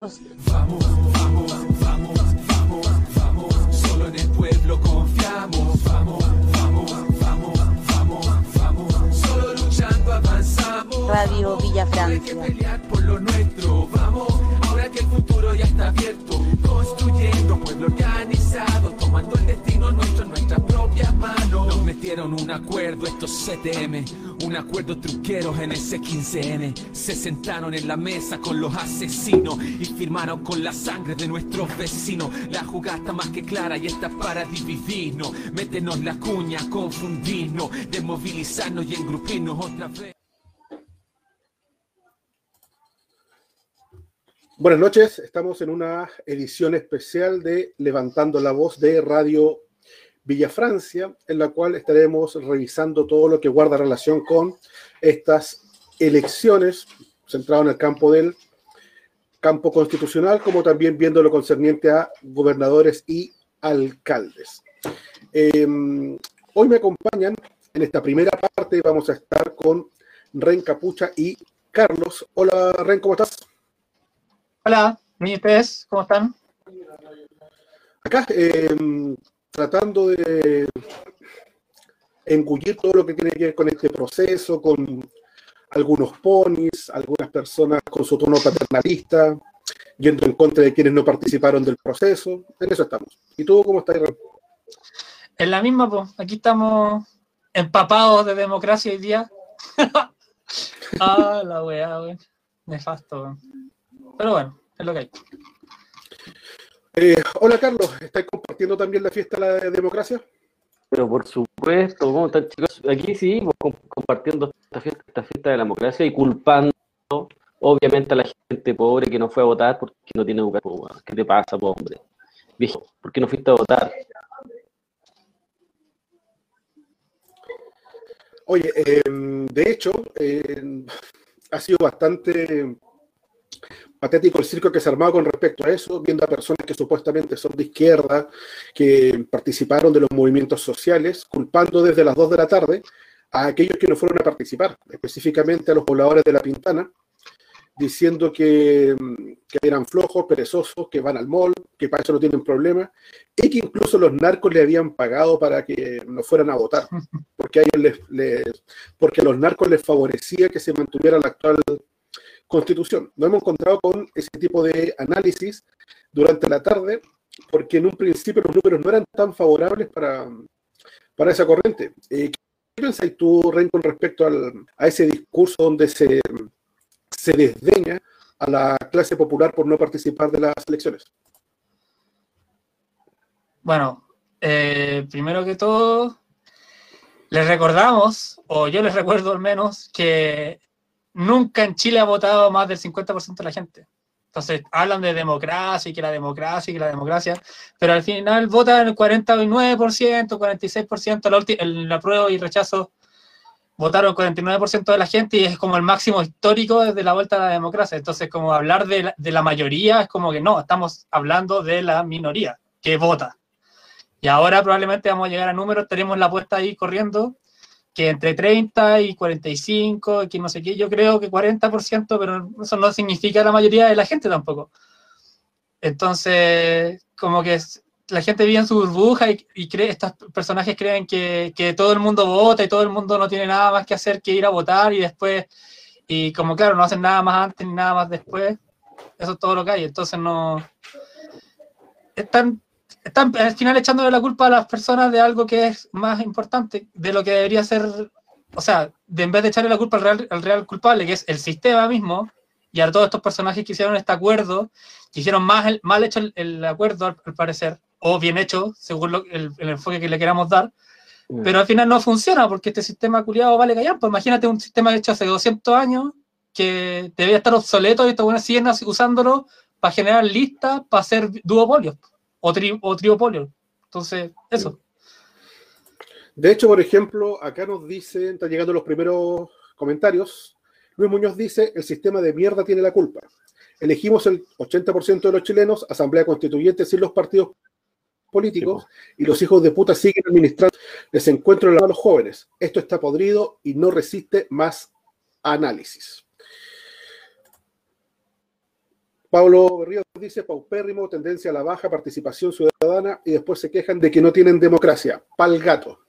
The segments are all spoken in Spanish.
Vamos, vamos, vamos, vamos, vamos. Solo en el pueblo confiamos. Vamos, vamos, vamos, vamos, vamos. Solo luchando avanzamos. Radio Villa Hay que Francia. pelear por lo nuestro. Vamos, ahora que el futuro ya está abierto. Construyendo pueblo organizado. Metieron un acuerdo estos CTM. Un acuerdo truqueros en ese 15N. Se sentaron en la mesa con los asesinos y firmaron con la sangre de nuestros vecinos. La jugada está más que clara y está para dividirnos. Métenos la cuña, confundirnos, desmovilizarnos y engrupirnos otra vez. Buenas noches, estamos en una edición especial de Levantando la Voz de Radio Villa Francia, en la cual estaremos revisando todo lo que guarda relación con estas elecciones, centrado en el campo del campo constitucional, como también viendo lo concerniente a gobernadores y alcaldes. Eh, hoy me acompañan en esta primera parte, vamos a estar con Ren Capucha y Carlos. Hola Ren, ¿cómo estás? Hola, ¿y ustedes? ¿Cómo están? Acá, eh, tratando de engullir todo lo que tiene que ver con este proceso, con algunos ponis, algunas personas con su tono paternalista, yendo en contra de quienes no participaron del proceso. En eso estamos. ¿Y tú cómo estás? En la misma, pues, aquí estamos empapados de democracia hoy día. ah, la weá, weón. Nefasto, weón. Pero bueno, es lo que hay. Eh, hola, Carlos. ¿Estás compartiendo también la fiesta de la democracia? Pero por supuesto, ¿cómo están chicos? Aquí sí, pues, com- compartiendo esta fiesta, esta fiesta de la democracia y culpando obviamente a la gente pobre que no fue a votar porque no tiene educación. weón. ¿Qué te pasa, po, hombre? Viejo, ¿por qué no fuiste a votar? Oye, eh, de hecho, eh, ha sido bastante patético el circo que se ha armado con respecto a eso, viendo a personas que supuestamente son de izquierda, que participaron de los movimientos sociales, culpando desde las 2 de la tarde a aquellos que no fueron a participar, específicamente a los pobladores de La Pintana, diciendo que, eran flojos, perezosos, que van al mall, que para eso no tienen problema, y que incluso los narcos le habían pagado para que no fueran a votar, porque a ellos les, les- porque a los narcos les favorecía que se mantuviera la actual constitución. Nos hemos encontrado con ese tipo de análisis durante la tarde, porque en un principio los números no eran tan favorables para, para esa corriente. Eh, ¿Qué pensáis tú, Ren, con respecto al- a ese discurso donde se, se desdeña a la clase popular por no participar de las elecciones? Bueno, eh, primero que todo, les recordamos, o yo les recuerdo al menos, que nunca en Chile ha votado más del 50% de la gente. Entonces, hablan de democracia y que la democracia y que la democracia, pero al final votan el 49%, 46%, la, ulti- el apruebo y rechazo votaron 49% de la gente y es como el máximo histórico desde la vuelta a la democracia. Entonces, como hablar de la, de la mayoría es como que no, estamos hablando de la minoría que vota. Y ahora probablemente vamos a llegar a números, tenemos la apuesta ahí corriendo, que entre 30 y 45, que no sé qué, yo creo que 40%, pero eso no significa la mayoría de la gente tampoco. Entonces, como que es- la gente vive en su burbuja y, y cree, estos personajes creen que, que todo el mundo vota y todo el mundo no tiene nada más que hacer que ir a votar y después, y como claro, no hacen nada más antes ni nada más después, eso es todo lo que hay. Entonces no... Están están al final echándole la culpa a las personas de algo que es más importante, de lo que debería ser, o sea, de en vez de echarle la culpa al real, al real culpable, que es el sistema mismo, y a todos estos personajes que hicieron este acuerdo, que hicieron más el- mal hecho el, el acuerdo, al, al parecer, o bien hecho, según lo- el, el enfoque que le queramos dar, Mm. pero al final no funciona, porque este sistema culiado vale callar, pues imagínate un sistema hecho hace 200 años, que debería estar obsoleto y estos buenos siguen usándolo para generar listas, para hacer duopolios o, tri, o triopolio. Entonces, eso. De hecho, por ejemplo, acá nos dicen, están llegando los primeros comentarios. Luis Muñoz dice, el sistema de mierda tiene la culpa. Elegimos el 80% de los chilenos, asamblea constituyente sin los partidos políticos, y los hijos de puta siguen administrando. Les encuentro a los jóvenes. Esto está podrido y no resiste más análisis. Pablo Ríos dice, paupérrimo, tendencia a la baja participación ciudadana y después se quejan de que no tienen democracia. Pal gato.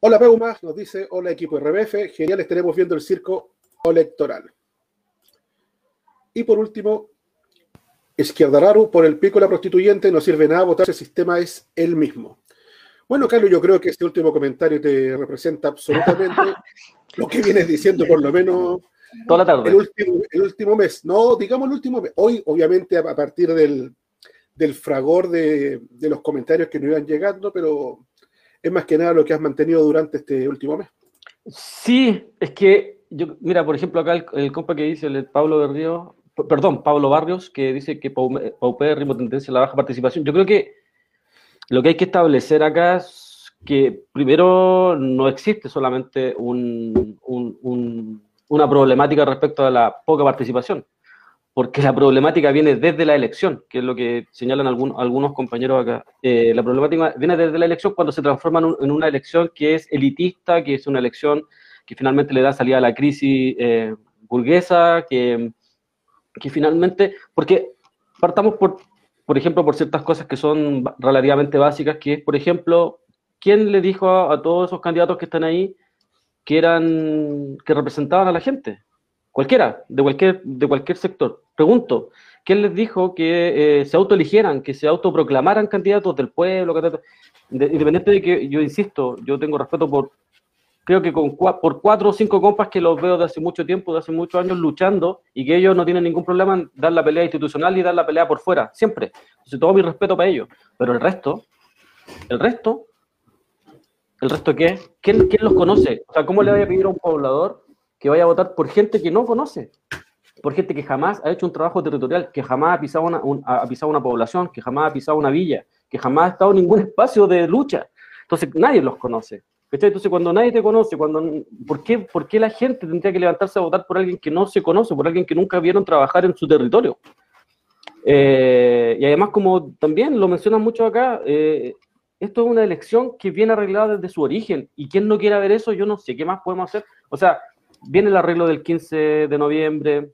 Hola Peumas, nos dice, hola equipo RBF, genial, estaremos viendo el circo electoral. Y por último, Izquierdararu, por el pico de la prostituyente no sirve nada votar, el sistema es el mismo. Bueno, Carlos, yo creo que este último comentario te representa absolutamente lo que vienes diciendo por lo menos Toda la tarde. el último, el último mes. No, digamos el último mes. Hoy, obviamente, a, partir del, del fragor de, de los comentarios que nos iban llegando, pero es más que nada lo que has mantenido durante este último mes. Sí, es que yo, mira, por ejemplo, acá el, el compa que dice, el Pablo Berrío, perdón, Pablo Barrios, que dice que Pau- paupérrimo tendencia a la baja participación. Yo creo que lo que hay que establecer acá es que primero no existe solamente un- un- un- una problemática respecto a la poca participación, porque la problemática viene desde la elección, que es lo que señalan algunos compañeros acá. Eh, la problemática viene desde la elección cuando se transforma en, un- en una elección que es elitista, que es una elección que finalmente le da salida a la crisis eh, burguesa, que, que finalmente, porque partamos por, por ejemplo, por ciertas cosas que son relativamente básicas, que es, por ejemplo, ¿quién le dijo a, a todos esos candidatos que están ahí que eran, que representaban a la gente? Cualquiera, de cualquier, de cualquier sector. Pregunto, ¿quién les dijo que eh, se autoeligieran, que se autoproclamaran candidatos del pueblo? de- independiente de que, yo insisto, yo tengo respeto por, creo que con por cuatro o cinco compas que los veo de hace mucho tiempo, de hace muchos años luchando y que ellos no tienen ningún problema en dar la pelea institucional y dar la pelea por fuera, siempre. Entonces, todo mi respeto para ellos. Pero el resto, el resto, ¿el resto qué? ¿Quién, quién los conoce? O sea, ¿cómo le voy a pedir a un poblador que vaya a votar por gente que no conoce? Por gente que jamás ha hecho un trabajo territorial, que jamás ha pisado una, un- ha pisado una población, que jamás ha pisado una villa, que jamás ha estado en ningún espacio de lucha. Entonces, nadie los conoce. Entonces, cuando nadie te conoce, cuando, ¿por, qué, ¿por qué la gente tendría que levantarse a votar por alguien que no se conoce, por alguien que nunca vieron trabajar en su territorio? Eh, y además, como también lo mencionan mucho acá, eh, esto es una elección que viene arreglada desde su origen. Y quien no quiera ver eso, yo no sé qué más podemos hacer. O sea, viene el arreglo del 15 de noviembre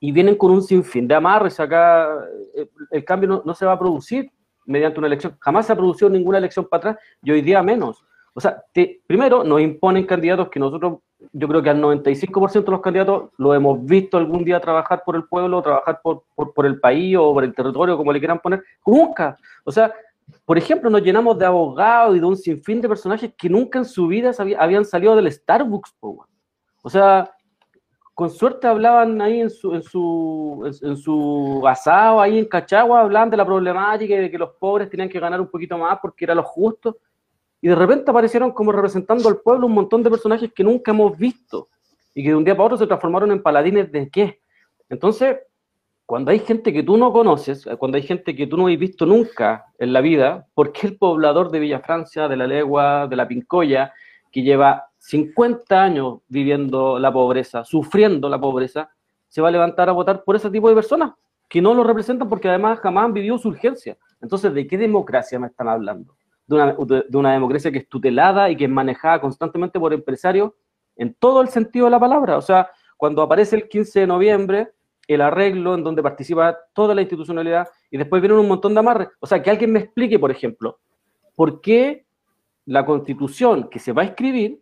y vienen con un sinfín de amarres acá. eh, El cambio no, no se va a producir mediante una elección. Jamás se ha producido ninguna elección para atrás y hoy día menos. O sea, te- primero nos imponen candidatos que nosotros, yo creo que al 95% de los candidatos lo hemos visto algún día trabajar por el pueblo, trabajar por, por, por el país o por el territorio, como le quieran poner. Nunca. O sea, por ejemplo, nos llenamos de abogados y de un sinfín de personajes que nunca en su vida habían salido del Starbucks. po. O sea, con suerte hablaban ahí en su, en su, en su asado, ahí en Cachagua, hablaban de la problemática y de que los pobres tenían que ganar un poquito más porque era lo justo. Y de repente aparecieron como representando al pueblo un montón de personajes que nunca hemos visto y que de un día para otro se transformaron en paladines de qué. Entonces, cuando hay gente que tú no conoces, cuando hay gente que tú no has visto nunca en la vida, ¿por qué el poblador de Villa Francia, de la Legua, de la Pincoya, que lleva 50 años viviendo la pobreza, sufriendo la pobreza, se va a levantar a votar por ese tipo de personas que no lo representan porque además jamás han vivido su urgencia? Entonces, ¿de qué democracia me están hablando? De una, de una democracia que es tutelada y que es manejada constantemente por empresarios en todo el sentido de la palabra. O sea, cuando aparece el 15 de noviembre, el arreglo en donde participa toda la institucionalidad y después vienen un montón de amarres. O sea, que alguien me explique, por ejemplo, por qué la constitución que se va a escribir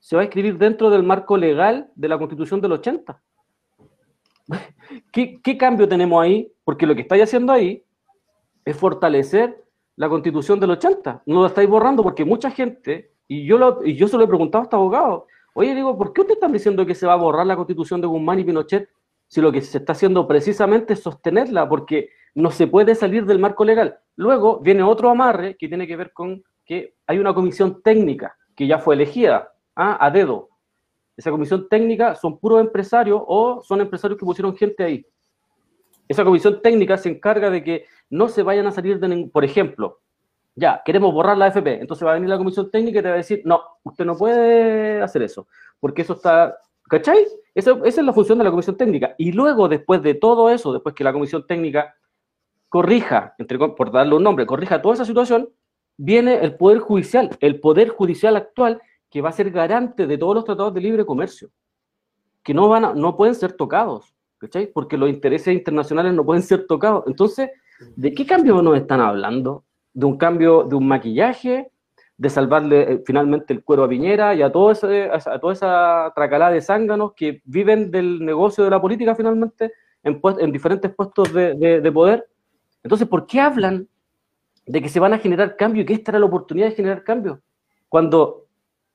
se va a escribir dentro del marco legal de la constitución del 80. ¿Qué, cambio tenemos ahí? Porque lo que estáis haciendo ahí es fortalecer la constitución del 80. No lo estáis borrando porque mucha gente, y yo, lo, y yo se lo he preguntado a este abogado, oye, digo, ¿por qué ustedes están diciendo que se va a borrar la constitución de Guzmán y Pinochet si lo que se está haciendo precisamente es sostenerla? Porque no se puede salir del marco legal. Luego viene otro amarre que tiene que ver con que hay una comisión técnica que ya fue elegida ¿ah? a dedo. Esa comisión técnica son puros empresarios o son empresarios que pusieron gente ahí. Esa comisión técnica se encarga de que no se vayan a salir de ningún, por ejemplo, ya, queremos borrar la AFP, entonces va a venir la comisión técnica y te va a decir, no, usted no puede hacer eso, porque eso está, ¿cachai? Esa, es la función de la comisión técnica. Y luego, después de todo eso, después que la comisión técnica corrija, entre, por darle un nombre, corrija toda esa situación, viene el Poder Judicial, el Poder Judicial actual, que va a ser garante de todos los tratados de libre comercio, que no, van a, no pueden ser tocados. ¿cachai? Porque los intereses internacionales no pueden ser tocados. Entonces, ¿de qué cambio nos están hablando? ¿De un cambio, de un maquillaje? ¿De salvarle eh, finalmente el cuero a Piñera y a, todo ese, a toda esa tracalada de zánganos que viven del negocio de la política finalmente en, en diferentes puestos de, de poder? Entonces, ¿por qué hablan de que se van a generar cambios y que esta era la oportunidad de generar cambios? Cuando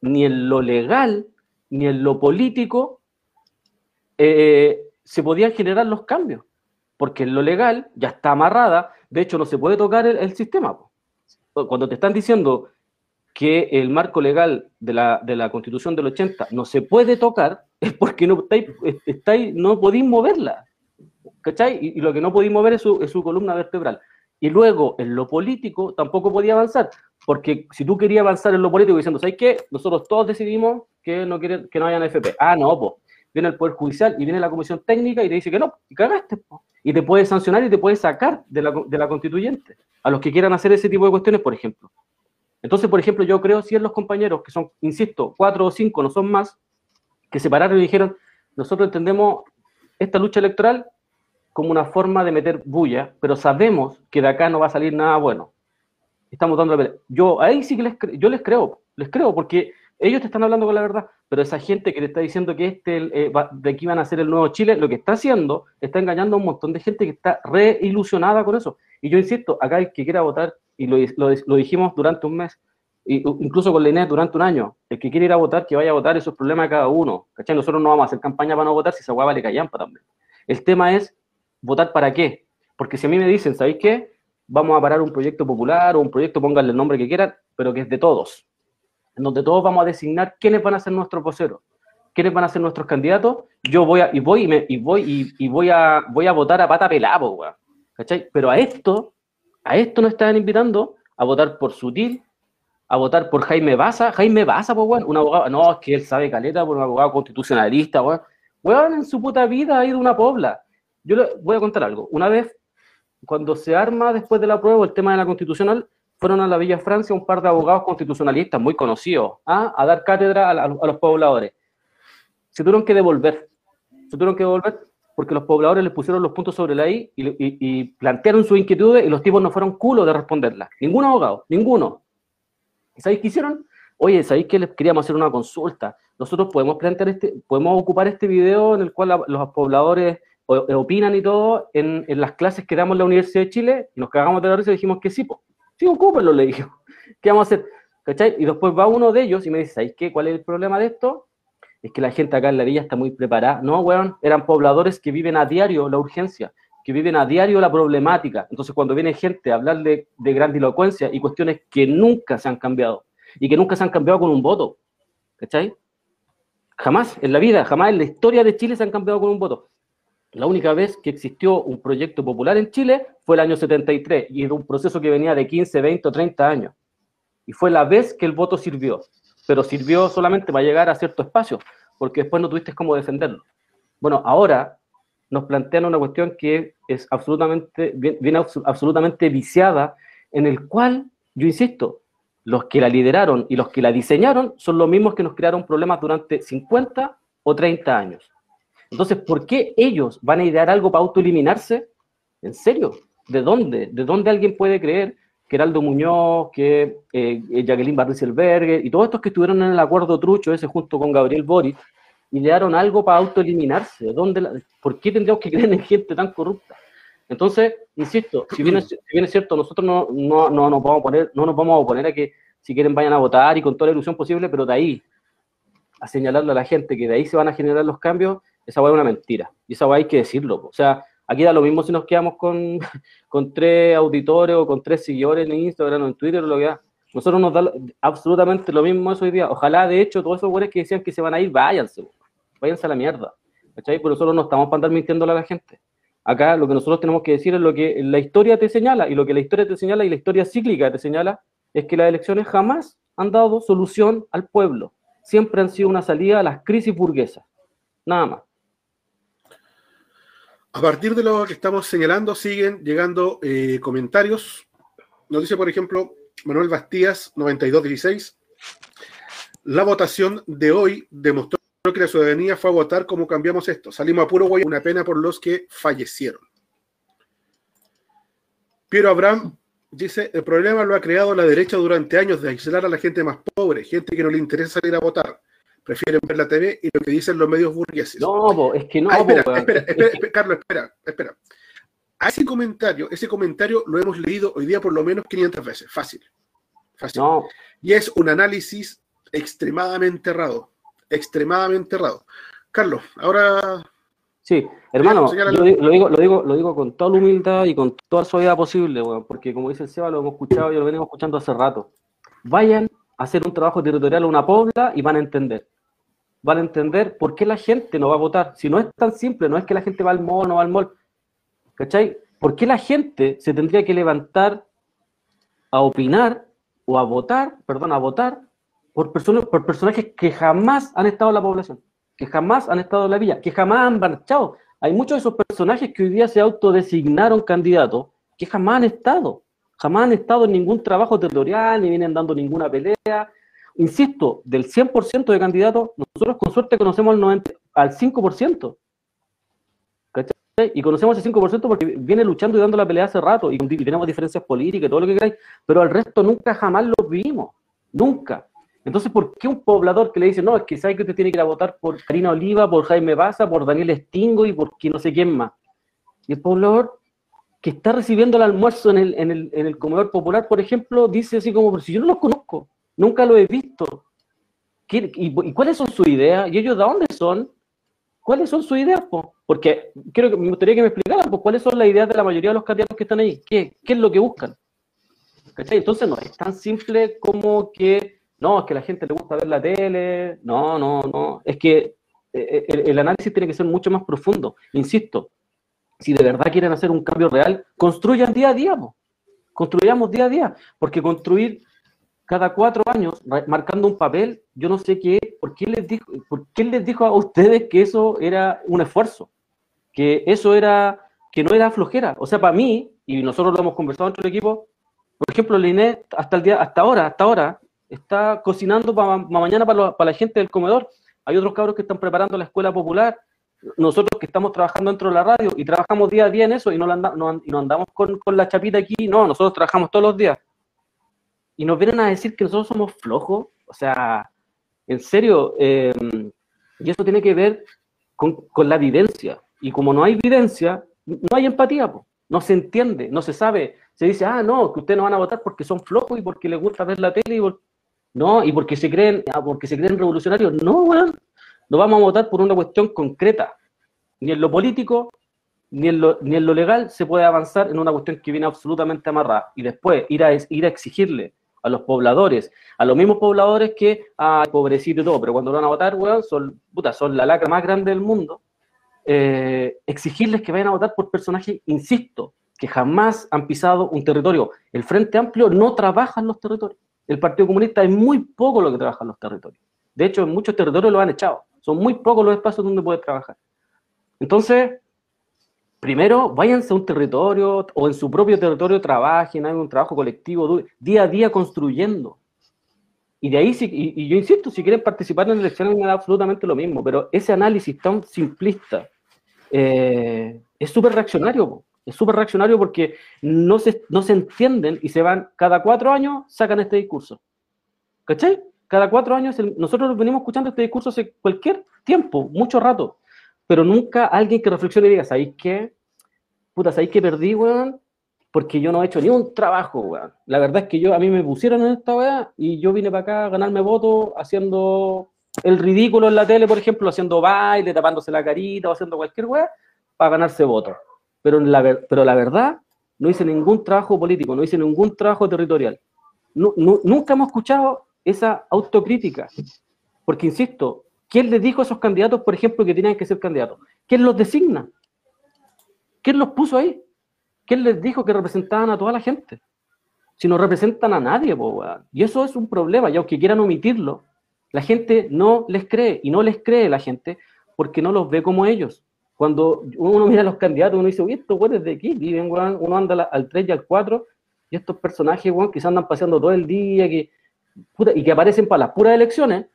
ni en lo legal ni en lo político eh, se podían generar los cambios, porque en lo legal ya está amarrada, de hecho no se puede tocar el, sistema. Cuando te están diciendo que el marco legal de la, de la, Constitución del 80 no se puede tocar, es porque no, estáis, no podéis moverla. ¿Cachai? Y, lo que no podéis mover es su, es su columna vertebral. Y luego, en lo político, tampoco podía avanzar, porque si tú querías avanzar en lo político diciendo, ¿sabes qué? Nosotros todos decidimos que no, quieren, que no hayan FP. Ah, no, pues. Viene el Poder Judicial y viene la Comisión Técnica y te dice que no, y cagaste, po. Y te puede sancionar y te puede sacar de la, de la constituyente. A los que quieran hacer ese tipo de cuestiones, por ejemplo. Entonces, por ejemplo, yo creo si en los compañeros, que son, insisto, cuatro o cinco, no son más, que se pararon y dijeron, nosotros entendemos esta lucha electoral como una forma de meter bulla, pero sabemos que de acá no va a salir nada bueno. Estamos dando la Yo ahí sí que les, yo les creo, les creo, porque ellos te están hablando con la verdad, pero esa gente que te está diciendo que este, eh, de aquí van a ser el nuevo Chile, lo que está haciendo, está engañando a un montón de gente que está re ilusionada con eso. Y yo insisto, acá el que quiera votar, y lo, lo, dijimos durante un mes, incluso con la INET durante un año, el que quiere ir a votar, que vaya a votar, eso es problema de cada uno. ¿cachai? Nosotros no vamos a hacer campaña para no votar si esa hueá vale callampa también. El tema es ¿Votar para qué? Porque si a mí me dicen, ¿sabéis qué? Vamos a parar un proyecto popular o un proyecto, pónganle el nombre que quieran, pero que es de todos, en donde todos vamos a designar quiénes van a ser nuestros voceros, quiénes van a ser nuestros candidatos, yo voy a, y voy y, me, y voy y, voy a voy a votar a pata pelado. ¿Cachai? Pero a esto, a esto nos están invitando a votar por Sutil, a votar por Jaime Baza, Jaime Baza, pues, un abogado, no, es que él sabe caleta, por un abogado constitucionalista, weón. En su puta vida ha ido una pobla. Yo le voy a contar algo. Una vez, cuando se arma después de la prueba el tema de la constitucional, fueron a la Villa Francia un par de abogados constitucionalistas muy conocidos ¿ah? a dar cátedra a, los pobladores. Se tuvieron que devolver. Se tuvieron que devolver porque los pobladores les pusieron los puntos sobre la I y, plantearon sus inquietudes y los tipos no fueron culo de responderlas. Ningún abogado, ninguno. ¿Y sabéis qué hicieron? Oye, ¿sabéis que les queríamos hacer una consulta? Nosotros podemos plantear este, podemos ocupar este video en el cual los pobladores opinan y todo en, las clases que damos en la Universidad de Chile y nos cagamos de la risa y dijimos que sí, sí, ocúpenlo, le dije, ¿qué vamos a hacer? ¿Cachai? Y después va uno de ellos y me dice, ¿sabes qué? ¿Cuál es el problema de esto? Es que la gente acá en la villa está muy preparada. No, weón, eran pobladores que viven a diario la urgencia, que viven a diario la problemática. Entonces, cuando viene gente a hablar de, de grandilocuencia y cuestiones que nunca se han cambiado y que nunca se han cambiado con un voto, ¿cachai? Jamás en la vida, jamás en la historia de Chile se han cambiado con un voto. La única vez que existió un proyecto popular en Chile fue el año 73 y era un proceso que venía de 15, 20 o 30 años. Y fue la vez que el voto sirvió, pero sirvió solamente para llegar a cierto espacio, porque después no tuviste cómo defenderlo. Bueno, ahora nos plantean una cuestión que es absolutamente, viene absolutamente viciada, en el cual, yo insisto, los que la lideraron y los que la diseñaron son los mismos que nos crearon problemas durante 50 o 30 años. Entonces, ¿por qué ellos van a idear algo para autoeliminarse? ¿En serio? ¿De dónde? ¿De dónde alguien puede creer que Heraldo Muñoz, que eh, Jacqueline Barriselberger y todos estos que estuvieron en el acuerdo trucho ese junto con Gabriel Boric, idearon algo para autoeliminarse? ¿Dónde ¿Por qué tendríamos que creer en gente tan corrupta? Entonces, insisto, si bien es, cierto, nosotros no, no, no, nos vamos a poner, no nos vamos a oponer a que si quieren vayan a votar y con toda la ilusión posible, pero de ahí a señalarle a la gente que de ahí se van a generar los cambios, esa weá es una mentira. Y esa weá hay que decirlo. O sea, aquí da lo mismo si nos quedamos con, con tres auditores o con tres seguidores en Instagram o en Twitter o lo que sea. Nosotros nos da absolutamente lo mismo eso hoy día. Ojalá, de hecho, todos esos weones que decían que se van a ir, váyanse. Váyanse a la mierda. ¿Cachai? Pero nosotros no estamos para andar mintiéndole a la gente. Acá lo que nosotros tenemos que decir es lo que la historia te señala. Y lo que la historia te señala y la historia cíclica te señala es que las elecciones jamás han dado solución al pueblo. Siempre han sido una salida a las crisis burguesas. Nada más. A partir de lo que estamos señalando, siguen llegando eh, comentarios. Nos dice, por ejemplo, Manuel Bastías, 9216. La votación de hoy demostró que la ciudadanía fue a votar, ¿cómo cambiamos esto? Salimos a puro guay, una pena por los que fallecieron. Piero Abraham dice, el problema lo ha creado la derecha durante años de aislar a la gente más pobre, gente que no le interesa salir a votar. Prefieren ver la TV y lo que dicen los medios burgueses. No, es que no. Ah, espera, espera, espera, Carlos, espera, espera. A ese comentario, ese comentario lo hemos leído hoy día por lo menos 500 veces. Fácil. Fácil. Y es un análisis extremadamente errado. Extremadamente errado. Carlos, ahora Sí, hermano, yo lo digo, lo, digo, lo digo con toda la humildad y con toda la suavidad posible, porque como dice el Seba, lo hemos escuchado y lo venimos escuchando hace rato. Vayan a hacer un trabajo territorial a una pobla y van a entender. Van a entender por qué la gente no va a votar. Si no es tan simple, no es que la gente va al mall, no va al mall. ¿Cachai? ¿Por qué la gente se tendría que levantar a opinar o a votar, perdón, a votar por, personas, por personajes que jamás han estado en la población? que jamás han estado en la villa, que jamás han marchado. Hay muchos de esos personajes que hoy día se autodesignaron candidatos que jamás han estado, jamás han estado en ningún trabajo territorial, ni vienen dando ninguna pelea. Insisto, del 100% de candidatos, nosotros con suerte conocemos al, 90, al 5%. ¿cachai? Y conocemos ese 5% porque viene luchando y dando la pelea hace rato y, tenemos diferencias políticas y todo lo que queráis, pero al resto nunca jamás los vimos. Nunca. Entonces, ¿por qué un poblador que le dice, no, es que sabe que usted tiene que ir a votar por Karina Oliva, por Jaime Baza, por Daniel Estingo y por que no sé quién más? Y el poblador que está recibiendo el almuerzo en el, en el, en el comedor popular, por ejemplo, dice así como, pero si yo no los conozco, nunca lo he visto. Y, cuáles son sus ideas? ¿Y ellos de dónde son? ¿Cuáles son sus ideas? Porque quiero que, me gustaría que me explicaran pues, cuáles son las ideas de la mayoría de los candidatos que están ahí. ¿Qué, qué es lo que buscan? Entonces no es tan simple como que no, es que a la gente le gusta ver la tele, no, no, no, es que eh, eh, el, análisis tiene que ser mucho más profundo. Insisto, si de verdad quieren hacer un cambio real, construyan día a día, construyamos día a día, porque construir cada cuatro años marcando un papel, yo no sé qué, ¿por qué les dijo, por qué les dijo a ustedes que eso era un esfuerzo? Que eso era, que no era flojera. O sea, para mí, y nosotros lo hemos conversado entre el equipo, por ejemplo, la hasta el día, hasta ahora, hasta ahora, está cocinando para mañana para, la gente del comedor. Hay otros cabros que están preparando la escuela popular. Nosotros que estamos trabajando dentro de la radio y trabajamos día a día en eso y no, andamos con, la chapita aquí, no, nosotros trabajamos todos los días. Y nos vienen a decir que nosotros somos flojos. O sea, en serio, em, y eso tiene que ver con, la evidencia. Y como no hay evidencia, no hay empatía, no se entiende, no se sabe. Se dice, ah, no, que ustedes no van a votar porque son flojos y porque les gusta ver la tele y no, y porque se creen, ah, porque se creen revolucionarios. No, weón. No vamos a votar por una cuestión concreta. Ni en lo político, ni en lo, ni en lo legal se puede avanzar en una cuestión que viene absolutamente amarrada. Y después ir a, ir a exigirle a los pobladores, a los mismos pobladores que, ah, pobrecito y todo, pero cuando van a votar, weón, son, puta, son la lacra más grande del mundo, eh, exigirles que vayan a votar por personajes, insisto, que jamás han pisado un territorio. El Frente Amplio no trabaja en los territorios el Partido Comunista es muy poco lo que trabaja en los territorios. De hecho, en muchos territorios lo han echado. Son muy pocos los espacios donde puede trabajar. Entonces, primero, váyanse a un territorio o en su propio territorio trabajen, hagan un trabajo colectivo, día a día construyendo. Y de ahí, y, yo insisto, si quieren participar en elecciones, da absolutamente lo mismo, pero ese análisis tan simplista eh, es súper reaccionario. Es súper reaccionario porque no se, no se entienden y se van, cada cuatro años sacan este discurso. ¿Cachai? Cada cuatro años, nosotros venimos escuchando este discurso hace cualquier tiempo, mucho rato, pero nunca alguien que reflexione y diga, ¿sabéis qué? Puta, ¿sabéis qué perdí, weón? Porque yo no he hecho ni un trabajo, weón. La verdad es que yo, a mí me pusieron en esta weá y yo vine para acá a ganarme votos haciendo el ridículo en la tele, por ejemplo, haciendo baile, tapándose la carita o haciendo cualquier weá para ganarse votos pero la, pero la verdad, no hice ningún trabajo político, no hice ningún trabajo territorial. nunca hemos escuchado esa autocrítica, porque insisto, ¿quién les dijo a esos candidatos, por ejemplo, que tenían que ser candidatos? ¿Quién los designa? ¿Quién los puso ahí? ¿Quién les dijo que representaban a toda la gente? Si no representan a nadie, y eso es un problema, y aunque quieran omitirlo, la gente no les cree, y no les cree la gente porque no los ve como ellos. Cuando uno mira a los candidatos, uno dice, uy, estos güeyes de aquí viven, uno anda al 3 y al 4, y estos personajes, weón, que se andan paseando todo el día, que, y que aparecen para las puras elecciones,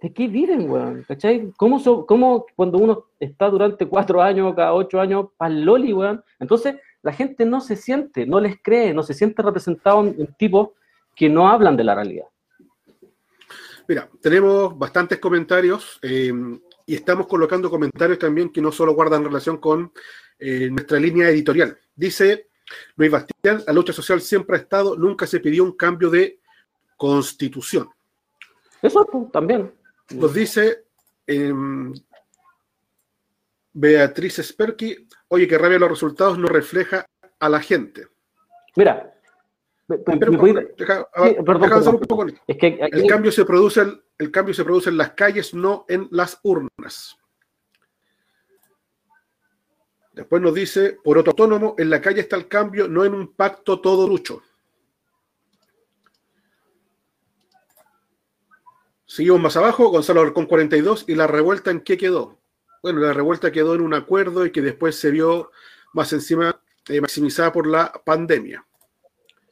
¿De qué viven, weón? ¿Cachai? ¿Cómo, so- cómo cuando uno está durante cuatro años, cada ocho años, pa'l loli, weón? Entonces, la gente no se siente, no les cree, no se siente representado en, en tipos que no hablan de la realidad. Mira, tenemos bastantes comentarios eh, y estamos colocando comentarios también que no solo guardan relación con eh, nuestra línea editorial. Dice Luis Bastián, la lucha social siempre ha estado, nunca se pidió un cambio de constitución. Eso pues, también. Nos dice eh, Beatriz Sperky, oye, que rabia los resultados no refleja a la gente. Mira, es que aquí- El cambio se produce, en- el cambio se produce en las calles, no en las urnas. Después nos dice, por otro autónomo, en la calle está el cambio, no en un pacto todo lucho. Seguimos más abajo, Gonzalo con 42, y la revuelta en qué quedó. Bueno, la revuelta quedó en un acuerdo y que después se vio más encima eh, maximizada por la pandemia.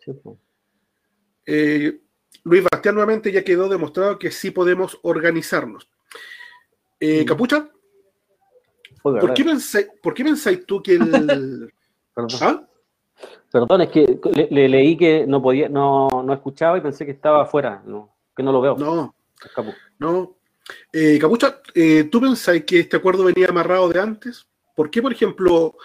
Sí, pues. Eh, Luis Bastián nuevamente ya quedó demostrado que sí podemos organizarnos. Eh. Capucha, Oiga, ¿por qué, ¿por qué pensáis tú que el... perdón. ¿Ah? Perdón, es que le, le leí que no podía, no, no escuchaba y pensé que estaba afuera, no, que no lo veo. No, No. Eh, Capucha, eh, ¿tú pensáis que este acuerdo venía amarrado de antes? ¿Por qué, por ejemplo,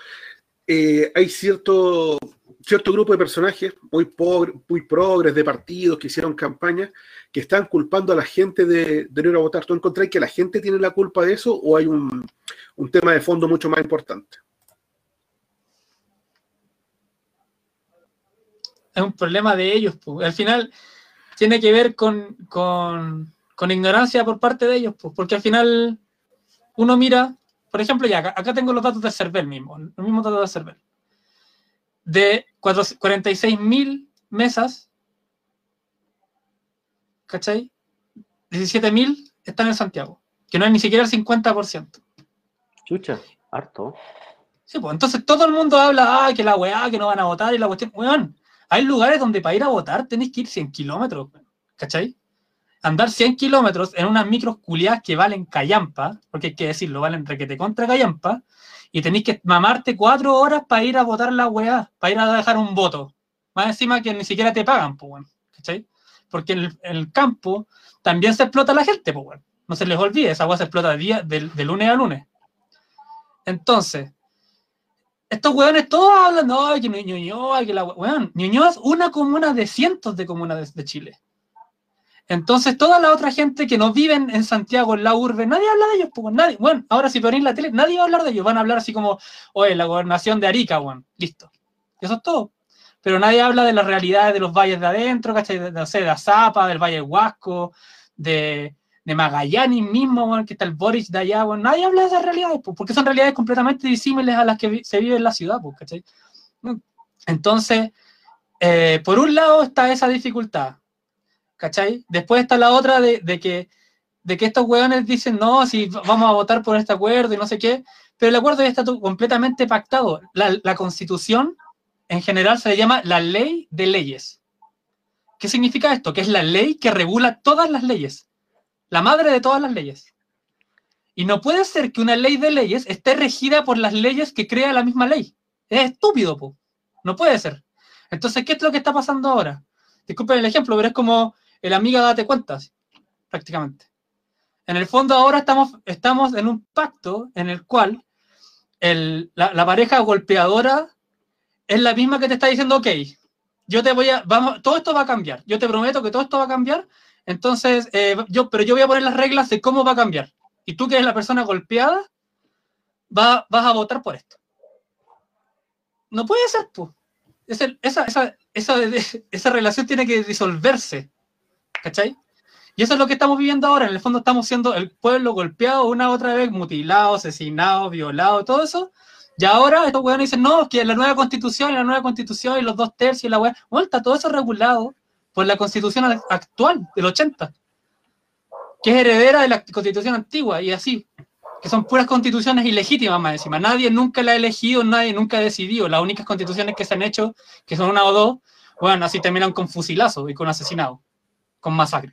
eh, hay cierto, cierto grupo de personajes muy, pobre, muy progres de partidos que hicieron campaña que están culpando a la gente de, de no ir a votar? ¿Tú encontráis que la gente tiene la culpa de eso o hay un, un tema de fondo mucho más importante? es un problema de ellos. Al final tiene que ver con, con- con ignorancia por parte de ellos, pues, porque al final uno mira, por ejemplo, ya acá, acá tengo los datos del CERVEL mismo, los mismos datos del CERVEL. De 46.000 mesas, ¿cachai? 17.000 están en Santiago, que no es ni siquiera el 50%. Chucha, harto. Sí, pues entonces todo el mundo habla, ah, que la weá, que no van a votar y la cuestión. Weón, hay lugares donde para ir a votar tenéis que ir 100 kilómetros, ¿cachai? Andar 100 kilómetros en unas micros culiadas que valen callampa, porque hay que decirlo, valen requete contra callampa, y tenéis que mamarte cuatro horas para ir a votar la weá, para ir a dejar un voto. Más encima que ni siquiera te pagan, pues, weón, ¿cachai? Porque el, el campo también se explota la gente, pues, weón. No se les olvide, esa weá se explota día, de, de lunes a lunes. Entonces, estos weones todos hablan, no, que Ñuñoa, que la we-". weón. Ñuñoa es una comuna de cientos de comunas de Chile. Entonces, toda la otra gente que no viven en Santiago, en la urbe, nadie habla de ellos, nadie. Bueno, ahora si ponéis la tele, nadie va a hablar de ellos. Van a hablar así como, oye, la gobernación de Arica, weón. Listo. Eso es todo. Pero nadie habla de las realidades de los valles de adentro, ¿cachai? De, no sé, de del Valle Huasco, de, Magallanes mismo, weón, que está el Boris de allá, weón. Nadie habla de esas realidades, porque son realidades completamente disímiles a las que se vive en la ciudad, pues, ¿cachai? Entonces, eh, por un lado está esa dificultad, ¿cachai? Después está la otra de, que, estos hueones dicen, no, si vamos a votar por este acuerdo y no sé qué, pero el acuerdo ya está completamente pactado. La, la constitución, en general, se le llama la ley de leyes. ¿Qué significa esto? Que es la ley que regula todas las leyes, la madre de todas las leyes. Y no puede ser que una ley de leyes esté regida por las leyes que crea la misma ley. Es estúpido, po. No puede ser. Entonces, ¿qué es lo que está pasando ahora? Disculpen el ejemplo, pero es como el amiga date cuenta, prácticamente. En el fondo ahora estamos, estamos en un pacto en el cual el- la, pareja golpeadora es la misma que te está diciendo, ok, yo te voy a, vamos, todo esto va a cambiar, yo te prometo que todo esto va a cambiar, entonces, eh, yo, pero yo voy a poner las reglas de cómo va a cambiar. Y tú que eres la persona golpeada, va- vas a votar por esto. No puede ser. Esa, esa, esa, esa, esa relación tiene que disolverse. ¿Cachai? Y eso es lo que estamos viviendo ahora. En el fondo estamos siendo el pueblo golpeado una otra vez, mutilado, asesinado, violado, todo eso. Y ahora estos weones dicen, no, que la nueva constitución la nueva constitución y los dos tercios y la weá. Bueno, está todo eso regulado por la constitución ac- actual, del 80, que es heredera de la constitución antigua y así, que son puras constituciones ilegítimas más encima. Nadie nunca la ha elegido, nadie nunca ha decidido. Las únicas constituciones que se han hecho, que son una o dos, bueno, así terminan con fusilazos y con asesinados, con masacre.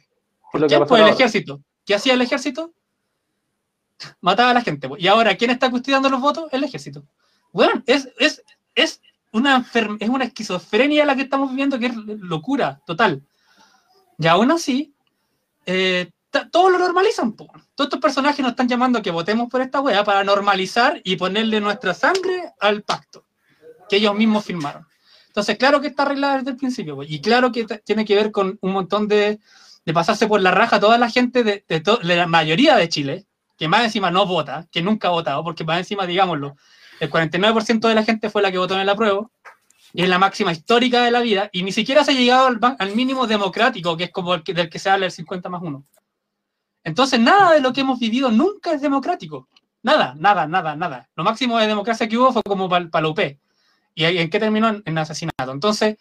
¿Qué es ¿Por qué? pasado el ejército. ¿qué hacía el ejército? Mataba a la gente. Y ahora, ¿quién está custodiando los votos? El ejército. Bueno, es, es, es, una, es una esquizofrenia la que estamos viviendo, que es locura total. Y aún así, eh, todos lo normalizan. Todos estos personajes nos están llamando a que votemos por esta wea para normalizar y ponerle nuestra sangre al pacto que ellos mismos firmaron. Entonces, claro que está arreglada desde el principio, y claro que tiene que ver con un montón de, pasarse por la raja toda la gente de, la mayoría de Chile, que más encima no vota, que nunca ha votado, porque más encima, digámoslo, el 49% de la gente fue la que votó en el apruebo, y es la máxima histórica de la vida, y ni siquiera se ha llegado al, al mínimo democrático, que es como el que, del que se habla el 50 más 1. Entonces, nada de lo que hemos vivido nunca es democrático. Nada, nada, nada, nada. Lo máximo de democracia que hubo fue como para pa la UP. ¿Y en qué terminó? En, en asesinato. Entonces,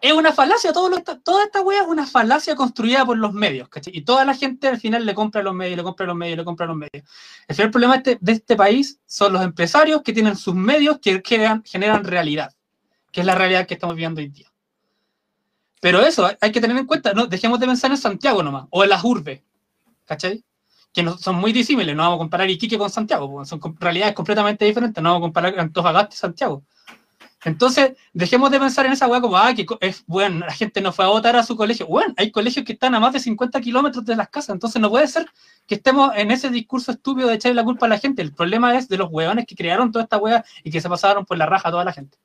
es una falacia, todo toda esta wea es una falacia construida por los medios, ¿cachai? Y toda la gente al final le compra a los medios, le compra a los medios, le compra a los medios. El final problema este, de este país son los empresarios que tienen sus medios que generan, generan realidad, que es la realidad que estamos viviendo hoy día. Pero eso hay que tener en cuenta, no dejemos de pensar en Santiago nomás, o en las urbes, ¿cachai? Que son muy disímiles, no vamos a comparar Iquique con Santiago, son realidades completamente diferentes, no vamos a comparar Antofagasta y Santiago. Entonces, dejemos de pensar en esa weá como, ah, que es bueno, la gente no fue a votar a su colegio. Bueno, hay colegios que están a más de 50 kilómetros de las casas, entonces no puede ser que estemos en ese discurso estúpido de echarle la culpa a la gente. El problema es de los weones que crearon toda esta weá y que se pasaron por la raja a toda la gente.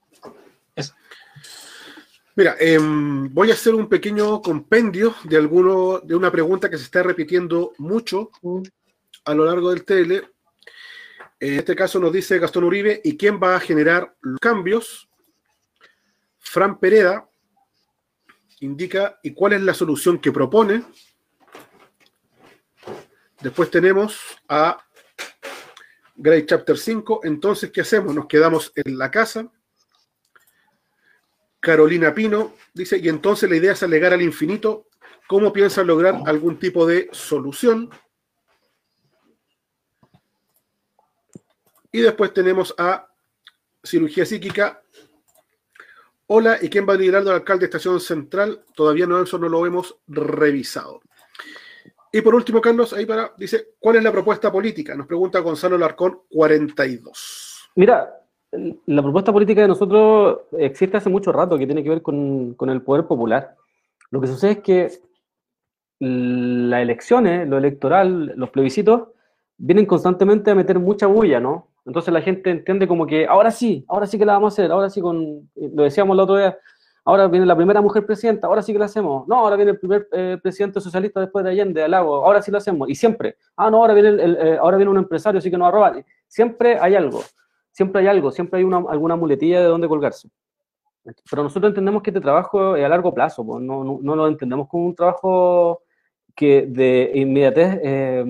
Mira, eh, voy a hacer un pequeño compendio de alguno, de una pregunta que se está repitiendo mucho a lo largo del tele. En este caso nos dice Gastón Uribe, ¿y quién va a generar los cambios? Fran Pereda indica, ¿y cuál es la solución que propone? Después tenemos a Grey Chapter 5, entonces, ¿qué hacemos? Nos quedamos en la casa. Carolina Pino dice, y entonces la idea es alegar al infinito. ¿Cómo piensan lograr algún tipo de solución? Y después tenemos a Cirugía Psíquica. Hola, ¿y quién va a liderar al alcalde de Estación Central? Todavía no, eso no lo hemos revisado. Y por último, Carlos, ahí para, dice, ¿cuál es la propuesta política? Nos pregunta Gonzalo Larcón, 42. Mira, la propuesta política de nosotros existe hace mucho rato, que tiene que ver con, el poder popular. Lo que sucede es que las elecciones, lo electoral, los plebiscitos, vienen constantemente a meter mucha bulla, ¿no? Entonces la gente entiende como que ahora sí, ahora sí que la vamos a hacer, ahora sí con, lo decíamos la otra vez, ahora viene la primera mujer presidenta, ahora sí que la hacemos, no, ahora viene el primer eh, presidente socialista después de Allende, de Lago, ahora sí lo hacemos, y siempre, ah, no, ahora viene, el, eh, ahora viene un empresario, así que nos va a robar, siempre hay algo siempre hay algo, siempre hay una, alguna muletilla de dónde colgarse. Pero nosotros entendemos que este trabajo es a largo plazo, no, no, lo entendemos como un trabajo que de inmediatez, eh,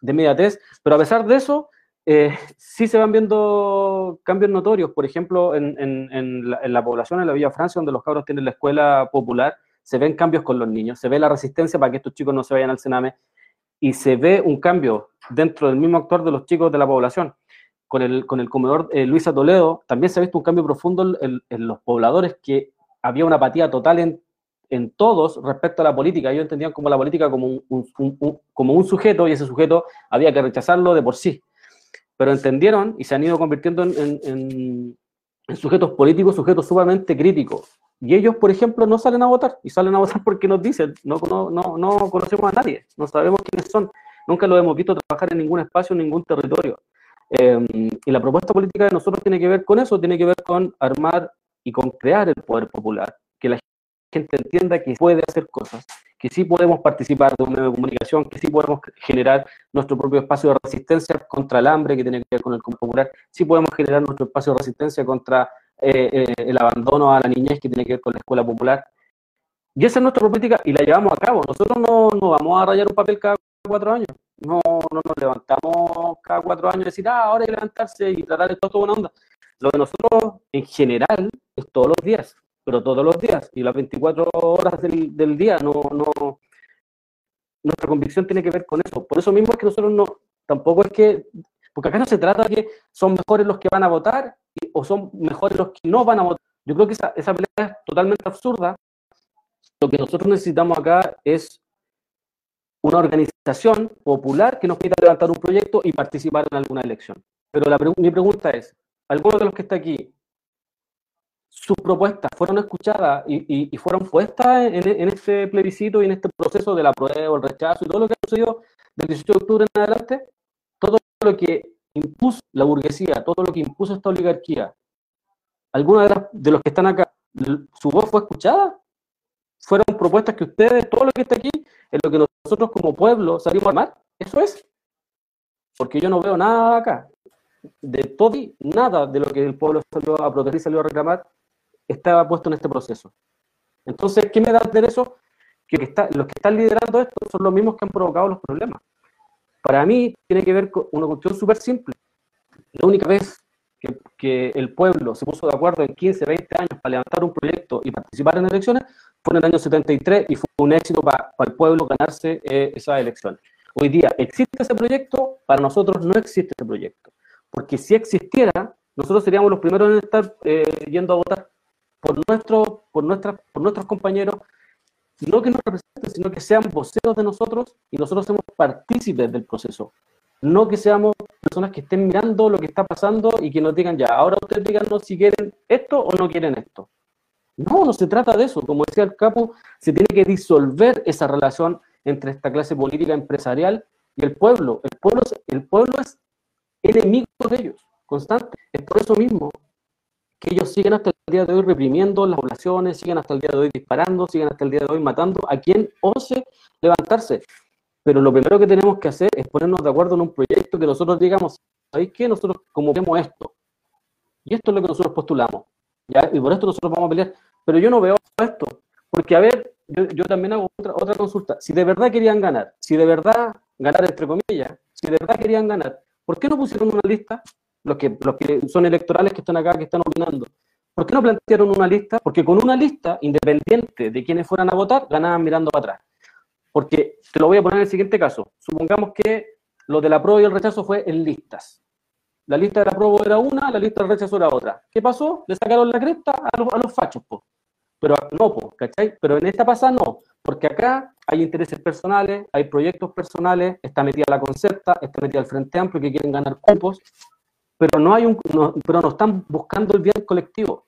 de pero a pesar de eso, eh, sí se van viendo cambios notorios. Por ejemplo, en, en, en, la, población, en la Villa Francia, donde los cabros tienen la escuela popular, se ven cambios con los niños, se ve la resistencia para que estos chicos no se vayan al Sename, y se ve un cambio dentro del mismo actor de los chicos de la población con el, con el comedor eh, Luisa Toledo, también se ha visto un cambio profundo en, en, los pobladores, que había una apatía total en, en todos respecto a la política. Ellos entendían como la política como un, un, un, como un sujeto y ese sujeto había que rechazarlo de por sí. Pero entendieron y se han ido convirtiendo en, en sujetos políticos, sujetos sumamente críticos. Y ellos, por ejemplo, no salen a votar. Y salen a votar porque nos dicen, no, no, no, no conocemos a nadie, no sabemos quiénes son. Nunca lo hemos visto trabajar en ningún espacio, en ningún territorio. Eh, y la propuesta política de nosotros tiene que ver con eso, tiene que ver con armar y con crear el poder popular, que la gente entienda que puede hacer cosas, que sí podemos participar de un medio de comunicación, que sí podemos generar nuestro propio espacio de resistencia contra el hambre, que tiene que ver con el popular, sí podemos generar nuestro espacio de resistencia contra eh, eh, el abandono a la niñez, que tiene que ver con la escuela popular. Y esa es nuestra política y la llevamos a cabo. Nosotros no, no vamos a rayar un papel cada cuatro años. No, no nos levantamos cada cuatro años y decir, ah, ahora hay que levantarse y tratar esto toda una onda. Lo de nosotros, en general, es todos los días, pero todos los días, y las 24 horas del, del día, no, no, nuestra convicción tiene que ver con eso. Por eso mismo es que nosotros no, tampoco es que, porque acá no se trata de que son mejores los que van a votar o son mejores los que no van a votar. Yo creo que esa, esa pelea es totalmente absurda. Lo que nosotros necesitamos acá es una organización popular que nos pida levantar un proyecto y participar en alguna elección. Pero la, mi pregunta es, ¿alguno de los que está aquí, sus propuestas fueron escuchadas y, fueron puestas en, este plebiscito y en este proceso de la prueba, el rechazo y todo lo que ha sucedido del 18 de octubre en adelante? Todo lo que impuso la burguesía, todo lo que impuso esta oligarquía, ¿alguno de, de los que están acá, su voz fue escuchada? ¿Fueron propuestas que ustedes, todo lo que está aquí, en lo que nosotros como pueblo salimos a armar? Eso es. Porque yo no veo nada acá. De todo y nada de lo que el pueblo salió a proteger y salió a reclamar estaba puesto en este proceso. Entonces, ¿qué me da de eso? Que los que están liderando esto son los mismos que han provocado los problemas. Para mí tiene que ver con una cuestión súper simple. La única vez que, el pueblo se puso de acuerdo en 15, 20 años para levantar un proyecto y participar en elecciones fue en el año 73 y fue un éxito para, el pueblo ganarse eh, esa elección. Hoy día existe ese proyecto, para nosotros no existe ese proyecto. Porque si existiera, nosotros seríamos los primeros en estar eh, yendo a votar por, nuestro, por, nuestra, por nuestros compañeros, no que nos representen, sino que sean voceros de nosotros y nosotros somos partícipes del proceso. No que seamos personas que estén mirando lo que está pasando y que nos digan ya, ahora ustedes díganos si quieren esto o no quieren esto. No, no se trata de eso. Como decía el capo, se tiene que disolver esa relación entre esta clase política empresarial y el pueblo. El pueblo, el pueblo es enemigo de ellos, constante. Es por eso mismo que ellos siguen hasta el día de hoy reprimiendo las poblaciones, siguen hasta el día de hoy disparando, siguen hasta el día de hoy matando a quien ose levantarse. Pero lo primero que tenemos que hacer es ponernos de acuerdo en un proyecto que nosotros digamos, ¿sabéis qué? Nosotros como vemos esto. Y esto es lo que nosotros postulamos. ¿ya? Y por esto nosotros vamos a pelear. Pero yo no veo esto. Porque, a ver, yo, también hago otra, otra consulta. Si de verdad querían ganar, si de verdad, ganar entre comillas, si de verdad querían ganar, ¿por qué no pusieron una lista? Los que, los que son electorales que están acá, que están opinando. ¿Por qué no plantearon una lista? Porque con una lista, independiente de quienes fueran a votar, ganaban mirando para atrás. Porque te lo voy a poner en el siguiente caso. Supongamos que lo de la prueba y el rechazo fue en listas. La lista de la prueba era una, la lista del rechazo era otra. ¿Qué pasó? Le sacaron la cresta a los, a los fachos, po. Pero no, po, ¿cachai? Pero en esta pasada no, porque acá hay intereses personales, hay proyectos personales, está metida la concepta, está metida el Frente Amplio que quieren ganar cupos, pero no hay un, pero no están buscando el bien colectivo.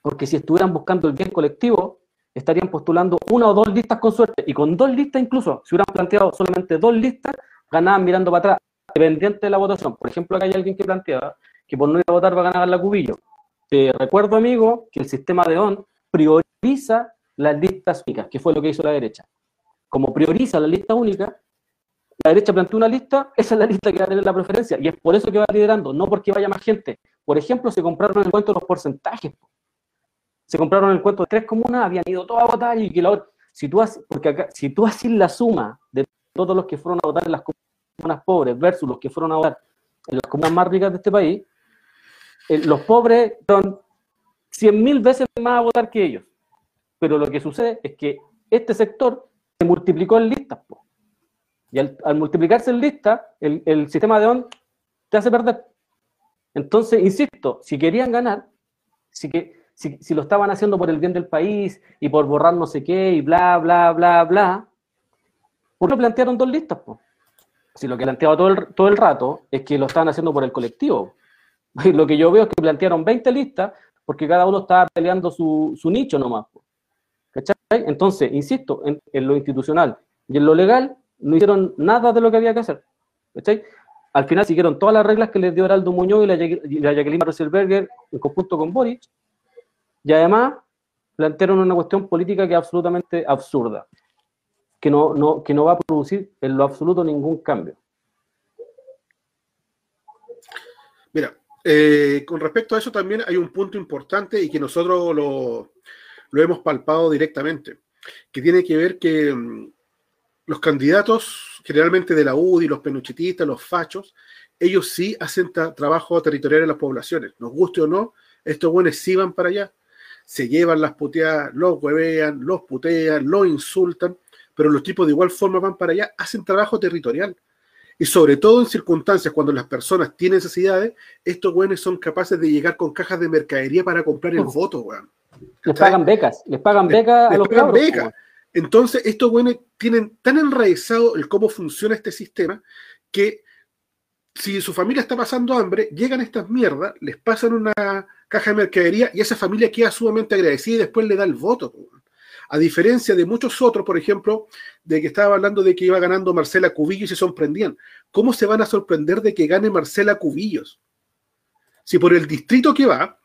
Porque si estuvieran buscando el bien colectivo, estarían postulando una o dos listas con suerte. Y con dos listas incluso, si hubieran planteado solamente dos listas, ganaban mirando para atrás, dependiente de la votación. Por ejemplo, acá hay alguien que planteaba que por no ir a votar va a ganar la cubillo. Te recuerdo, amigo, que el sistema de ON prioriza las listas únicas, que fue lo que hizo la derecha. Como prioriza la lista única, la derecha plantea una lista, esa es la lista que va a tener la preferencia, y es por eso que va liderando, no porque vaya más gente. Por ejemplo, se compraron el cuento los porcentajes se compraron el cuento de tres comunas, habían ido todas a votar y que la otra, si tú haces, porque acá, si tú haces la suma de todos los que fueron a votar en las comunas pobres versus los que fueron a votar en las comunas más ricas de este país, eh, los pobres son cien mil veces más a votar que ellos. Pero lo que sucede es que este sector se multiplicó en listas. Y al, multiplicarse en listas, el, el sistema de ON te hace perder. Entonces, insisto, si querían ganar, si que si, lo estaban haciendo por el bien del país y por borrar no sé qué y bla, bla, bla, bla, ¿por qué plantearon dos listas? Si lo que planteaba todo el, todo el rato es que lo estaban haciendo por el colectivo. lo que yo veo es que plantearon 20 listas porque cada uno estaba peleando su, nicho nomás. ¿Cachai? Entonces, insisto, en, lo institucional y en lo legal no hicieron nada de lo que había que hacer. Al final siguieron todas las reglas que les dio Heraldo Muñoz y la, Jacqueline en conjunto con Boric, y además plantearon una cuestión política que es absolutamente absurda, que no, que no va a producir en lo absoluto ningún cambio. Mira, eh, con respecto a eso también hay un punto importante y que nosotros lo, hemos palpado directamente, que tiene que ver que mm, los candidatos generalmente de la UDI, los penuchitistas, los fachos, ellos sí hacen trabajo territorial en las poblaciones, nos guste o no, estos buenos sí van para allá se llevan las puteadas, los huevean, los putean, los insultan, pero los tipos de igual forma van para allá, hacen trabajo territorial. Y sobre todo en circunstancias cuando las personas tienen necesidades, estos güeyes son capaces de llegar con cajas de mercadería para comprar el voto, Les pagan becas, les pagan becas a los pagan becas. Entonces, estos buenos tienen tan enraizado el cómo funciona este sistema que si su familia está pasando hambre, llegan estas mierdas, les pasan una caja de mercadería y esa familia queda sumamente agradecida y después le da el voto. A diferencia de muchos otros, por ejemplo, de que estaba hablando de que iba ganando Marcela Cubillos y se sorprendían. ¿Cómo se van a sorprender de que gane Marcela Cubillos? Si por el distrito que va,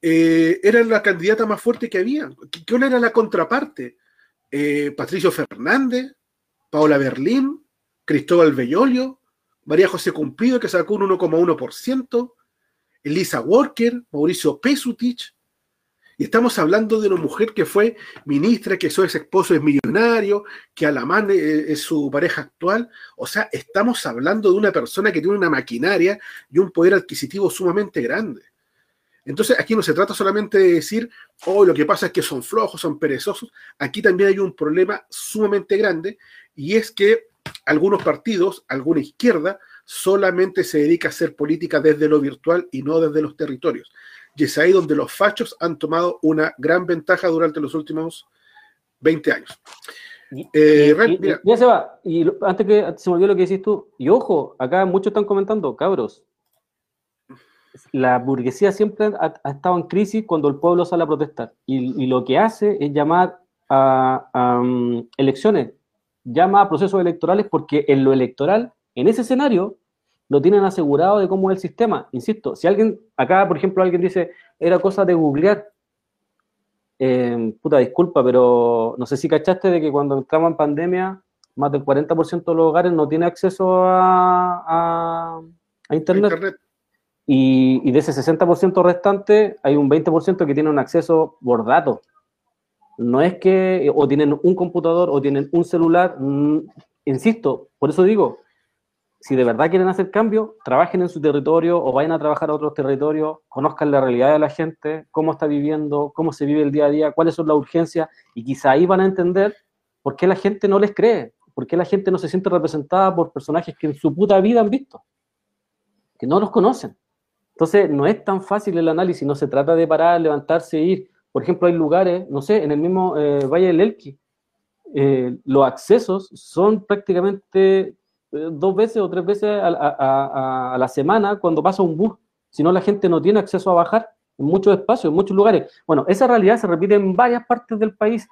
eh, era la candidata más fuerte que había. ¿Quién era la contraparte? Eh, Patricio Fernández, Paola Berlín, Cristóbal Bellolio, María José Cumplido, que sacó un 1,1%, Elisa Walker, Mauricio Pesutich. Y estamos hablando de una mujer que fue ministra, que su ex esposo es millonario, que Alamán eh, es su pareja actual. O sea, estamos hablando de una persona que tiene una maquinaria y un poder adquisitivo sumamente grande. Entonces, aquí no se trata solamente de decir, oh, lo que pasa es que son flojos, son perezosos. Aquí también hay un problema sumamente grande y es que algunos partidos, alguna izquierda, solamente se dedica a hacer política desde lo virtual y no desde los territorios. Y es ahí donde los fachos han tomado una gran ventaja durante los últimos 20 años. Eh, ya se va. Y antes que se me olvidó lo que decís tú, y ojo, acá muchos están comentando, cabros, la burguesía siempre ha, estado en crisis cuando el pueblo sale a protestar. Y, lo que hace es llamar a, um, elecciones, llama a procesos electorales porque en lo electoral, en ese escenario, lo tienen asegurado de cómo es el sistema. Insisto, si alguien, acá por ejemplo alguien dice, era cosa de googlear, eh, puta disculpa, pero no sé si cachaste de que cuando entramos en pandemia, más del 40% de los hogares no tiene acceso a, internet. Y, de ese 60% restante, hay un 20% que tiene un acceso por datos. No es que o tienen un computador o tienen un celular, mm, insisto, por eso digo, si de verdad quieren hacer cambio, trabajen en su territorio o vayan a trabajar a otros territorios, conozcan la realidad de la gente, cómo está viviendo, cómo se vive el día a día, cuáles son las urgencias, y quizá ahí van a entender por qué la gente no les cree, por qué la gente no se siente representada por personajes que en su puta vida han visto, que no los conocen. Entonces, no es tan fácil el análisis, no se trata de parar, levantarse e ir. Por ejemplo, hay lugares, no sé, en el mismo eh, Valle del Elqui, eh, los accesos son prácticamente eh, dos veces o tres veces a, la semana cuando pasa un bus. Si no, la gente no tiene acceso a bajar en muchos espacios, en muchos lugares. Bueno, esa realidad se repite en varias partes del país.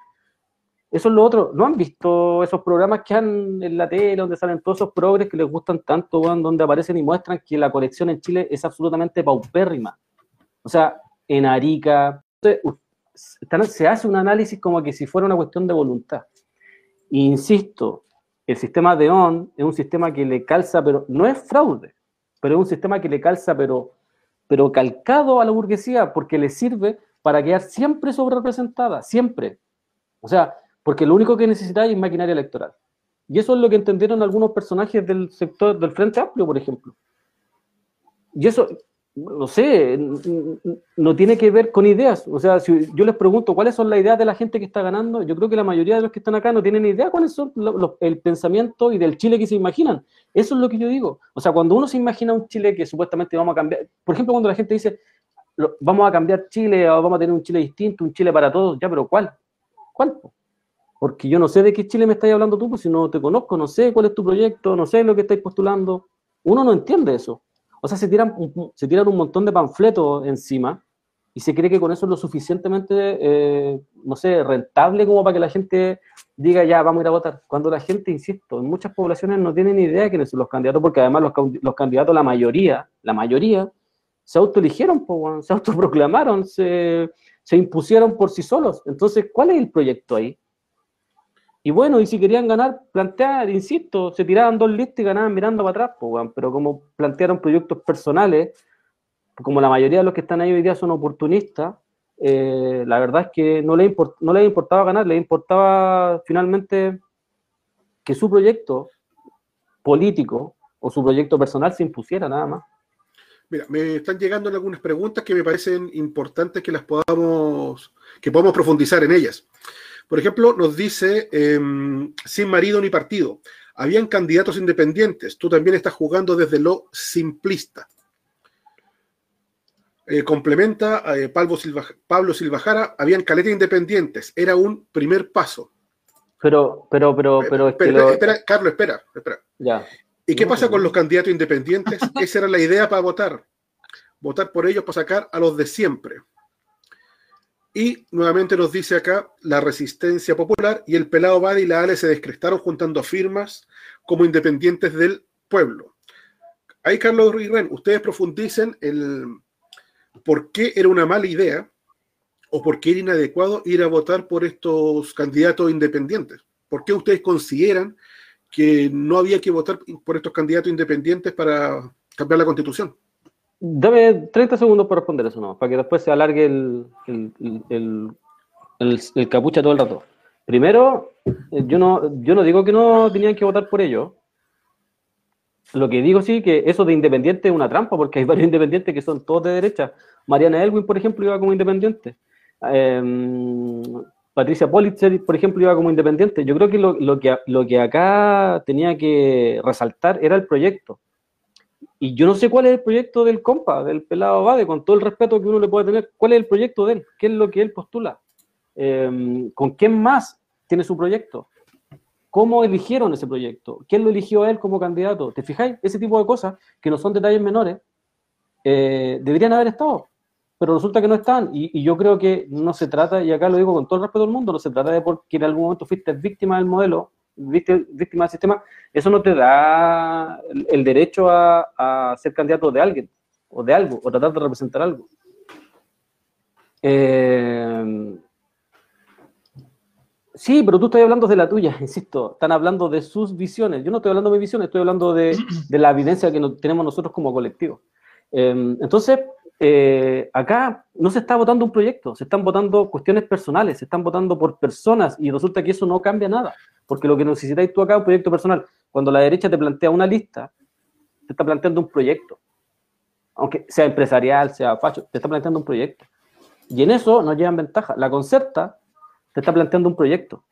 Eso es lo otro. ¿No han visto esos programas que han en la tele, donde salen todos esos progres que les gustan tanto, donde aparecen y muestran que la colección en Chile es absolutamente paupérrima? O sea, en Arica, se hace un análisis como que si fuera una cuestión de voluntad. insisto, el sistema de ON es un sistema que le calza, pero no es fraude, pero es un sistema que le calza, pero, pero calcado a la burguesía, porque le sirve para quedar siempre sobre representada, siempre. O sea, porque lo único que necesitáis es maquinaria electoral. Y eso es lo que entendieron algunos personajes del sector del Frente Amplio, por ejemplo. Y eso, no sé, no tiene que ver con ideas. O sea, si yo les pregunto cuáles son las ideas de la gente que está ganando, yo creo que la mayoría de los que están acá no tienen idea cuáles son el pensamiento y del Chile que se imaginan. Eso es lo que yo digo. O sea, cuando uno se imagina un Chile que supuestamente vamos a cambiar, por ejemplo, cuando la gente dice, vamos a cambiar Chile o vamos a tener un Chile distinto, un Chile para todos, ya, pero ¿cuál? ¿Cuál? porque yo no sé de qué Chile me estás hablando tú, pues si no te conozco, no sé cuál es tu proyecto, no sé lo que estáis postulando. Uno no entiende eso. O sea, se tiran, se tiran un montón de panfletos encima y se cree que con eso es lo suficientemente, eh, no sé, rentable como para que la gente diga, ya, vamos a ir a votar. Cuando la gente, insisto, en muchas poblaciones no tienen ni idea de quiénes son los candidatos, porque además los, candidatos, la mayoría, la mayoría, se autoeligieron, se autoproclamaron, se impusieron por sí solos. Entonces, ¿cuál es el proyecto ahí? Y bueno, y si querían ganar, plantear, insisto, se tiraban dos listas y ganaban mirando para atrás, pero como plantearon proyectos personales, como la mayoría de los que están ahí hoy día son oportunistas, eh, la verdad es que no les, no les importaba ganar, les importaba finalmente que su proyecto político o su proyecto personal se impusiera nada más. Mira, me están llegando algunas preguntas que me parecen importantes que las podamos, que podamos profundizar en ellas. Por ejemplo, nos dice, em, sin marido ni partido, habían candidatos independientes, tú también estás jugando desde lo simplista. eh, complementa eh, Pablo, Silva, Pablo Silvajara, habían caleta independientes, era un primer paso. Pero, pero, pero, pero. espera, es que lo- espera, Carlos, espera, espera. Ya. ¿Y qué pasa con los candidatos independientes? Esa era la idea para votar. Votar por ellos para sacar a los de siempre. Y nuevamente nos dice acá la resistencia popular y el pelado Badi y la Ale se descrestaron juntando firmas como independientes del pueblo. Ahí, Carlos y Ren, ustedes profundicen el por qué era una mala idea o por qué era inadecuado ir a votar por estos candidatos independientes. ¿Por qué ustedes consideran que no había que votar por estos candidatos independientes para cambiar la constitución? Dame 30 segundos para responder eso, ¿no? Para que después se alargue el, el- el- el capucha todo el rato. Primero, eh, yo no, yo no digo que no tenían que votar por ello. Lo que digo sí que eso de independiente es una trampa, porque hay varios independientes que son todos de derecha. Mariana Elwin, por ejemplo, iba como independiente. Em, Patricia Politzer, por ejemplo, iba como independiente. Yo creo que lo, lo que lo que acá tenía que resaltar era el proyecto. Y yo no sé cuál es el proyecto del compa, del pelado Abade, con todo el respeto que uno le puede tener. ¿Cuál es el proyecto de él? ¿Qué es lo que él postula? Eh, ¿Con quién más tiene su proyecto? ¿Cómo eligieron ese proyecto? ¿Quién lo eligió a él como candidato? ¿Te fijáis? Ese tipo de cosas, que no son detalles menores, eh, deberían haber estado, pero resulta que no están. Y, y yo creo que no se trata, y acá lo digo con todo el respeto del mundo, no se trata de porque en algún momento fuiste víctima del modelo, víctima del sistema, eso no te da el, derecho a, ser candidato de alguien, o de algo, o tratar de representar algo. Eh, Sí, pero tú estás hablando de la tuya, insisto. Están hablando de sus visiones. Yo no estoy hablando de mis visiones, estoy hablando de, la evidencia que tenemos nosotros como colectivo. Eh, entonces, eh, acá no se está votando un proyecto, se están votando cuestiones personales, se están votando por personas y resulta que eso no cambia nada. Porque lo que necesitáis tú acá es un proyecto personal. Cuando la derecha te plantea una lista, te está planteando un proyecto. Aunque sea empresarial, sea facho, te está planteando un proyecto. Y en eso nos llevan ventaja. La concerta te está planteando un proyecto.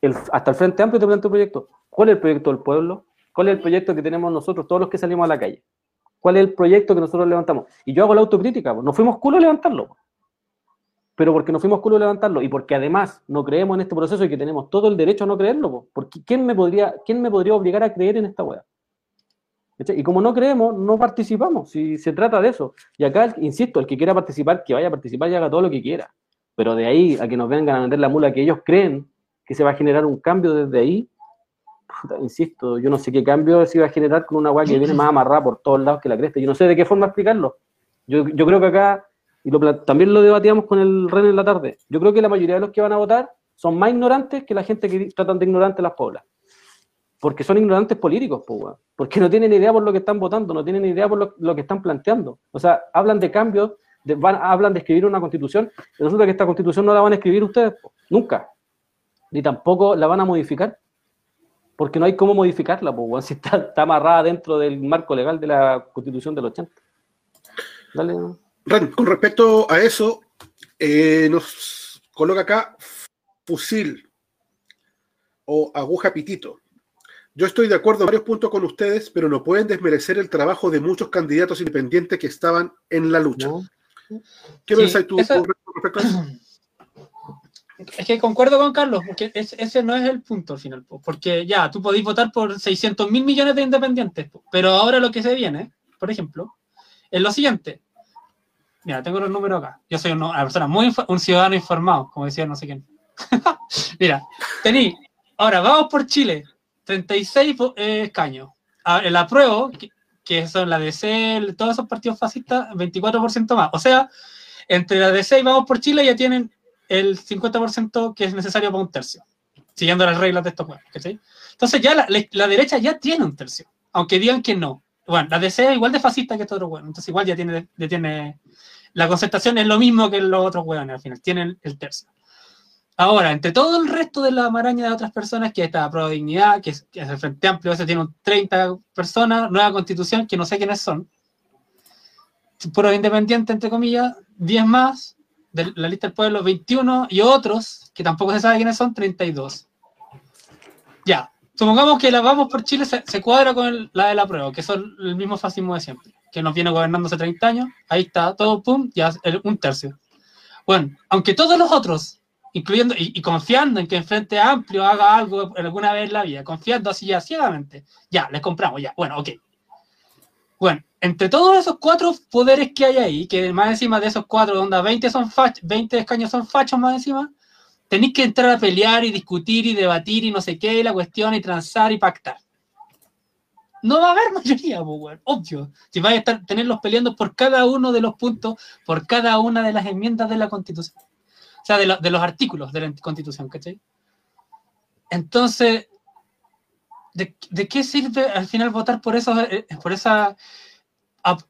El- hasta el Frente Amplio te plantea un proyecto. ¿Cuál es el proyecto del pueblo? ¿Cuál es el proyecto que tenemos nosotros, todos los que salimos a la calle? ¿Cuál es el proyecto que nosotros levantamos? Y yo hago la autocrítica, no fuimos culo a levantarlo. Pero porque no fuimos culo a levantarlo y porque además no creemos en este proceso y que tenemos todo el derecho a no creerlo, porque ¿quién me podría, quién me podría obligar a creer en esta? ¿Cachai? Y como no creemos, no participamos, si se trata de eso. Y acá, insisto, el que quiera participar, que vaya a participar y haga todo lo que quiera. Pero de ahí a que nos vengan a vender la mula que ellos creen que se va a generar un cambio desde ahí, insisto, yo no sé qué cambio se iba a generar con una weá que viene más amarrada por todos lados que la cresta. Yo no sé de qué forma explicarlo. Yo, yo creo que acá, y también lo debatíamos con el Ren en la tarde, yo creo que la mayoría de los que van a votar son más ignorantes que la gente que tratan de ignorante las poblas. Porque son ignorantes políticos, weón. Porque no tienen idea por lo que están votando, no tienen idea por lo, que están planteando. O sea, hablan de cambios, hablan de escribir una constitución, y resulta que esta constitución no la van a escribir ustedes, po, nunca. Ni tampoco la van a modificar. Porque no hay cómo modificarla, pues, si está, está amarrada dentro del marco legal de la constitución del 80. Dale. Ren, con respecto a eso, eh, nos coloca acá fusil o aguja pitito. Yo estoy de acuerdo en varios puntos con ustedes, pero no pueden desmerecer el trabajo de muchos candidatos independientes que estaban en la lucha. ¿No? ¿Qué Sí, pensáis tú eso- con respecto a eso? Es que concuerdo con Carlos, porque es- ese no es el punto al final, po, porque ya, tú podéis votar por 600 mil millones de independientes, pero ahora lo que se viene, por ejemplo, es lo siguiente. Mira, tengo los números acá. Yo soy una, persona muy, un ciudadano informado, como decía no sé quién. Mira, tení, ahora vamos por Chile, 36 vo- eh, escaños. A- El apruebo, que, son la DC, todos esos partidos fascistas, 24% más. O sea, entre la DC y vamos por Chile ya tienen el 50% que es necesario para un tercio, siguiendo las reglas de estos juegos. ¿cachai? Entonces ya la, la- derecha ya tiene un tercio, aunque digan que no. Bueno, la DC es igual de fascista que todo otro bueno, entonces igual ya tiene, ya tiene... La concertación es lo mismo que los otros hueones al final, tienen el tercio. Ahora, entre todo el resto de la maraña de otras personas, que está Pro Dignidad, que es, que es el Frente Amplio, ese tiene un 30 personas, nueva constitución, que no sé quiénes son, puro independiente, entre comillas, 10 más, de la lista del pueblo 21 y otros, que tampoco se sabe quiénes son, 32. Ya, supongamos que la vamos por Chile se, cuadra con el- la de la prueba, que son el mismo fascismo de siempre. que nos viene gobernando hace 30 años, ahí está, todo, pum, ya un tercio. Bueno, aunque todos los otros, incluyendo y, confiando en que el Frente Amplio haga algo alguna vez en la vida, confiando así ya ciegamente, ya, les compramos, ya, bueno, ok. Bueno, entre todos esos cuatro poderes que hay ahí, que más encima de esos cuatro, donde 20, son 20 escaños son fachos más encima, tenéis que entrar a pelear y discutir y debatir y no sé qué, y la cuestión, y transar y pactar. No va a haber mayoría, pues, obvio. Si vais a estar, tenerlos peleando por cada uno de los puntos, por cada una de las enmiendas de la Constitución. O sea, de, de los artículos de la Constitución, ¿cachai? Entonces, ¿de, qué sirve al final votar por eso, eh, por esa,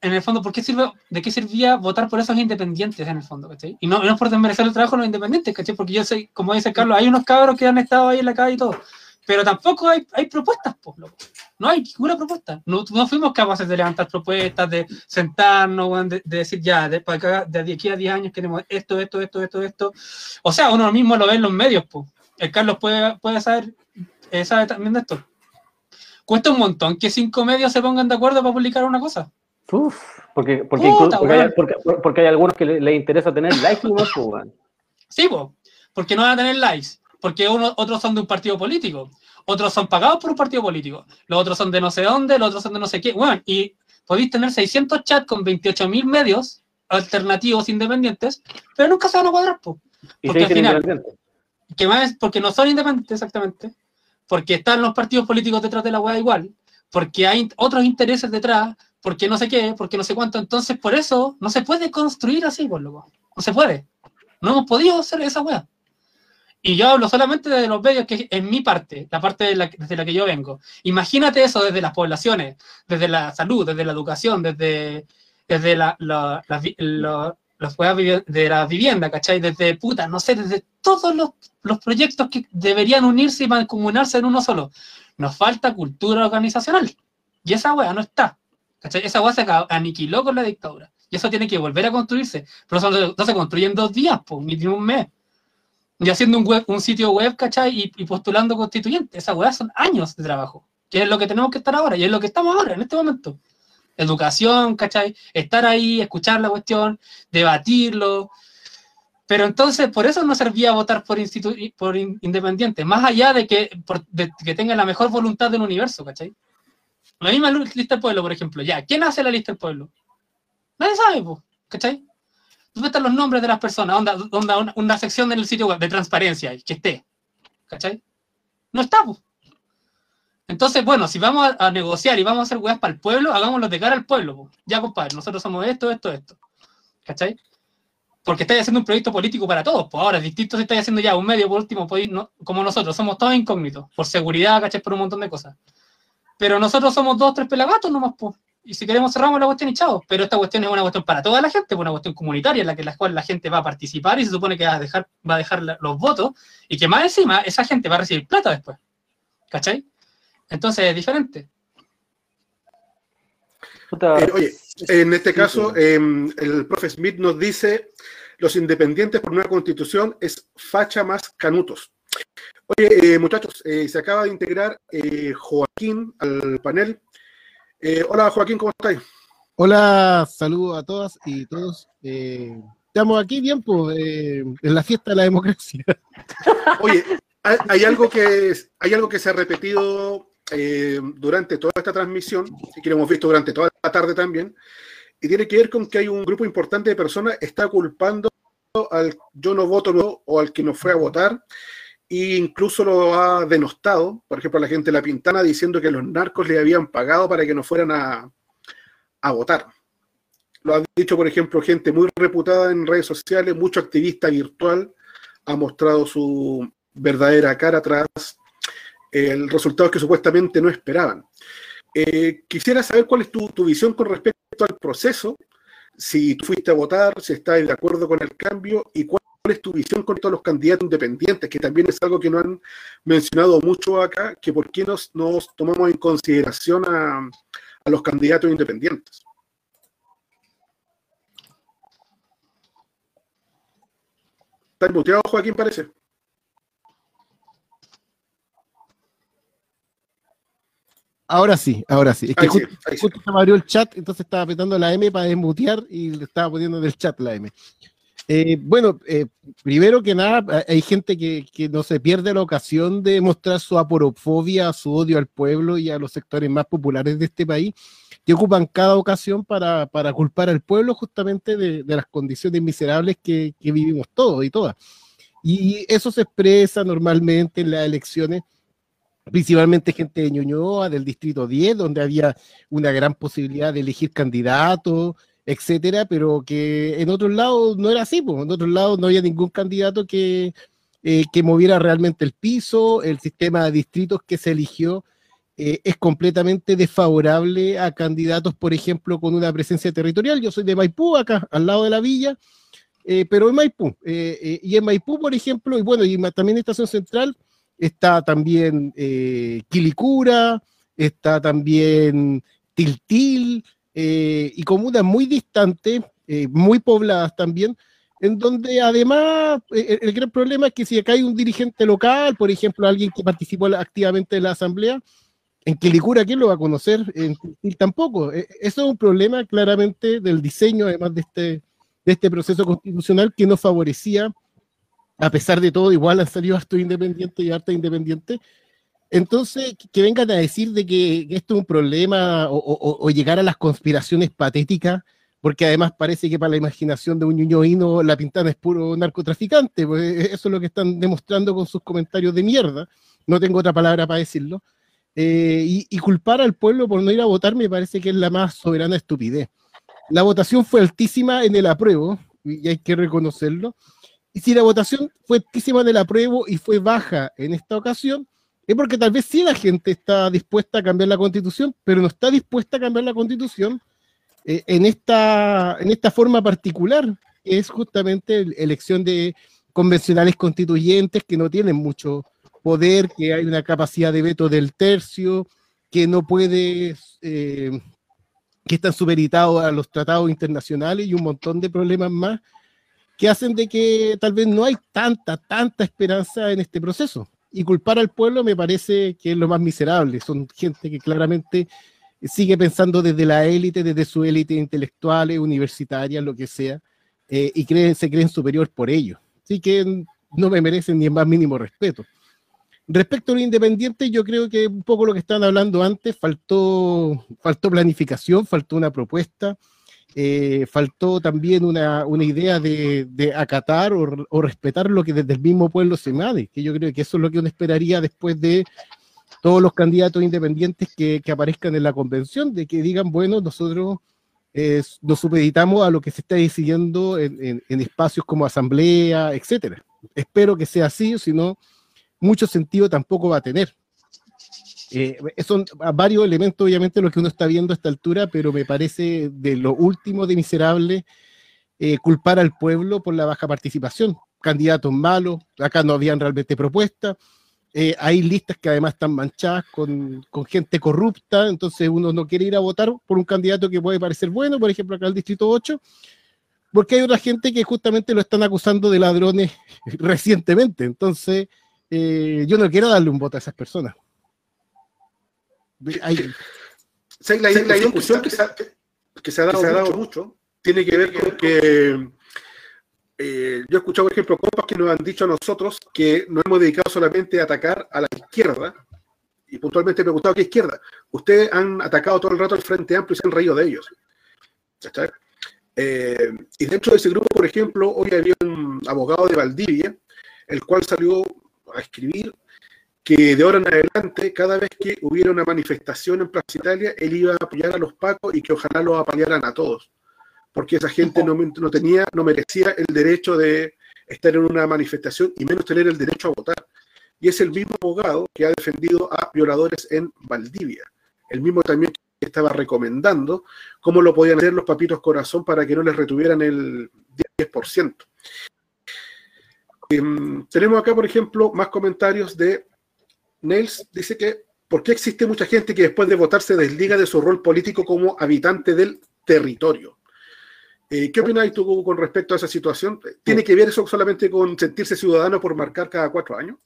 en el fondo, ¿por qué sirve, de qué servía votar por esos independientes en el fondo, ¿cachai? Y no, no es por desmerecer el trabajo de los independientes, ¿cachai? Porque yo sé, como dice Carlos, hay unos cabros que han estado ahí en la calle y todo, pero tampoco hay, hay propuestas, pues, No hay ninguna propuesta. No, no, fuimos capaces de levantar propuestas, de sentarnos, de, decir ya, de, de aquí a 10 años queremos esto, esto, esto, esto, esto. O sea, uno mismo lo ve en los medios, pues. El Carlos puede, puede saber, eh, sabe también de esto cuesta un montón que cinco medios se pongan de acuerdo para publicar una cosa. Uf, porque, porque, hay, porque, hay, algunos que les interesa tener likes y no, pues, Sí, porque no van a tener likes, porque uno, otros son de un partido político, otros son pagados por un partido político, los otros son de no sé dónde, los otros son de no sé qué. Bueno, y podéis tener 600 chats con 28.000 medios alternativos independientes, pero nunca se van a cuadrar, pues. Porque al final, que más porque no son independientes exactamente, porque están los partidos políticos detrás de la hueá igual, porque hay otros intereses detrás, porque no sé qué, porque no sé cuánto. Entonces, por eso no se puede construir así, por loco. No se puede. No hemos podido hacer esa hueá. Y yo hablo solamente de los medios, que es mi parte, la parte desde la que yo vengo. Imagínate eso desde las poblaciones, desde la salud, desde la educación, desde, desde la, los de la vivienda, ¿cachai? Desde puta, no sé, desde todos los, proyectos que deberían unirse y mancomunarse en uno solo. Nos falta cultura organizacional. Y esa weá no está. ¿cachai? Esa weá se aniquiló con la dictadura. Y eso tiene que volver a construirse. Pero eso no se construye en dos días, pues, ni en un mes. Y haciendo un, web, un sitio web, ¿cachai? Y, postulando constituyentes. Esa weá son años de trabajo. Que es lo que tenemos que estar ahora. Y es lo que estamos ahora, en este momento educación, ¿cachai? Estar ahí, escuchar la cuestión, debatirlo. Pero entonces, por eso no servía votar por, por independiente, más allá de que, que tenga la mejor voluntad del universo, ¿cachai? La misma lista del pueblo, por ejemplo. Ya, ¿quién hace la lista del pueblo? Nadie sabe, pues, ¿cachai? ¿Dónde están los nombres de las personas? Onda, onda una, sección en el sitio web de transparencia que esté. ¿Cachai? No está, pues. Entonces, bueno, si vamos a, negociar y vamos a hacer weas para el pueblo, hagámoslo de cara al pueblo. Ya, compadre, nosotros somos esto, esto, esto. ¿Cachai? Porque estáis haciendo un proyecto político para todos. Pues ahora es distinto si estáis haciendo ya un medio, por último, como nosotros, somos todos incógnitos, por seguridad, ¿cachai? Por un montón de cosas. Pero nosotros somos dos, tres pelagatos nomás, pues. Y si queremos cerramos la cuestión y chao. Pero esta cuestión es una cuestión para toda la gente, una cuestión comunitaria en la que la cual la gente va a participar y se supone que va a dejar, va a dejar los votos y que más encima esa gente va a recibir plata después. ¿Cachai? Entonces es diferente. Eh, oye, en este caso, em, el profe Smith nos dice, los independientes por una constitución es facha más canutos. Oye, eh, muchachos, eh, se acaba de integrar Joaquín al panel. hola Joaquín, ¿cómo estáis? Hola, saludos a todas y todos. estamos aquí bien, pues, en la fiesta de la democracia. Oye, hay, algo que, hay algo que se ha repetido eh, durante toda esta transmisión, que lo hemos visto durante toda la tarde también, y tiene que ver con que hay un grupo importante de personas que está culpando al yo no voto o al que no fue a votar, e incluso lo ha denostado, por ejemplo, la gente de La Pintana diciendo que los narcos le habían pagado para que no fueran a, a votar. Lo ha dicho, por ejemplo, gente muy reputada en redes sociales, mucho activista virtual ha mostrado su verdadera cara atrás el resultado que supuestamente no esperaban. Eh, quisiera saber cuál es tu, visión con respecto al proceso, si tú fuiste a votar, si estás de acuerdo con el cambio y cuál es tu visión con todos los candidatos independientes, que también es algo que no han mencionado mucho acá, que por qué nos, nos tomamos en consideración a, a los candidatos independientes. ¿Estás muteado, Joaquín, parece? Ahora sí, ahora sí. Es que justo, justo se me abrió el chat, entonces estaba apretando la M para desmutear y le estaba poniendo en el chat la M. Eh, bueno, eh, primero que nada, eh, hay gente que, que no se pierde la ocasión de mostrar su aporofobia, su odio al pueblo y a los sectores más populares de este país, que ocupan cada ocasión para, para culpar al pueblo justamente de, de las condiciones miserables que, que vivimos todos y todas. Y eso se expresa normalmente en las elecciones principalmente gente de Ñuñoa, del distrito 10, donde había una gran posibilidad de elegir candidatos, etcétera, pero que en otros lados no era así, pues. en otros lados no había ningún candidato que, eh, que moviera realmente el piso, el sistema de distritos que se eligió eh, es completamente desfavorable a candidatos, por ejemplo, con una presencia territorial. Yo soy de Maipú, acá, al lado de la villa, eh, pero en Maipú. eh, eh, y en Maipú, por ejemplo, y bueno, y también en Estación Central, está también eh, Quilicura, está también Tiltil, eh, y comunas muy distantes, eh, muy pobladas también, en donde además eh, el, gran problema es que si acá hay un dirigente local, por ejemplo, alguien que participó activamente en la asamblea, en Quilicura, ¿quién lo va a conocer? En Tiltil tampoco. Eh, Eso es un problema claramente del diseño, además de este, de este proceso constitucional que no favorecía a pesar de todo, igual han salido harto independientes y harta independientes. Entonces, que- vengan a decir de que, esto es un problema o, llegar a las conspiraciones patéticas, porque además parece que para la imaginación de un ñuñoíno la pintana es puro narcotraficante, pues eso es lo que están demostrando con sus comentarios de mierda, no tengo otra palabra para decirlo. Eh, y culpar al pueblo por no ir a votar me parece que es la más soberana estupidez. La votación fue altísima en el apruebo, y hay que reconocerlo, y si la votación fue altísima en el apruebo y fue baja en esta ocasión, es porque tal vez sí la gente está dispuesta a cambiar la constitución, pero no está dispuesta a cambiar la constitución eh, en, esta, en esta forma particular, que es justamente la elección de convencionales constituyentes que no tienen mucho poder, que hay una capacidad de veto del tercio, que no puede, eh, que están supeditados a los tratados internacionales y un montón de problemas más que hacen de que tal vez no hay tanta, tanta esperanza en este proceso. Y culpar al pueblo me parece que es lo más miserable. Son gente que claramente sigue pensando desde la élite, desde su élite intelectuales, universitarias, lo que sea, eh, y creen, se creen superior por ello. Así que no me merecen ni el más mínimo respeto. Respecto a los independientes, yo creo que un poco lo que estaban hablando antes, faltó, faltó planificación, faltó una propuesta, eh, faltó también una, una idea de, acatar o, respetar lo que desde el mismo pueblo se made, que yo creo que eso es lo que uno esperaría después de todos los candidatos independientes que, aparezcan en la convención, de que digan, bueno, nosotros eh, nos supeditamos a lo que se está decidiendo en, en, en espacios como asamblea, etcétera. Espero que sea así, si no, mucho sentido tampoco va a tener. Eh, son varios elementos, obviamente, lo que uno está viendo a esta altura, pero me parece de lo último de miserable eh, culpar al pueblo por la baja participación. Candidatos malos, acá no habían realmente propuestas. Eh, hay listas que además están manchadas con, con, gente corrupta, entonces uno no quiere ir a votar por un candidato que puede parecer bueno, por ejemplo, acá el Distrito 8, porque hay otra gente que justamente lo están acusando de ladrones recientemente. Entonces, eh, yo no quiero darle un voto a esas personas. Hay, sí, la, la, discusión que se, ha, que se ha dado, se ha dado mucho, mucho, tiene que ver con que eh, yo he escuchado, por ejemplo, compas que nos han dicho a nosotros que nos hemos dedicado solamente a atacar a la izquierda, y puntualmente he preguntado qué izquierda. Ustedes han atacado todo el rato al Frente Amplio y se han reído de ellos. Eh, y dentro de ese grupo, por ejemplo, hoy había un abogado de Valdivia, el cual salió a escribir que de ahora en adelante, cada vez que hubiera una manifestación en Plaza Italia, él iba a apoyar a los pacos y que ojalá los apoyaran a todos, porque esa gente no, no, tenía, no merecía el derecho de estar en una manifestación y menos tener el derecho a votar. Y es el mismo abogado que ha defendido a violadores en Valdivia, el mismo también que estaba recomendando cómo lo podían hacer los papitos corazón para que no les retuvieran el 10%. Eh, tenemos acá, por ejemplo, más comentarios de Nails dice que ¿por qué existe mucha gente que después de votar se desliga de su rol político como habitante del territorio? Eh, ¿Qué opinas tú con respecto a esa situación? ¿Tiene que ver eso solamente con sentirse ciudadano por marcar cada cuatro años?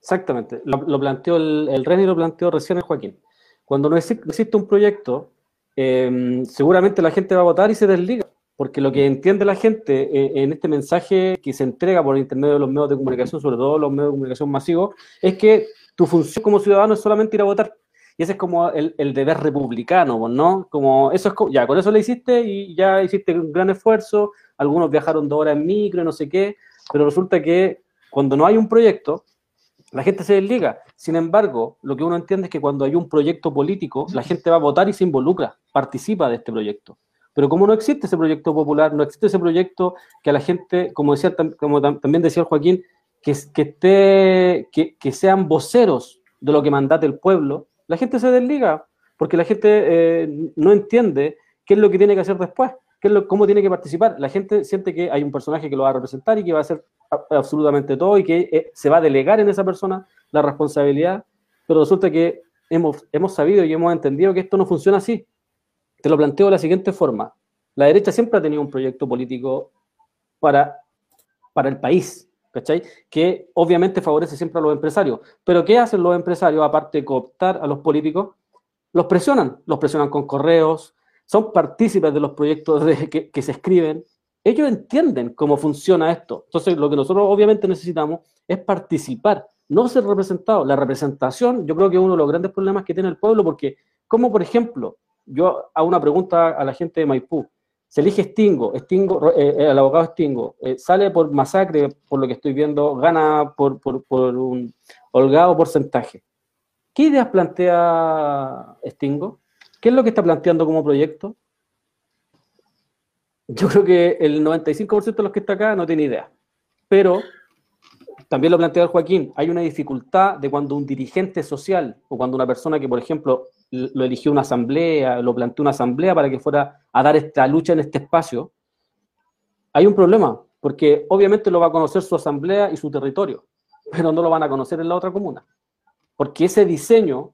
Exactamente, lo, planteó el, el René y lo planteó recién el Joaquín. cuando no exi- existe un proyecto, eh, seguramente la gente va a votar y se desliga, porque lo que entiende la gente eh, en este mensaje que se entrega por intermedio de los medios de comunicación, sobre todo los medios de comunicación masivos, es que tu función como ciudadano es solamente ir a votar. Y ese es como el, deber republicano, pues, ¿no? Como eso es ya, con eso lo hiciste y ya hiciste un gran esfuerzo, algunos viajaron dos horas en micro no sé qué, pero resulta que cuando no hay un proyecto, la gente se desliga. Sin embargo, lo que uno entiende es que cuando hay un proyecto político, la gente va a votar y se involucra, participa de este proyecto. Pero como no existe ese proyecto popular, no existe ese proyecto que a la gente, como, decía, como tam- también decía Joaquín, que, que, esté, que, que sean voceros de lo que mandate el pueblo, la gente se desliga, porque la gente eh, no entiende qué es lo que tiene que hacer después, qué es lo, cómo tiene que participar. La gente siente que hay un personaje que lo va a representar y que va a hacer absolutamente todo y que eh, se va a delegar en esa persona la responsabilidad, pero resulta que hemos, hemos sabido y hemos entendido que esto no funciona así. Te lo planteo de la siguiente forma. La derecha siempre ha tenido un proyecto político para, para el país, ¿cachai? Que obviamente favorece siempre a los empresarios. Pero ¿qué hacen los empresarios aparte de cooptar a los políticos? Los presionan, los presionan con correos, son partícipes de los proyectos que, que se escriben. Ellos entienden cómo funciona esto. Entonces, lo que nosotros obviamente necesitamos es participar, no ser representados. La representación, yo creo que es uno de los grandes problemas que tiene el pueblo, porque, como por ejemplo, yo hago una pregunta a la gente de Maipú. Se elige Stingo, Stingo eh, eh, el abogado Stingo, eh, sale por masacre, por lo que estoy viendo, gana por, por, por un holgado porcentaje. ¿Qué ideas plantea Stingo? ¿Qué es lo que está planteando como proyecto? Yo creo que el 95% de los que está acá no tiene idea. Pero también lo plantea el Joaquín, hay una dificultad de cuando un dirigente social o cuando una persona que, por ejemplo, lo eligió una asamblea, lo planteó una asamblea para que fuera a dar esta lucha en este espacio, hay un problema, porque obviamente lo va a conocer su asamblea y su territorio, pero no lo van a conocer en la otra comuna, porque ese diseño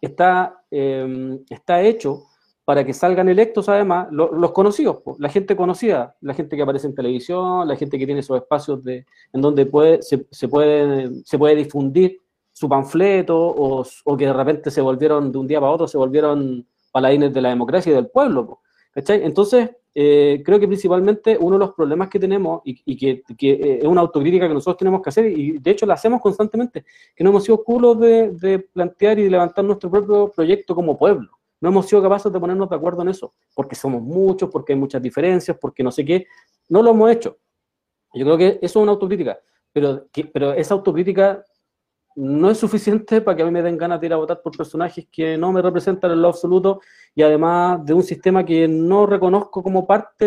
está, eh, está hecho para que salgan electos además lo- los conocidos, la gente conocida, la gente que aparece en televisión, la gente que tiene esos espacios de, en donde puede, se, se puede, se puede difundir su panfleto o, que de repente se volvieron de un día para otro, se volvieron paladines de la democracia y del pueblo. Entonces, eh, creo que principalmente uno de los problemas que tenemos y, que, eh, es una autocrítica que nosotros tenemos que hacer y de hecho la hacemos constantemente, que no hemos sido culos de, plantear y levantar nuestro propio proyecto como pueblo. No hemos sido capaces de ponernos de acuerdo en eso, porque somos muchos, porque hay muchas diferencias, porque no sé qué. No lo hemos hecho. Yo creo que eso es una autocrítica, pero, que- pero esa autocrítica no es suficiente para que a mí me den ganas de ir a votar por personajes que no me representan en lo absoluto y además de un sistema que no reconozco como parte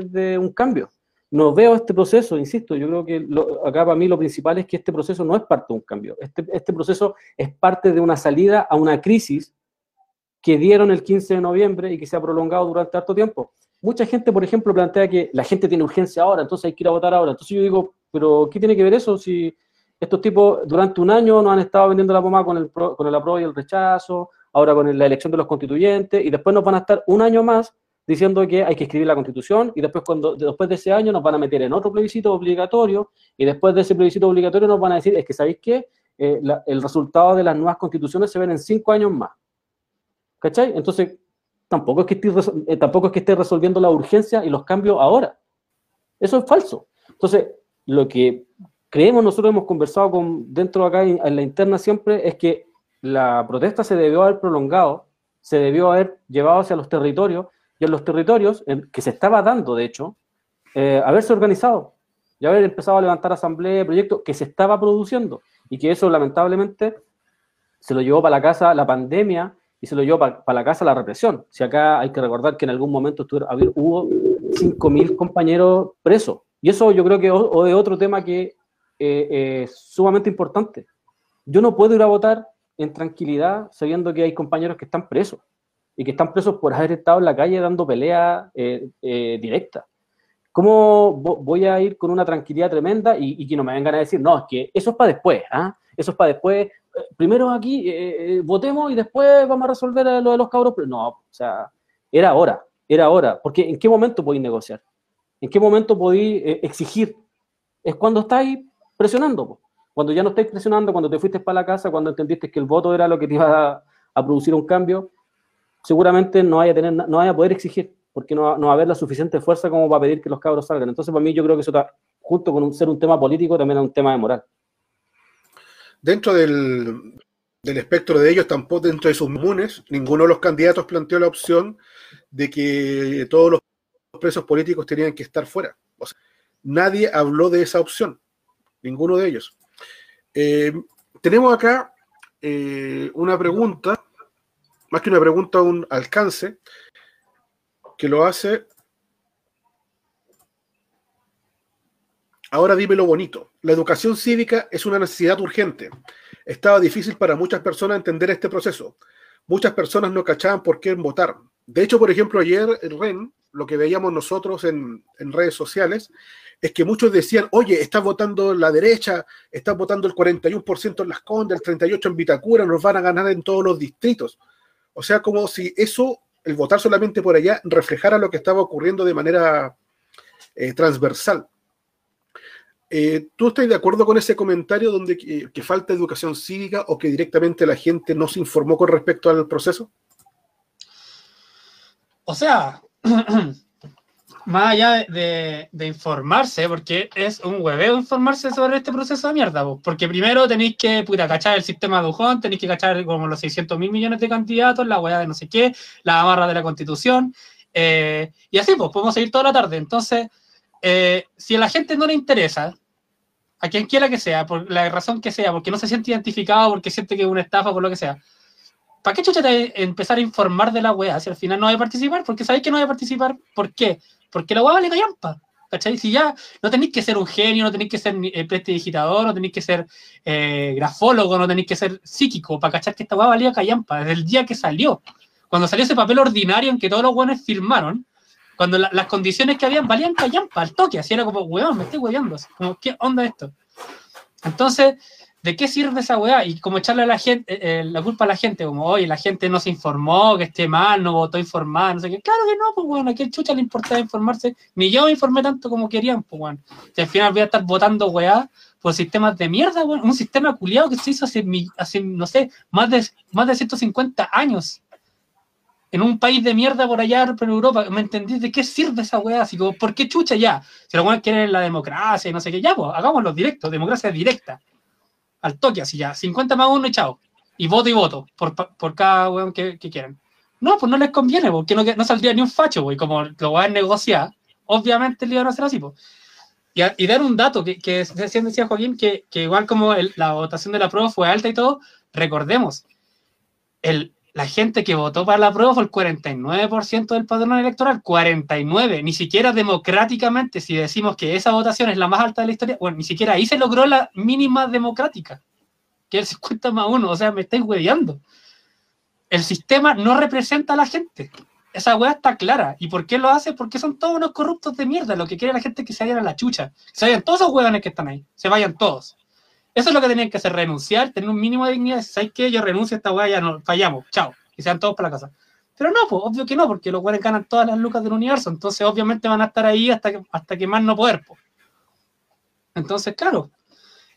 de un cambio. No veo este proceso, insisto, yo creo que lo- acá para mí lo principal es que este proceso no es parte de un cambio. Este, este proceso es parte de una salida a una crisis que dieron el 15 de noviembre y que se ha prolongado durante harto tiempo. Mucha gente, por ejemplo, plantea que la gente tiene urgencia ahora, entonces hay que ir a votar ahora. Entonces yo digo, pero ¿qué tiene que ver eso si estos tipos durante un año nos han estado vendiendo la pomada con el, pro- con el apruebo y el rechazo, ahora con la elección de los constituyentes, y después nos van a estar un año más diciendo que hay que escribir la constitución, y después, cuando, después de ese año nos van a meter en otro plebiscito obligatorio, y después de ese plebiscito obligatorio nos van a decir, es que sabéis que el resultado de las nuevas constituciones se ven en cinco años más. ¿Cachai? Entonces, tampoco es, que esté, eh, tampoco es que esté resolviendo la urgencia y los cambios ahora. Eso es falso. Entonces, lo que creemos, nosotros hemos conversado con, dentro de acá en, la interna siempre, es que la protesta se debió haber prolongado, se debió haber llevado hacia los territorios, y en los territorios, en- que se estaba dando, de hecho, eh, haberse organizado y haber empezado a levantar asambleas, proyectos que se estaba produciendo, y que eso lamentablemente se lo llevó para la casa la pandemia y se lo llevó para, la casa la represión. Si acá hay que recordar que en algún momento hubo 5.000 compañeros presos. Y eso yo creo que es otro tema que eh, es sumamente importante. Yo no puedo ir a votar en tranquilidad sabiendo que hay compañeros que están presos y que están presos por haber estado en la calle dando pelea eh, eh, directa. ¿Cómo vo- voy a ir con una tranquilidad tremenda y, y que no me vengan a decir, no, es que eso es para después, ¿ah? Eso es para después. Primero aquí eh, eh, votemos y después vamos a resolver lo de los cabros. No, o sea, era hora, era hora. Porque ¿en qué momento podéis negociar? ¿En qué momento podéis eh, exigir? Es cuando estáis presionando. Cuando ya no estáis presionando, cuando te fuiste para la casa, cuando entendiste que el voto era lo que te iba a, producir un cambio, seguramente no vaya a, tener, no vaya a poder exigir, porque no, no va a haber la suficiente fuerza como para pedir que los cabros salgan. Entonces, para mí, yo creo que eso está, junto con un, ser un tema político, también es un tema de moral. Dentro del, del espectro de ellos, tampoco dentro de sus comunes, ninguno de los candidatos planteó la opción de que todos los presos políticos tenían que estar fuera. Nadie habló de esa opción, ninguno de ellos. Eh, tenemos acá eh, una pregunta, más que una pregunta, un alcance, que lo hace. Ahora dime lo bonito. La educación cívica es una necesidad urgente. Estaba difícil para muchas personas entender este proceso. Muchas personas no cachaban por qué votar. De hecho, por ejemplo, ayer en REN, lo que veíamos nosotros en, redes sociales, es que muchos decían, oye, estás votando la derecha, estás votando el 41% en Las Condes, el 38% en Vitacura, nos van a ganar en todos los distritos. O sea, como si eso, el votar solamente por allá, reflejara lo que estaba ocurriendo de manera eh, transversal. Eh, ¿Tú estás de acuerdo con ese comentario donde que, falta educación cívica o que directamente la gente no se informó con respecto al proceso? O sea, más allá de, de, informarse, porque es un hueveo informarse sobre este proceso de mierda, vos. porque primero tenéis que, puta, cachar el sistema de Ujón, tenéis que cachar como los 600 mil millones de candidatos, la hueá de no sé qué, la amarra de la constitución, eh, y así, pues, podemos seguir toda la tarde. Entonces, eh, si a la gente no le interesa, a quien quiera que sea, por la razón que sea, porque no se siente identificado, porque siente que es una estafa, por lo que sea, ¿para qué chucha te empezar a informar de la weá si al final no hay a participar? Porque sabéis que no hay a participar, ¿por qué? Porque la weá vale callampa. ¿Cachai? Si ya no tenéis que ser un genio, no tenéis que ser eh, prestidigitador, no tenéis que ser eh, grafólogo, no tenéis que ser psíquico para cachar que esta weá valía callampa desde el día que salió. Cuando salió ese papel ordinario en que todos los weones firmaron, cuando la, las condiciones que habían valían callampa al toque, así era como, weón, me estoy weando. Como, ¿qué onda esto? Entonces, ¿de qué sirve esa weá? Y como echarle a la gente, eh, la culpa a la gente, como, oye, la gente no se informó, que esté mal, no votó informada, no sé qué. Claro que no, pues bueno, a qué chucha le importaba informarse. Ni yo me informé tanto como querían, pues bueno. Al final voy a estar votando weá por sistemas de mierda, weón. Un sistema culiado que se hizo hace, hace, no sé, más de, más de 150 años. En un país de mierda por allá, por Europa, ¿me entendís? ¿De qué sirve esa weá? Así como, ¿por qué chucha ya? Si los weones quieren la democracia y no sé qué, ya, pues, hagámoslo directo, democracia directa al toque, así ya, 50 más uno y chao. Y voto y voto por, por cada weón que, que, quieran. No, pues no les conviene, porque no, no saldría ni un facho, güey. Como lo van a negociar, obviamente le iban a hacer así, pues. Y, dar un dato que, que decía Joaquín, que, igual como la votación de la prueba fue alta y todo, recordemos, el, la gente que votó para la prueba fue el 49% del padrón electoral, 49, ni siquiera democráticamente, si decimos que esa votación es la más alta de la historia, bueno, ni siquiera ahí se logró la mínima democrática, que es el 50 más 1, o sea, me estáis hueveando. El sistema no representa a la gente. Esa hueá está clara. ¿Y por qué lo hace? Porque son todos unos corruptos de mierda. Lo que quiere la gente es que se vayan a la chucha. Se vayan todos esos huevones que están ahí. Se vayan todos. Eso es lo que tenían que hacer, renunciar, tener un mínimo de dignidad. ¿Sabes qué? Yo renuncio a esta weá, ya no, fallamos, chao. Y sean todos para la casa. Pero no, pues, obvio que no, porque los weones ganan todas las lucas del universo. Entonces, obviamente van a estar ahí hasta que, hasta que más no poder, pues. Entonces, claro.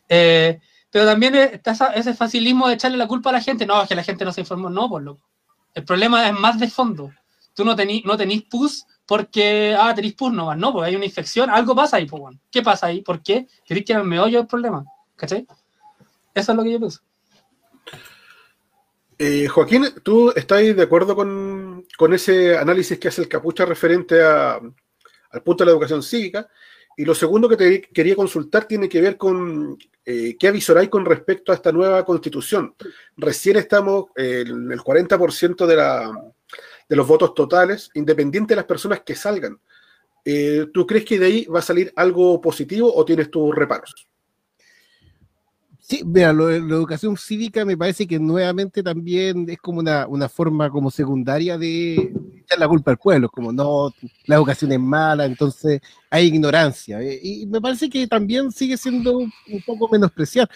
Eh, pero también está ese facilismo de echarle la culpa a la gente. No, es que la gente no se informó. No, pues, loco. El problema es más de fondo. Tú no, tení, no tenís pus porque, ah, tenéis pus nomás. No, pues hay una infección. Algo pasa ahí, pues. ¿Qué pasa ahí? ¿Por qué? Tenéis que ir al meollo problema. ¿Cachai? Eso es lo que yo pienso. Eh, Joaquín, ¿tú estás de acuerdo con, con, ese análisis que hace el Capucha referente a, al punto de la educación cívica? Y lo segundo que te quería consultar tiene que ver con eh, qué avisoráis con respecto a esta nueva constitución. Recién estamos eh, en el 40% de, la, de los votos totales, independiente de las personas que salgan. Eh, ¿Tú crees que de ahí va a salir algo positivo o tienes tus reparos? Sí, mira, lo, la educación cívica me parece que nuevamente también es como una, una forma como secundaria de echar la culpa al pueblo, como no, la educación es mala, entonces hay ignorancia. Eh, y me parece que también sigue siendo un poco menospreciar.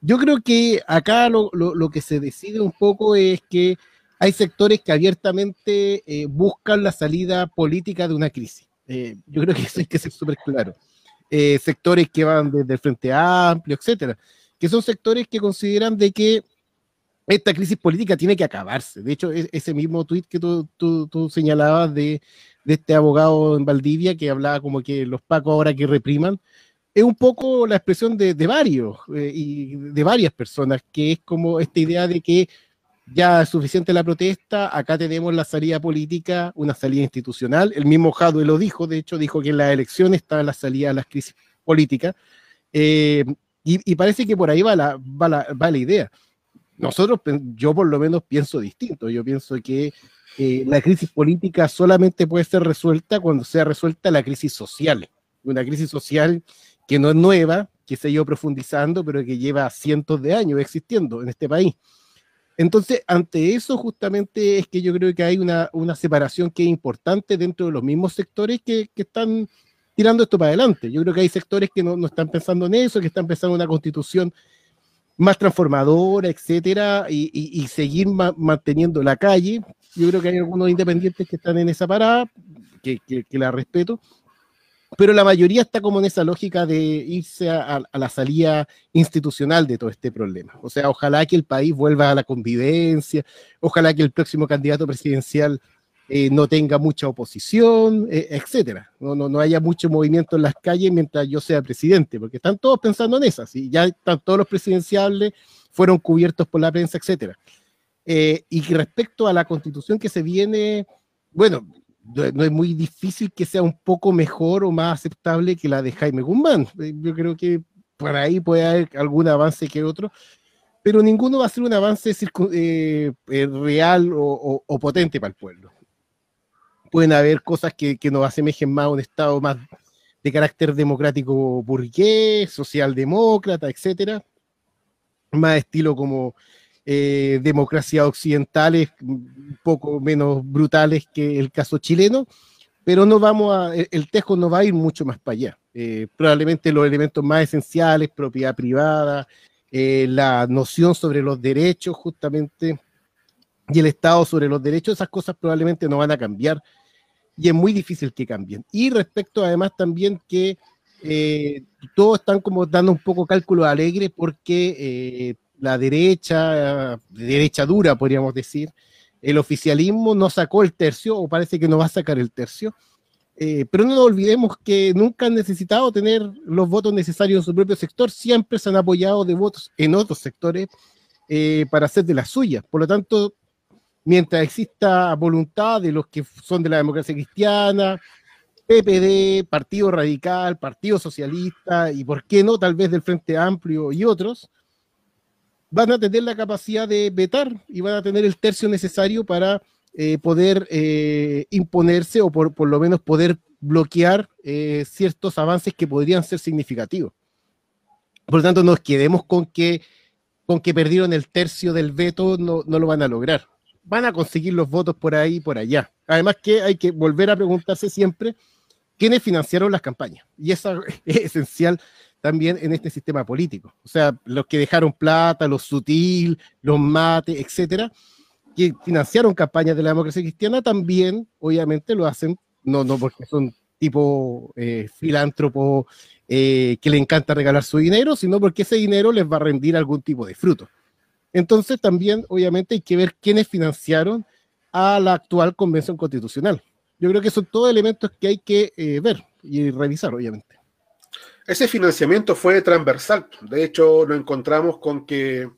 Yo creo que acá lo, lo, lo que se decide un poco es que hay sectores que abiertamente eh, buscan la salida política de una crisis. Eh, yo creo que eso hay que ser súper claro. Sectores que van desde el Frente Amplio, etcétera que son sectores que consideran de que esta crisis política tiene que acabarse. De hecho, e-, ese mismo tuit que tú, tú, señalabas de, de, este abogado en Valdivia que hablaba como que los pacos ahora que repriman, es un poco la expresión de, de varios eh, y de varias personas, que es como esta idea de que ya es suficiente la protesta, acá tenemos la salida política, una salida institucional. El mismo Jadwe lo dijo, de hecho, dijo que en las elecciones está la salida a las crisis políticas. Eh, y, parece que por ahí va la, idea nosotros, yo por lo menos pienso distinto. Yo pienso que eh, la crisis política solamente puede ser resuelta cuando sea resuelta la crisis social. Una crisis social que no es nueva, que se ha ido profundizando, pero que lleva cientos de años existiendo en este país. Entonces, ante eso justamente es que yo creo que hay una, separación que es importante dentro de los mismos sectores que, están tirando esto para adelante. Yo creo que hay sectores que no, no están pensando en eso, que están pensando en una constitución más transformadora, etcétera, y, seguir manteniendo la calle. Yo creo que hay algunos independientes que están en esa parada, que, la respeto, pero la mayoría está como en esa lógica de irse a, la salida institucional de todo este problema. O sea, ojalá que el país vuelva a la convivencia, ojalá que el próximo candidato presidencial eh, no tenga mucha oposición, eh, etcétera. No, no, no haya mucho movimiento en las calles mientras yo sea presidente, porque están todos pensando en esas, y ya están todos los presidenciables, fueron cubiertos por la prensa, etcétera. Eh, y respecto a la constitución que se viene, bueno, no es muy difícil que sea un poco mejor o más aceptable que la de Jaime Guzmán. Yo creo que por ahí puede haber algún avance que otro, pero ninguno va a ser un avance real o, potente para el pueblo pueden haber cosas que, nos asemejen más a un Estado más de carácter democrático burgués, socialdemócrata, etcétera, más estilo como eh, democracia occidentales, un poco menos brutales que el caso chileno, pero no vamos a, el, Tejo no va a ir mucho más para allá. Eh, probablemente los elementos más esenciales, propiedad privada, eh, la noción sobre los derechos justamente, y el Estado sobre los derechos, esas cosas probablemente no van a cambiar y es muy difícil que cambien. Y respecto además también que eh, todos están como dando un poco cálculo alegre porque eh, la derecha, derecha dura podríamos decir, el oficialismo no sacó el tercio o parece que no va a sacar el tercio. Eh, pero no nos olvidemos que nunca han necesitado tener los votos necesarios en su propio sector, siempre se han apoyado de votos en otros sectores para hacer de las suyas. Por lo tanto, mientras exista voluntad de los que son de la democracia cristiana, PPD, Partido Radical, Partido Socialista y, por qué no, tal vez del Frente Amplio y otros, van a tener la capacidad de vetar y van a tener el tercio necesario para eh, poder eh, imponerse o por, lo menos poder bloquear eh, ciertos avances que podrían ser significativos. Por lo tanto, nos quedemos con que, con que perdieron el tercio del veto, no, no lo van a lograr van a conseguir los votos por ahí y por allá. Además que hay que volver a preguntarse siempre quiénes financiaron las campañas. Y eso es esencial también en este sistema político. O sea, los que dejaron plata, los sutil, los mate, etcétera, que financiaron campañas de la democracia cristiana, también, obviamente, lo hacen, no, no porque son tipo eh, filántropo eh, que le encanta regalar su dinero, sino porque ese dinero les va a rendir algún tipo de fruto. Entonces también, obviamente, hay que ver quiénes financiaron a la actual convención constitucional. Yo creo que son todos elementos que hay que eh, ver y revisar, obviamente. Ese financiamiento fue transversal. De hecho, lo encontramos con que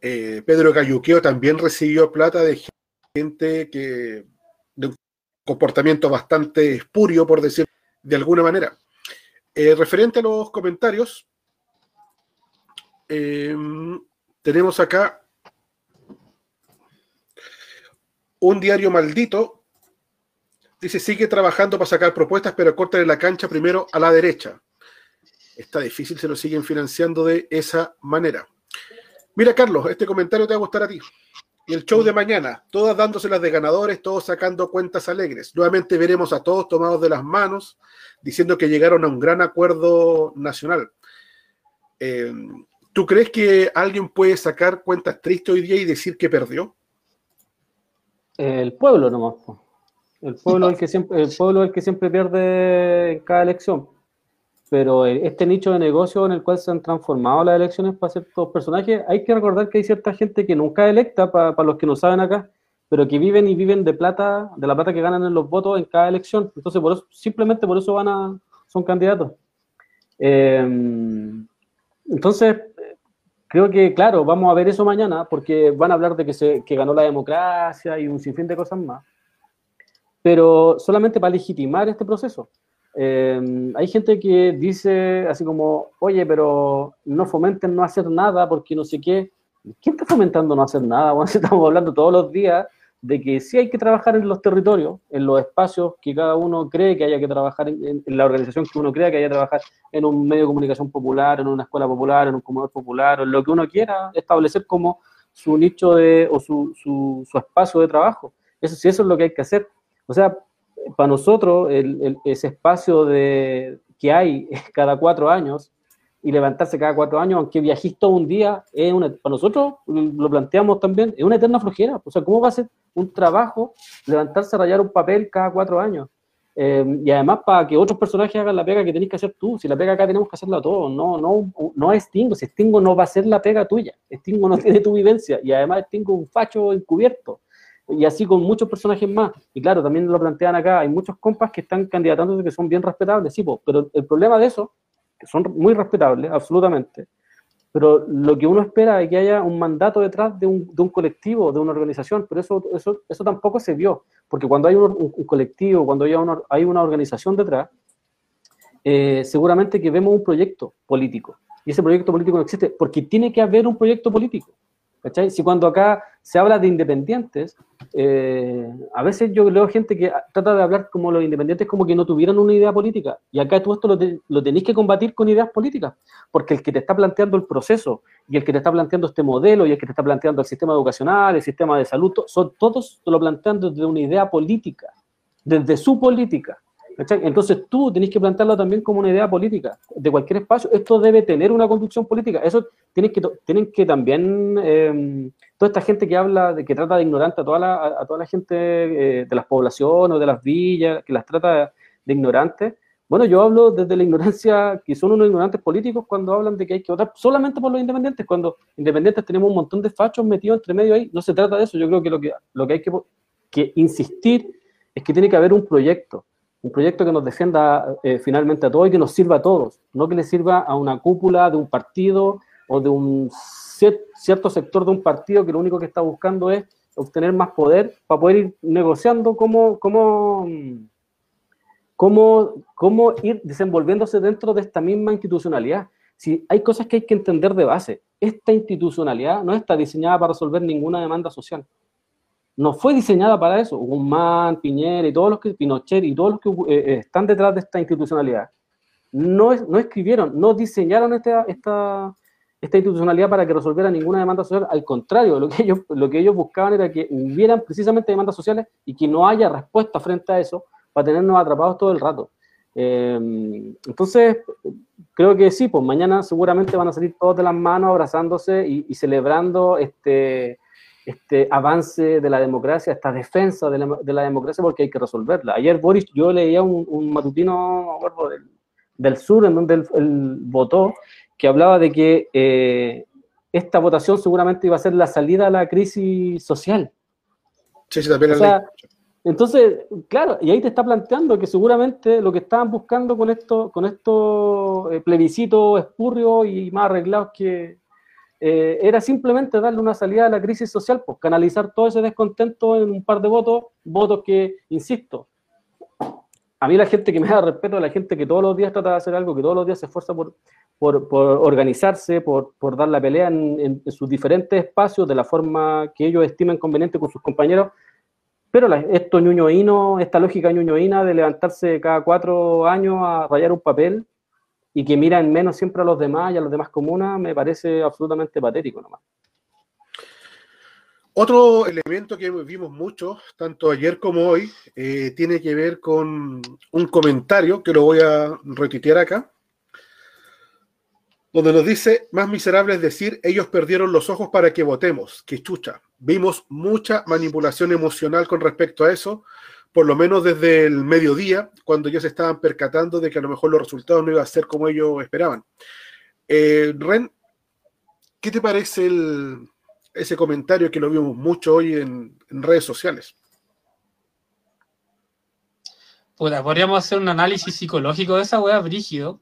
eh, Pedro Cayuqueo también recibió plata de gente que de un comportamiento bastante espurio, por decir de alguna manera. Eh, referente a los comentarios, tenemos acá un diario maldito. Dice, sigue trabajando para sacar propuestas, pero córtale la cancha primero a la derecha. Está difícil, se lo siguen financiando de esa manera. Mira, Carlos, este comentario te va a gustar a ti. Y el show de mañana, todas dándoselas de ganadores, todos sacando cuentas alegres. Nuevamente veremos a todos tomados de las manos, diciendo que llegaron a un gran acuerdo nacional. Eh, ¿Tú crees que alguien puede sacar cuentas tristes hoy día y decir que perdió? El pueblo nomás. El pueblo, el que siempre, el pueblo el que siempre pierde en cada elección. pero este nicho de negocio en el cual se han transformado las elecciones para ciertos personajes, hay que recordar que hay cierta gente que nunca es electa, para, los que no saben acá, pero que viven y viven de plata, de la plata que ganan en los votos en cada elección. Entonces, por eso, simplemente por eso van a, son candidatos. Em, entonces, creo que, claro, vamos a ver eso mañana, porque van a hablar de que, se, que ganó la democracia y un sinfín de cosas más, pero solamente para legitimar este proceso. Eh, hay gente que dice así como, oye, pero no fomenten no hacer nada porque no sé qué. ¿Quién está fomentando no hacer nada? Bueno, estamos hablando todos los días de que sí hay que trabajar en los territorios, en los espacios que cada uno cree que haya que trabajar, en, la organización que uno crea que haya que trabajar, en un medio de comunicación popular, en una escuela popular, en un comedor popular, en lo que uno quiera establecer como su nicho de, o su, su, su espacio de trabajo. Eso sí, eso es lo que hay que hacer. O sea, para nosotros ese espacio de, que hay cada cuatro años y levantarse cada cuatro años, aunque viajís todo un día, es una, para nosotros, lo planteamos también, es una eterna flojera. O sea, ¿cómo va a ser un trabajo levantarse a rayar un papel cada cuatro años? Eh, y además para que otros personajes hagan la pega que tenés que hacer tú. Si la pega acá tenemos que hacerla todos. No, no, no es Stingo. Si Stingo no va a ser la pega tuya. Stingo no tiene tu vivencia. Y además Stingo es un facho encubierto y así con muchos personajes más. Y claro, también lo plantean acá, hay muchos compas que están candidatándose que son bien respetables, sí, pero el problema de eso, que son muy respetables, absolutamente, pero lo que uno espera es que haya un mandato detrás de un, de un colectivo, de una organización, pero eso, eso, eso tampoco se vio, porque cuando hay un, colectivo, cuando hay una, hay una organización detrás, eh, seguramente que vemos un proyecto político, y ese proyecto político no existe, porque tiene que haber un proyecto político. Si cuando acá se habla de independientes, eh, a veces yo leo gente que trata de hablar como los independientes como que no tuvieran una idea política. Y acá tú esto lo, lo tenéis que combatir con ideas políticas, porque el que te está planteando el proceso y el que te está planteando este modelo y el que te está planteando el sistema educacional, el sistema de salud, son todos lo plantean desde una idea política, desde su política. Entonces tú tenés que plantearlo también como una idea política de cualquier espacio. Esto debe tener una conducción política. Eso tienen que, tienen que también, em, toda esta gente que habla, de que trata de ignorante a toda la, a toda la gente eh, de las poblaciones o de las villas, que las trata de ignorantes. Bueno, yo hablo desde la ignorancia, que son unos ignorantes políticos cuando hablan de que hay que votar solamente por los independientes, cuando independientes tenemos un montón de fachos metidos entre medio ahí. No se trata de eso. Yo creo que lo que, lo que hay que, que insistir es que tiene que haber un proyecto un proyecto que nos defienda eh, finalmente a todos y que nos sirva a todos, no que le sirva a una cúpula de un partido o de un cierto sector de un partido que lo único que está buscando es obtener más poder para poder ir negociando cómo, cómo, cómo, cómo ir desenvolviéndose dentro de esta misma institucionalidad. Si hay cosas que hay que entender de base, esta institucionalidad no está diseñada para resolver ninguna demanda social no fue diseñada para eso. Guzmán, Piñera y todos los que, Pinochet y todos los que eh, eh, están detrás de esta institucionalidad, no, no escribieron, no diseñaron esta, esta, institucionalidad para que resolviera ninguna demanda social. Al contrario, lo que, ellos, lo que ellos buscaban era que hubieran precisamente demandas sociales y que no haya respuesta frente a eso para tenernos atrapados todo el rato. Em, entonces, creo que sí, pues mañana seguramente van a salir todos de las manos abrazándose y celebrando este, este avance de la democracia, esta defensa de la, de la, democracia, porque hay que resolverla. Ayer Boris, yo leía un, matutino del, del, sur en donde él, votó, que hablaba de que eh, esta votación seguramente iba a ser la salida a la crisis social. Sí, sí, también entonces, claro, y ahí te está planteando que seguramente lo que estaban buscando con esto, con estos eh, plebiscitos espurrios y más arreglados que, eh, era simplemente darle una salida a la crisis social, pues canalizar todo ese descontento en un par de votos, votos que, insisto, a mí la gente que me da respeto, la gente que todos los días trata de hacer algo, que todos los días se esfuerza por, por, organizarse, por, por, dar la pelea en, sus diferentes espacios de la forma que ellos estimen conveniente con sus compañeros, pero esto ñuñoíno, esta lógica ñuñoína de levantarse cada cuatro años a rayar un papel, y que miran menos siempre a los demás y a las demás comunas, me parece absolutamente patético nomás. Otro elemento que vimos mucho, tanto ayer como hoy, eh, tiene que ver con un comentario que lo voy a retitear acá, donde nos dice, más miserable es decir, ellos perdieron los ojos para que votemos, que chucha. Vimos mucha manipulación emocional con respecto a eso, por lo menos desde el mediodía, cuando ya se estaban percatando de que a lo mejor los resultados no iban a ser como ellos esperaban. Eh, Ren, ¿qué te parece el, ese comentario que lo vimos mucho hoy en, redes sociales? Podríamos hacer un análisis psicológico de esa wea brígido.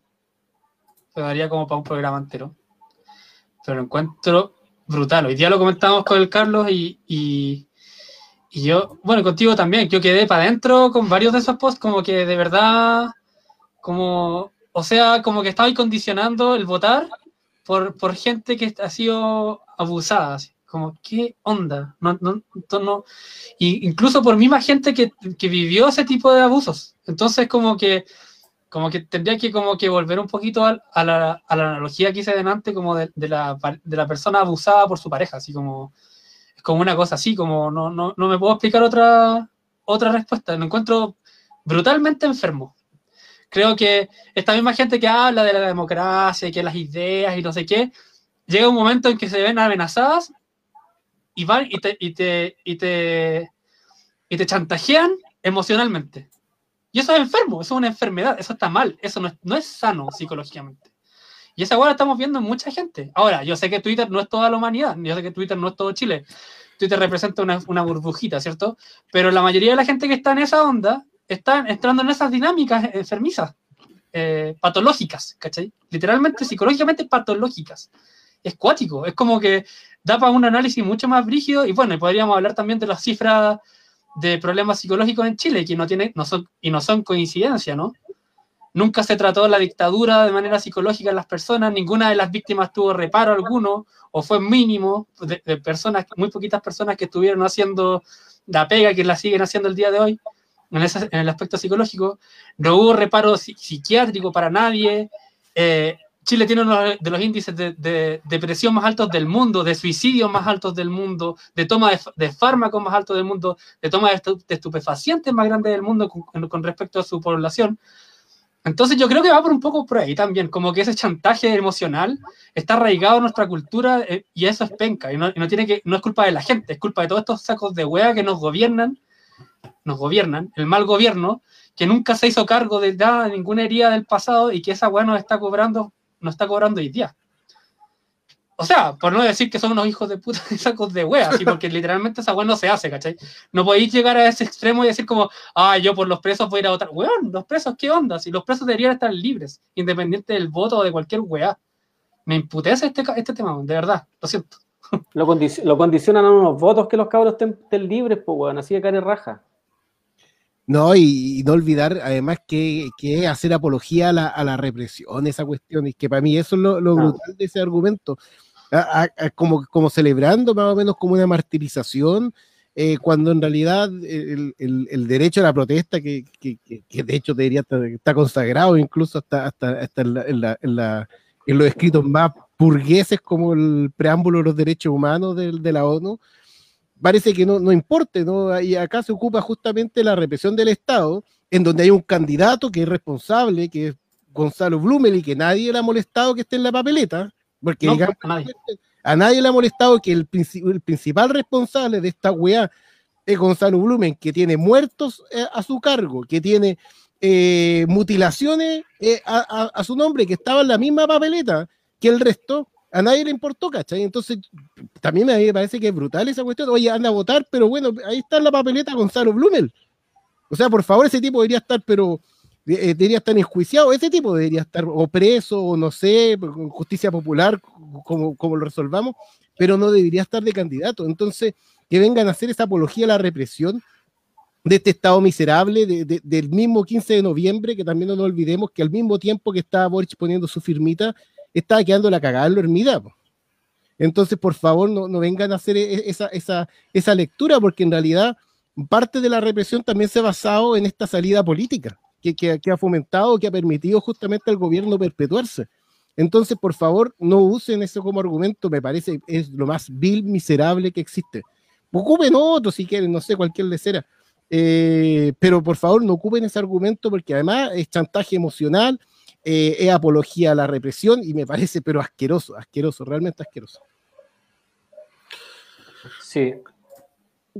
Se daría como para un programa entero. Pero lo encuentro brutal. Hoy día lo comentamos con el Carlos y, y yo, bueno, contigo también. Yo quedé para adentro con varios de esos posts, como que de verdad, como, o sea, como que estaba condicionando el votar por, por gente que ha sido abusada. así. Como, ¿qué onda? No, no, no. Y incluso por misma gente que, que vivió ese tipo de abusos. Entonces, como que, como que tendría que, como que volver un poquito a, a la, a la analogía que hice delante, como de, de la, de la persona abusada por su pareja, así como, como una cosa así, como no, no, no me puedo explicar otra, otra respuesta. Me encuentro brutalmente enfermo. Creo que esta misma gente que habla de la democracia, que las ideas y no sé qué, llega un momento en que se ven amenazadas y van y te, y te, y te, y te chantajean emocionalmente. Y eso es enfermo, eso es una enfermedad, eso está mal, eso no es, no es sano psicológicamente. Y esa hueá la estamos viendo en mucha gente. Ahora, yo sé que Twitter no es toda la humanidad, yo sé que Twitter no es todo Chile. Twitter representa una, una burbujita, ¿cierto? Pero la mayoría de la gente que está en esa onda está entrando en esas dinámicas enfermizas, eh, patológicas, ¿cachai? Literalmente, psicológicamente patológicas. Es cuático, es como que da para un análisis mucho más brígido y bueno, podríamos hablar también de las cifras de problemas psicológicos en Chile, que no tiene, no son, y no son coincidencia, ¿no? Nunca se trató la dictadura de manera psicológica en las personas, ninguna de las víctimas tuvo reparo alguno, o fue mínimo, de, personas, muy poquitas personas que estuvieron haciendo la pega, que la siguen haciendo el día de hoy, en, en el aspecto psicológico. No hubo reparo psi- psiquiátrico para nadie. Eh, Chile tiene uno de los índices de, de depresión más altos del mundo, de suicidios más altos del mundo, de toma de, fármacos más altos del mundo, de toma de, estu- de estupefacientes más grandes del mundo con respecto a su población. Entonces yo creo que va por un poco por ahí también, como que ese chantaje emocional está arraigado en nuestra cultura eh, y eso es penca, y no, y no tiene que, no es culpa de la gente, es culpa de todos estos sacos de hueá que nos gobiernan, nos gobiernan, el mal gobierno, que nunca se hizo cargo de nada, ninguna herida del pasado y que esa hueá nos está cobrando, nos está cobrando hoy día. O sea, por no decir que son unos hijos de puta y sacos de hueá, así, porque literalmente esa hueá no se hace, ¿cachai? No podéis llegar a ese extremo y decir como, ah, yo por los presos voy a ir a votar. Weón, los presos, ¿qué onda? Si los presos deberían estar libres, independiente del voto o de cualquier weá. Me imputece este, este tema, de verdad, lo siento. Lo, condic- lo condicionan a unos votos que los cabros estén, estén libres, pues, weón, así de cara y raja. No, y, y no olvidar además que, que es hacer apología a la, a la represión, esa cuestión, y que para mí eso es lo, lo brutal de ese argumento, A- a- como, como celebrando más o menos como una martirización, eh, cuando en realidad el, el- el derecho a la protesta, que, que- que- de hecho debería estar está consagrado incluso hasta, hasta, hasta en, la- en la- en la- en los escritos más burgueses como el preámbulo de los derechos humanos del- de la ONU, parece que no, no importe, ¿no? Y acá se ocupa justamente la represión del Estado, en donde hay un candidato que es responsable, que es Gonzalo Blumel, y que nadie le ha molestado que esté en la papeleta, porque No, digamos, a nadie. a nadie le ha molestado que el, princi- el principal responsable de esta weá es Gonzalo Blumen, que tiene muertos eh, a su cargo, que tiene eh, mutilaciones eh, a, a- a su nombre, que estaba en la misma papeleta que el resto, a nadie le importó, ¿cachai? Entonces, también me parece que es brutal esa cuestión. Oye, anda a votar, pero bueno, ahí está en la papeleta Gonzalo Blumel. O sea, por favor, ese tipo debería estar, pero debería estar enjuiciado, ese tipo debería estar o preso, o no sé, justicia popular, como, como lo resolvamos, pero no debería estar de candidato. Entonces, que vengan a hacer esa apología a la represión de este estado miserable de- de- del mismo 15 de noviembre, que también no nos olvidemos que al mismo tiempo que estaba Boric poniendo su firmita, estaba quedando la cagada en la Hermida. Entonces, por favor, no, no vengan a hacer e- esa, esa, esa lectura, porque en realidad parte de la represión también se ha basado en esta salida política, que, que- ha fomentado, que ha permitido justamente al gobierno perpetuarse. Entonces, por favor, no usen eso como argumento, me parece es lo más vil, miserable que existe. Ocupen otro si quieren, no sé, cualquier lecera. Eh, pero por favor, no ocupen ese argumento porque además es chantaje emocional, eh, es apología a la represión y me parece, pero asqueroso, asqueroso, realmente asqueroso. Sí.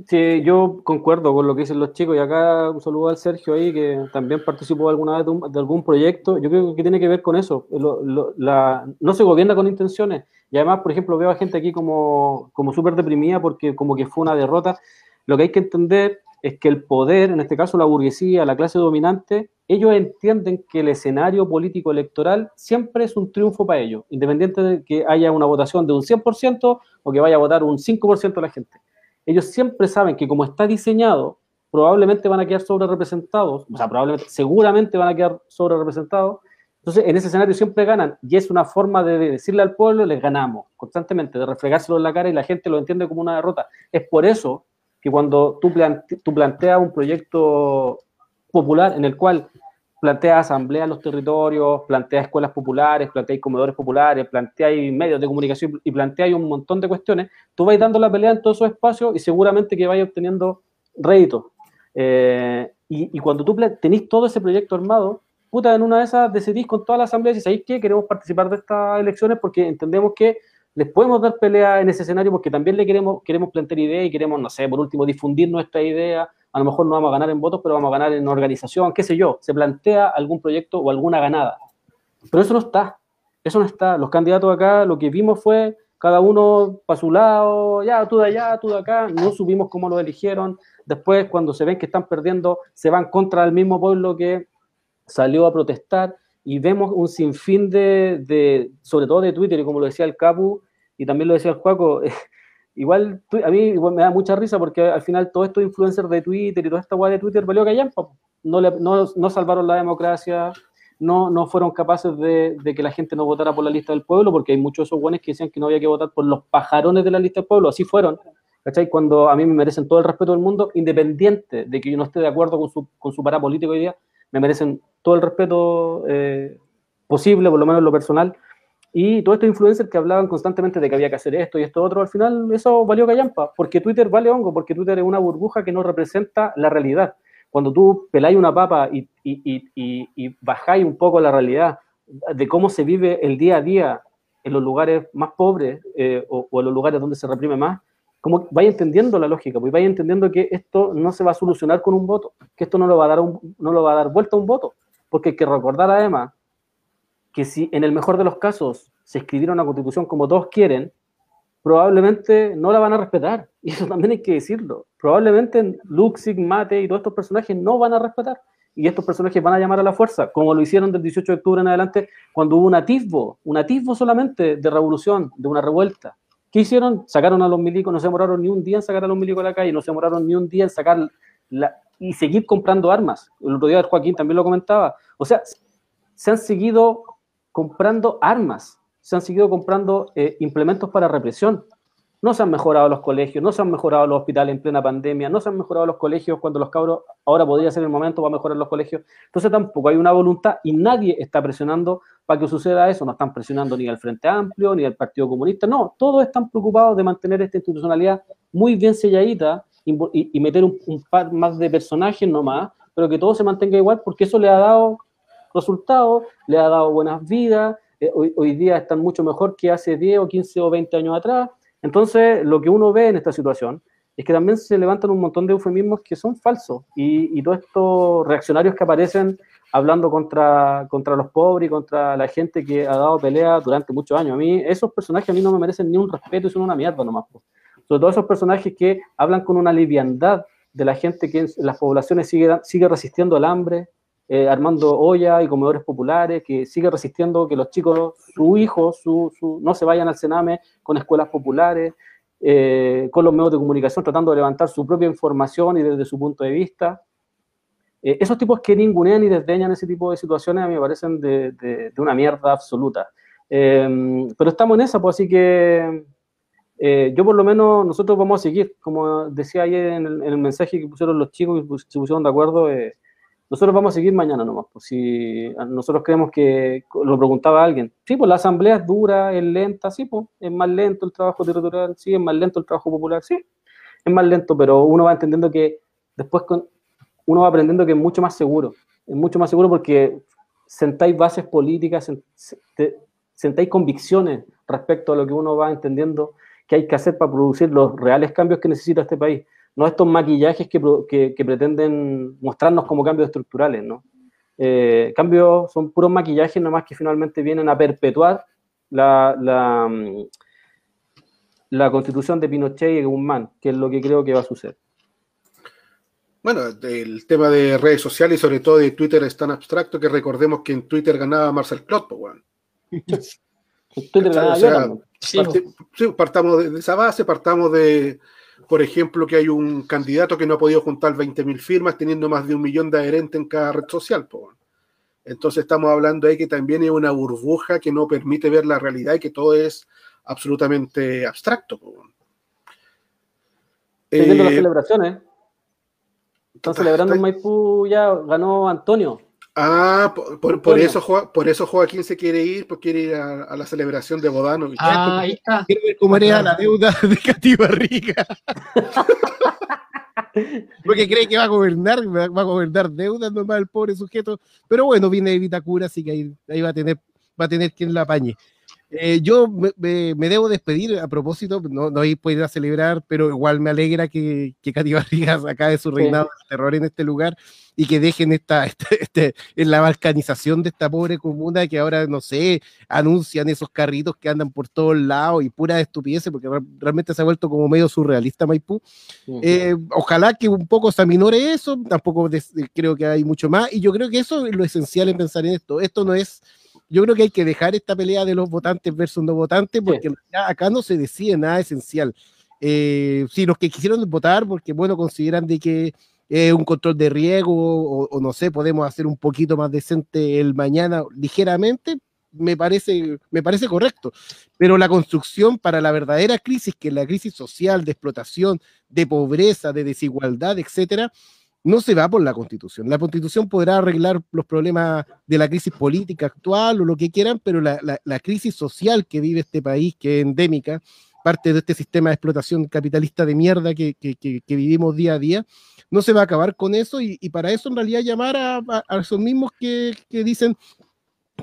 Sí, yo concuerdo con lo que dicen los chicos y acá un saludo al Sergio ahí que también participó alguna vez de, un- de algún proyecto. Yo creo que tiene que ver con eso. Lo- lo- la- no se gobierna con intenciones y además, por ejemplo, veo a gente aquí como, como súper deprimida porque como que fue una derrota. Lo que hay que entender es que el poder, en este caso la burguesía, la clase dominante, ellos entienden que el escenario político electoral siempre es un triunfo para ellos, independiente de que haya una votación de un 100% o que vaya a votar un 5% de la gente ellos siempre saben que como está diseñado, probablemente van a quedar sobre representados, o sea, probablemente, seguramente van a quedar sobre representados. Entonces, en ese escenario siempre ganan, y es una forma de decirle al pueblo, les ganamos constantemente, de refregárselo en la cara y la gente lo entiende como una derrota. Es por eso que cuando tú, plante, tú planteas un proyecto popular en el cual planteas asambleas en los territorios, planteas escuelas populares, planteas comedores populares, planteas medios de comunicación y planteas un montón de cuestiones, tú vas dando la pelea en todos esos espacios y seguramente que vayas obteniendo réditos. Eh, y, cuando tú tenés todo ese proyecto armado, puta, en una de esas decidís con toda la asamblea y ¿sabéis qué? Queremos participar de estas elecciones porque entendemos que les podemos dar pelea en ese escenario porque también le queremos, queremos plantear ideas y queremos, no sé, por último, difundir nuestra idea. A lo mejor no vamos a ganar en votos, pero vamos a ganar en organización, qué sé yo. Se plantea algún proyecto o alguna ganada. Pero eso no está. Eso no está. Los candidatos acá, lo que vimos fue cada uno para su lado, ya, tú de allá, tú de acá. No supimos cómo lo eligieron. Después, cuando se ven que están perdiendo, se van contra el mismo pueblo que salió a protestar y vemos un sinfín de, de, sobre todo de Twitter, y como lo decía el Capu, y también lo decía el Juaco, igual a mí me da mucha risa porque al final todos estos influencers de Twitter y toda esta guay de Twitter valió callampa, no, le, no, no salvaron la democracia, no, no fueron capaces de, de, que la gente no votara por la lista del pueblo, porque hay muchos esos buenos que decían que no había que votar por los pajarones de la lista del pueblo, así fueron, ¿cachai? Cuando a mí me merecen todo el respeto del mundo, independiente de que yo no esté de acuerdo con su, con su pará político hoy me merecen todo el respeto eh, posible, por lo menos en lo personal. Y todos estos influencers que hablaban constantemente de que había que hacer esto y esto otro, al final eso valió callampa, porque Twitter vale hongo, porque Twitter es una burbuja que no representa la realidad. Cuando tú peláis una papa y, y, bajáis un poco la realidad de cómo se vive el día a día en los lugares más pobres eh, o, en los lugares donde se reprime más, como vaya entendiendo la lógica, pues vaya entendiendo que esto no se va a solucionar con un voto, que esto no lo va a dar, un, no lo va a dar vuelta a un voto, porque hay que recordar además que si en el mejor de los casos se escribiera una constitución como todos quieren, probablemente no la van a respetar, y eso también hay que decirlo. Probablemente Luxig, Mate y todos estos personajes no van a respetar, y estos personajes van a llamar a la fuerza, como lo hicieron del 18 de octubre en adelante, cuando hubo un atisbo, un atisbo solamente de revolución, de una revuelta. ¿Qué hicieron? Sacaron a los milicos, no se demoraron ni un día en sacar a los milicos a la calle, no se demoraron ni un día en sacar la, y seguir comprando armas. El otro día Joaquín también lo comentaba. O sea, se han seguido comprando armas, se han seguido comprando eh, implementos para represión. No se han mejorado los colegios, no se han mejorado los hospitales en plena pandemia, no se han mejorado los colegios cuando los cabros, ahora podría ser el momento para mejorar los colegios. Entonces tampoco hay una voluntad y nadie está presionando para que suceda eso. No están presionando ni el Frente Amplio, ni el Partido Comunista, no, todos están preocupados de mantener esta institucionalidad muy bien selladita y, y, y meter un, un, par más de personajes nomás, pero que todo se mantenga igual porque eso le ha dado resultados, le ha dado buenas vidas, eh, hoy, hoy, día están mucho mejor que hace 10 o 15 o 20 años atrás. Entonces, lo que uno ve en esta situación es que también se levantan un montón de eufemismos que son falsos y, y todos estos reaccionarios que aparecen hablando contra, contra los pobres y contra la gente que ha dado pelea durante muchos años. A mí, esos personajes a mí no me merecen ni un respeto son una mierda nomás. Pues. Sobre todo esos personajes que hablan con una liviandad de la gente que en las poblaciones sigue, sigue resistiendo al hambre, eh, armando ollas y comedores populares, que sigue resistiendo que los chicos, su hijo, su, su, no se vayan al Sename con escuelas populares, eh, con los medios de comunicación, tratando de levantar su propia información y desde su punto de vista. Eh, esos tipos que ningunean y desdeñan ese tipo de situaciones a mí me parecen de, de, de una mierda absoluta. Pero estamos en esa, pues así que yo por lo menos, nosotros vamos a seguir, como decía ayer en el, en el mensaje que pusieron los chicos se pusieron de acuerdo, eh, nosotros vamos a seguir mañana nomás. Pues si nosotros creemos que, lo preguntaba alguien, sí, pues la asamblea es dura, es lenta, sí, pues es más lento el trabajo territorial, sí, es más lento el trabajo popular, sí, es más lento, pero uno va entendiendo que después con, uno va aprendiendo que es mucho más seguro, es mucho más seguro porque sentáis bases políticas, sentáis convicciones respecto a lo que uno va entendiendo que hay que hacer para producir los reales cambios que necesita este país. No estos maquillajes que, que- que pretenden mostrarnos como cambios estructurales, ¿no? Eh, cambios son puros maquillajes nomás que finalmente vienen a perpetuar la, la, mm, la constitución de Pinochet y de Guzmán, que es lo que creo que va a suceder. Bueno, el tema de redes sociales y sobre todo de Twitter es tan abstracto que recordemos que en Twitter ganaba Marcel Clot, pues, weón. Twitter ganaba O sea. Sí, partamos de esa base, partamos de, por ejemplo, que hay un candidato que no ha podido juntar 20.000 firmas teniendo más de un millón de adherentes en cada red social. po. Entonces estamos hablando ahí que también hay una burbuja que no permite ver la realidad y que todo es absolutamente abstracto. po. Estoy viendo las Eh, celebraciones. Están está- celebrando en Maipú, ya ganó Antonio. Ah, por, por- eso, Jo- por eso Joaquín se quiere ir, porque quiere ir a, a la celebración de Bodano. Ah, ahí está. Quiero ver cómo era la deuda de Cati Barriga. Porque cree que va a gobernar, va va a gobernar deudas nomás el pobre sujeto. Pero bueno, viene de Vitacura, así que ahí, ahí va a tener, va a tener quien la apañe. Eh, yo me, me- me debo despedir a propósito, no, no a poder ir a celebrar, pero igual me alegra que, que Katy Barrigas acabe su reinado del terror en este lugar y que dejen esta, este, este- en la balcanización de esta pobre comuna que ahora, no sé, anuncian esos carritos que andan por todos lados y pura estupidez, porque re- realmente se ha vuelto como medio surrealista Maipú. Eh, ojalá que un poco se aminore eso, tampoco creo que hay mucho más, y yo creo que eso es lo esencial en pensar en esto. Esto no es, yo creo que hay que dejar esta pelea de los votantes versus no votantes, porque acá no se decide nada esencial. Eh, si los que quisieron votar, porque bueno, consideran de que es un control de riesgo, o, o no sé, podemos hacer un poquito más decente el mañana ligeramente, me parece, me parece correcto. Pero la construcción para la verdadera crisis, que es la crisis social, de explotación, de pobreza, de desigualdad, etcétera, no se va por la constitución. La constitución podrá arreglar los problemas de la crisis política actual o lo que quieran, pero la, crisis social que vive este país, que es endémica, parte de este sistema de explotación capitalista de mierda que, vivimos día a día, no se va a acabar con eso y, para eso en realidad llamar a, a- a esos mismos que, dicen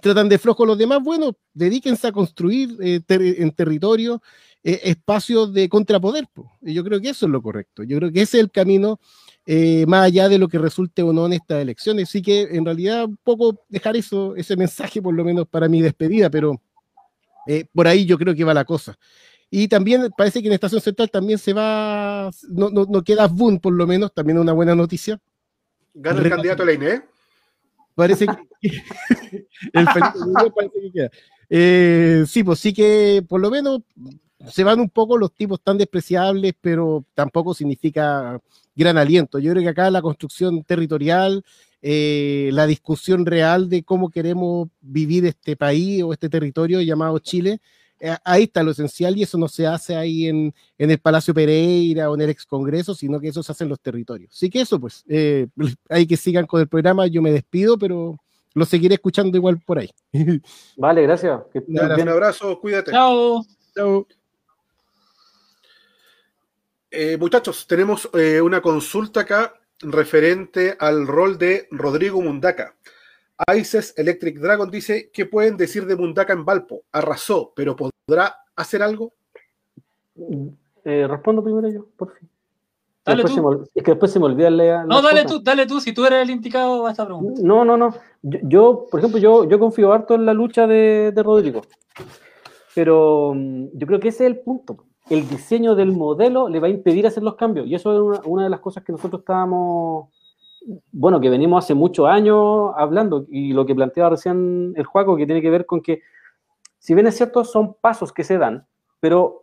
tratan de flojo a los demás, bueno, dedíquense a construir eh, en territorio eh, espacios de contrapoder. po. Y yo creo que eso es lo correcto. Yo creo que ese es el camino eh, más allá de lo que resulte o no en estas elecciones. Así que en realidad un poco dejar eso, ese mensaje por lo menos para mi despedida, pero eh, por ahí yo creo que va la cosa. Y también parece que en Estación Central también se va, no, no, no queda Boom por lo menos, también una buena noticia. Gana el Re- candidato a la INE. Parece que el parece que queda. Eh, sí, pues sí que por lo menos se van un poco los tipos tan despreciables, pero tampoco significa gran aliento. Yo creo que acá la construcción territorial, eh, la discusión real de cómo queremos vivir este país o este territorio llamado Chile, eh, ahí está lo esencial y eso no se hace ahí en, en el Palacio Pereira o en el ex Congreso, sino que eso se hace en los territorios. Así que eso, pues, eh, hay que sigan con el programa. Yo me despido, pero lo seguiré escuchando igual por ahí. Vale, gracias. Un abrazo, cuídate. Chao. Chao. Eh, muchachos, tenemos eh, una consulta acá referente al rol de Rodrigo Mundaca. Ices Electric Dragon dice, ¿qué pueden decir de Mundaca en Valpo? Arrasó, pero ¿podrá hacer algo? Eh, respondo primero yo, por fin. Dale Después tú. se me es que después se me olvida leer. No, dale tú, dale tú, si tú eres el indicado a esta pregunta. No, no, no. Yo, yo, por ejemplo, yo, yo confío harto en la lucha de, de Rodrigo. Pero mm, yo creo que ese es el punto. El diseño del modelo le va a impedir hacer los cambios. Y eso es una, de las cosas que nosotros estábamos, bueno, que venimos hace muchos años hablando. Y lo que planteaba recién el Juaco, que tiene que ver con que, si bien es cierto, son pasos que se dan, pero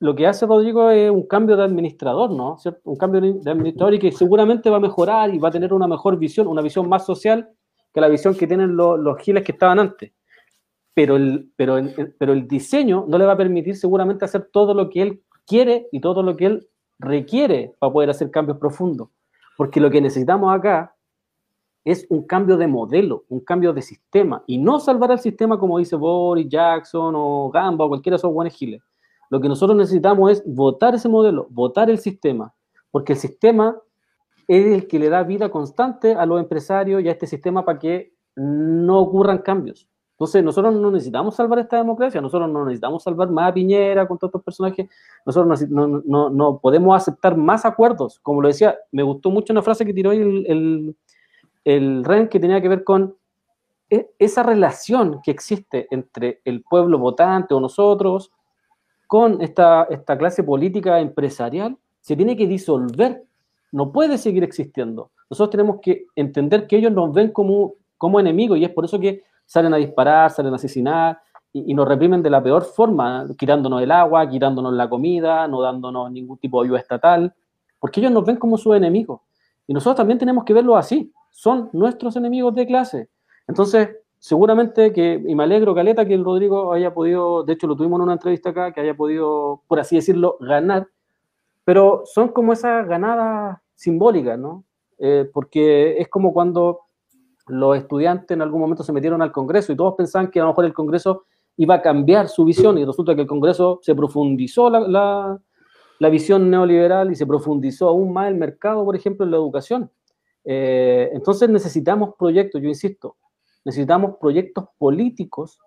lo que hace Rodrigo es un cambio de administrador, ¿no? ¿Cierto? Un cambio de administrador y que seguramente va a mejorar y va a tener una mejor visión, una visión más social que la visión que tienen lo- los giles que estaban antes. Pero el, pero, el, pero el diseño no le va a permitir seguramente hacer todo lo que él quiere y todo lo que él requiere para poder hacer cambios profundos. Porque lo que necesitamos acá es un cambio de modelo, un cambio de sistema, y no salvar al sistema como dice Boris, Jackson o Gamba o cualquiera de esos buenos giles. Lo que nosotros necesitamos es votar ese modelo, votar el sistema, porque el sistema es el que le da vida constante a los empresarios y a este sistema para que no ocurran cambios. Entonces, nosotros no necesitamos salvar esta democracia, nosotros no necesitamos salvar más a Piñera con todos estos personajes, nosotros no, no, no, no podemos aceptar más acuerdos. Como lo decía, me gustó mucho una frase que tiró el, el, REN que tenía que ver con e, esa relación que existe entre el pueblo votante o nosotros con esta, esta clase política empresarial, se tiene que disolver, no puede seguir existiendo. Nosotros tenemos que entender que ellos nos ven como, como enemigos y es por eso que salen a disparar, salen a asesinar y, nos reprimen de la peor forma, quitándonos el agua, quitándonos la comida, no dándonos ningún tipo de ayuda estatal, porque ellos nos ven como sus enemigos. Y nosotros también tenemos que verlo así, son nuestros enemigos de clase. Entonces, seguramente que, y me alegro, Caleta, que el Rodrigo haya podido, de hecho lo tuvimos en una entrevista acá, que haya podido, por así decirlo, ganar, pero son como esas ganadas simbólicas, ¿no? Eh, porque es como cuando los estudiantes en algún momento se metieron al Congreso y todos pensaban que a lo mejor el Congreso iba a cambiar su visión y resulta que el Congreso se profundizó la, la, visión neoliberal y se profundizó aún más el mercado, por ejemplo, en la educación. Eh, entonces necesitamos proyectos, yo insisto, necesitamos proyectos políticos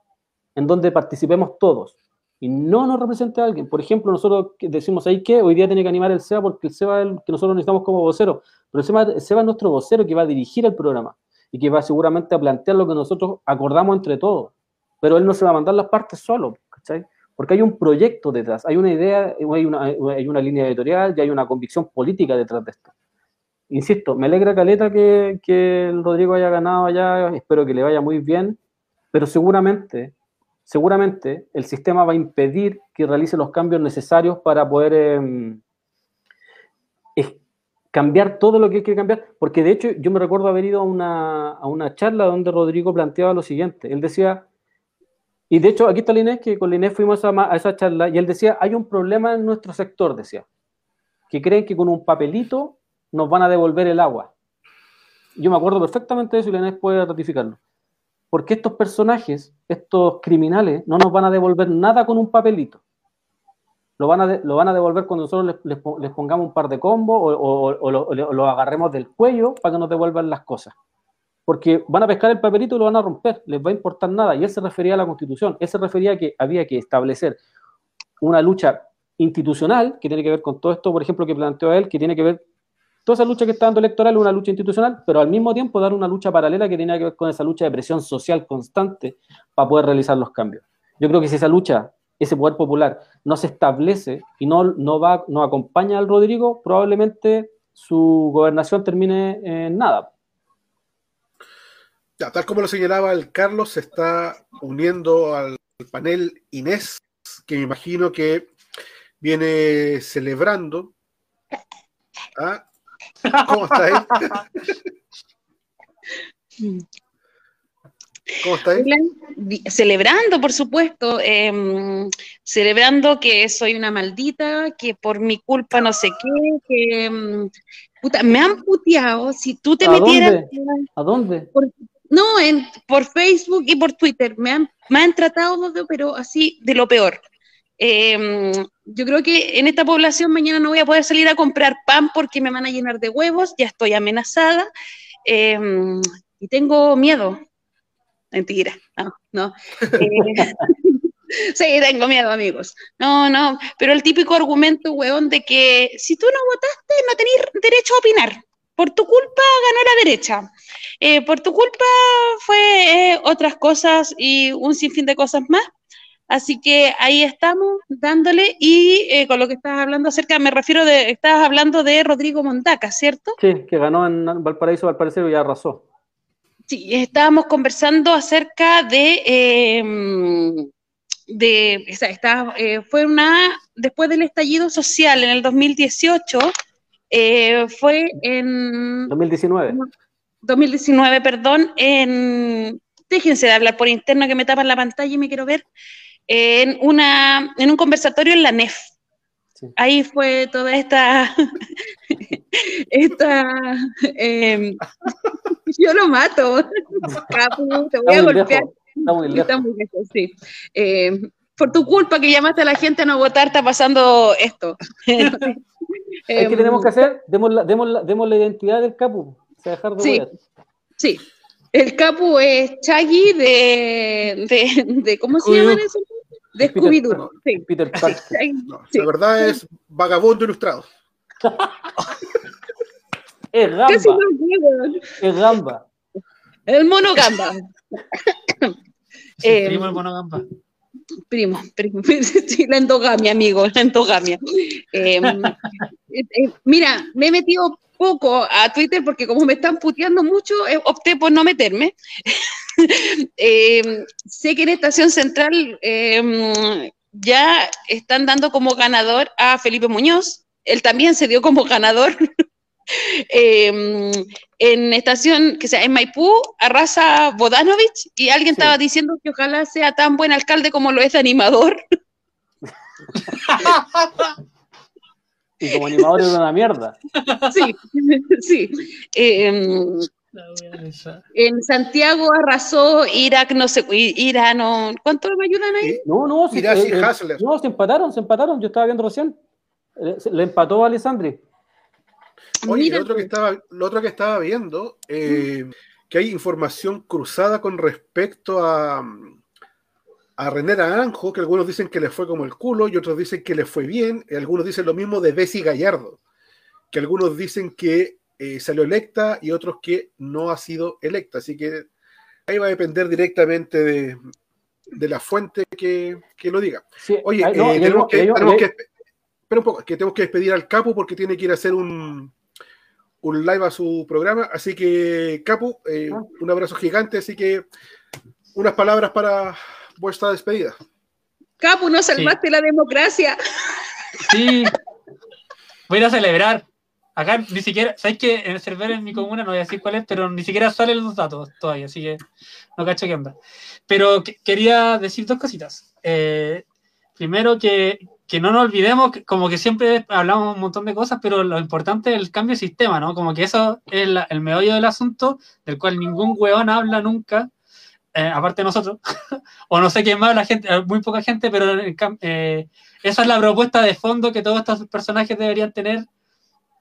en donde participemos todos y no nos represente alguien. Por ejemplo, nosotros decimos ahí que hoy día tiene que animar el SEBA porque el SEBA es el que nosotros necesitamos como vocero, pero el SEBA, el SEBA es nuestro vocero que va a dirigir el programa y que va seguramente a plantear lo que nosotros acordamos entre todos. Pero él no se va a mandar las partes solo, ¿cachai? Porque hay un proyecto detrás, hay una idea, hay una, hay una línea editorial y hay una convicción política detrás de esto. Insisto, me alegra Caleta que, que el Rodrigo haya ganado allá, espero que le vaya muy bien, pero seguramente, seguramente el sistema va a impedir que realice los cambios necesarios para poder eh, cambiar todo lo que hay que cambiar, porque de hecho yo me recuerdo haber ido a una, a una charla donde Rodrigo planteaba lo siguiente, él decía, y de hecho aquí está Inés, que con Inés fuimos a, a, esa charla, y él decía, hay un problema en nuestro sector, decía, que creen que con un papelito nos van a devolver el agua. Yo me acuerdo perfectamente de eso y Inés puede ratificarlo. Porque estos personajes, estos criminales, no nos van a devolver nada con un papelito lo van a, lo van a devolver cuando nosotros les, les, pongamos un par de combos o, o, lo, agarremos del cuello para que nos devuelvan las cosas. Porque van a pescar el papelito y lo van a romper, les va a importar nada. Y él se refería a la constitución, él se refería a que había que establecer una lucha institucional que tiene que ver con todo esto, por ejemplo, que planteó él, que tiene que ver toda esa lucha que está dando electoral, una lucha institucional, pero al mismo tiempo dar una lucha paralela que tiene que ver con esa lucha de presión social constante para poder realizar los cambios. Yo creo que si esa lucha ese poder popular no se establece y no, no, va, no acompaña al Rodrigo, probablemente su gobernación termine en nada. Ya, tal como lo señalaba el Carlos, se está uniendo al panel Inés, que me imagino que viene celebrando. ¿Ah? ¿Cómo está ahí? ¿Cómo estáis? Celebrando, por supuesto, em, celebrando que soy una maldita, que por mi culpa no sé qué, que em, puta, me han puteado. Si tú te metieras. ¿A dónde? no, en, por Facebook y por Twitter. Me han, me han tratado, pero así de lo peor. Em, yo creo que en esta población mañana no voy a poder salir a comprar pan porque me van a llenar de huevos, ya estoy amenazada y tengo miedo, Mentira, no, no. Eh, sí, tengo miedo, amigos. No, no, pero el típico argumento, weón, de que si tú no votaste, no tenés derecho a opinar. Por tu culpa ganó la derecha. Eh, por tu culpa fue eh, otras cosas y un sinfín de cosas más. Así que ahí estamos dándole y con lo que estás hablando acerca, me refiero de, estabas hablando de Rodrigo Montaca, ¿cierto? Sí, que ganó en Valparaíso, Valparaíso y arrasó. Sí, estábamos conversando acerca de, em, de eh, fue una, después del estallido social en el 2018, eh, fue en... 2019. 2019, perdón, en... Déjense de hablar por interno que me tapan la pantalla y me quiero ver. En, una, en un conversatorio en la NEF. Ahí fue toda esta, esta em, yo lo mato. te voy a golpear. Está muy lejos. sí. Eh, por tu culpa que llamaste a la gente a no votar, está pasando esto. ¿Qué tenemos que hacer? Demos la, demos la, demos la identidad del capu. sí, sí. El capu es Chaggy de, de, de ¿cómo se llama Scooby-Doo. eso? De Peter Scooby-Doo. Sí. Peter Parker. No, sí. La verdad es vagabundo ilustrado. Es gamba, es gamba. El mono gamba. Sí, Eh, primo el mono gamba. Primo, primo. Sí, la endogamia, amigo, la endogamia. Eh, eh, eh, mira, me he metido poco a Twitter porque como me están puteando mucho, eh, opté por no meterme. Eh, sé que en Estación Central eh, ya están dando como ganador a Felipe Muñoz. Él también se dio como ganador. Eh, en estación, que sea en Maipú, arrasa Bodanovich y alguien Sí. estaba diciendo que ojalá sea tan buen alcalde como lo es de animador. Y como animador es una mierda. Sí, sí. Eh, esa. en Santiago arrasó Irak, no sé, I- Ira, no, ¿cuánto me ayudan ahí? No, no, sí, eh, eh, no, se empataron, se empataron. Yo estaba viendo recién. Eh, se- Le empató a Alessandri. Oye, Mira lo otro que estaba, lo otro que estaba viendo, eh, que hay información cruzada con respecto a, a René Naranjo, que algunos dicen que le fue como el culo y otros dicen que le fue bien, y algunos dicen lo mismo de Bessie Gallardo, que algunos dicen que eh, salió electa y otros que no ha sido electa, así que ahí va a depender directamente de, de la fuente que, que lo diga. Sí, Oye, no, eh, tenemos, que, y hay un- tenemos que- espera un poco, que tenemos que despedir al Capu porque tiene que ir a hacer un, un live a su programa. Así que, Capu, eh, Ah. un abrazo gigante. Así que, unas palabras para vuestra despedida. Capu, no salvaste la democracia. Sí. Voy a ir a celebrar. Acá ni siquiera, ¿sabes que En el server en mi comuna, no voy a decir cuál es, pero ni siquiera salen los datos todavía, así que no cacho qué onda. Pero que- quería decir dos cositas. Eh, primero, que, que no nos olvidemos, como que siempre hablamos un montón de cosas, pero lo importante es el cambio de sistema, ¿no? Como que eso es el meollo del asunto, del cual ningún hueón habla nunca, eh, aparte de nosotros, o no sé quién más, la gente, eh, muy poca gente, pero eh, esa es la propuesta de fondo que todos estos personajes deberían tener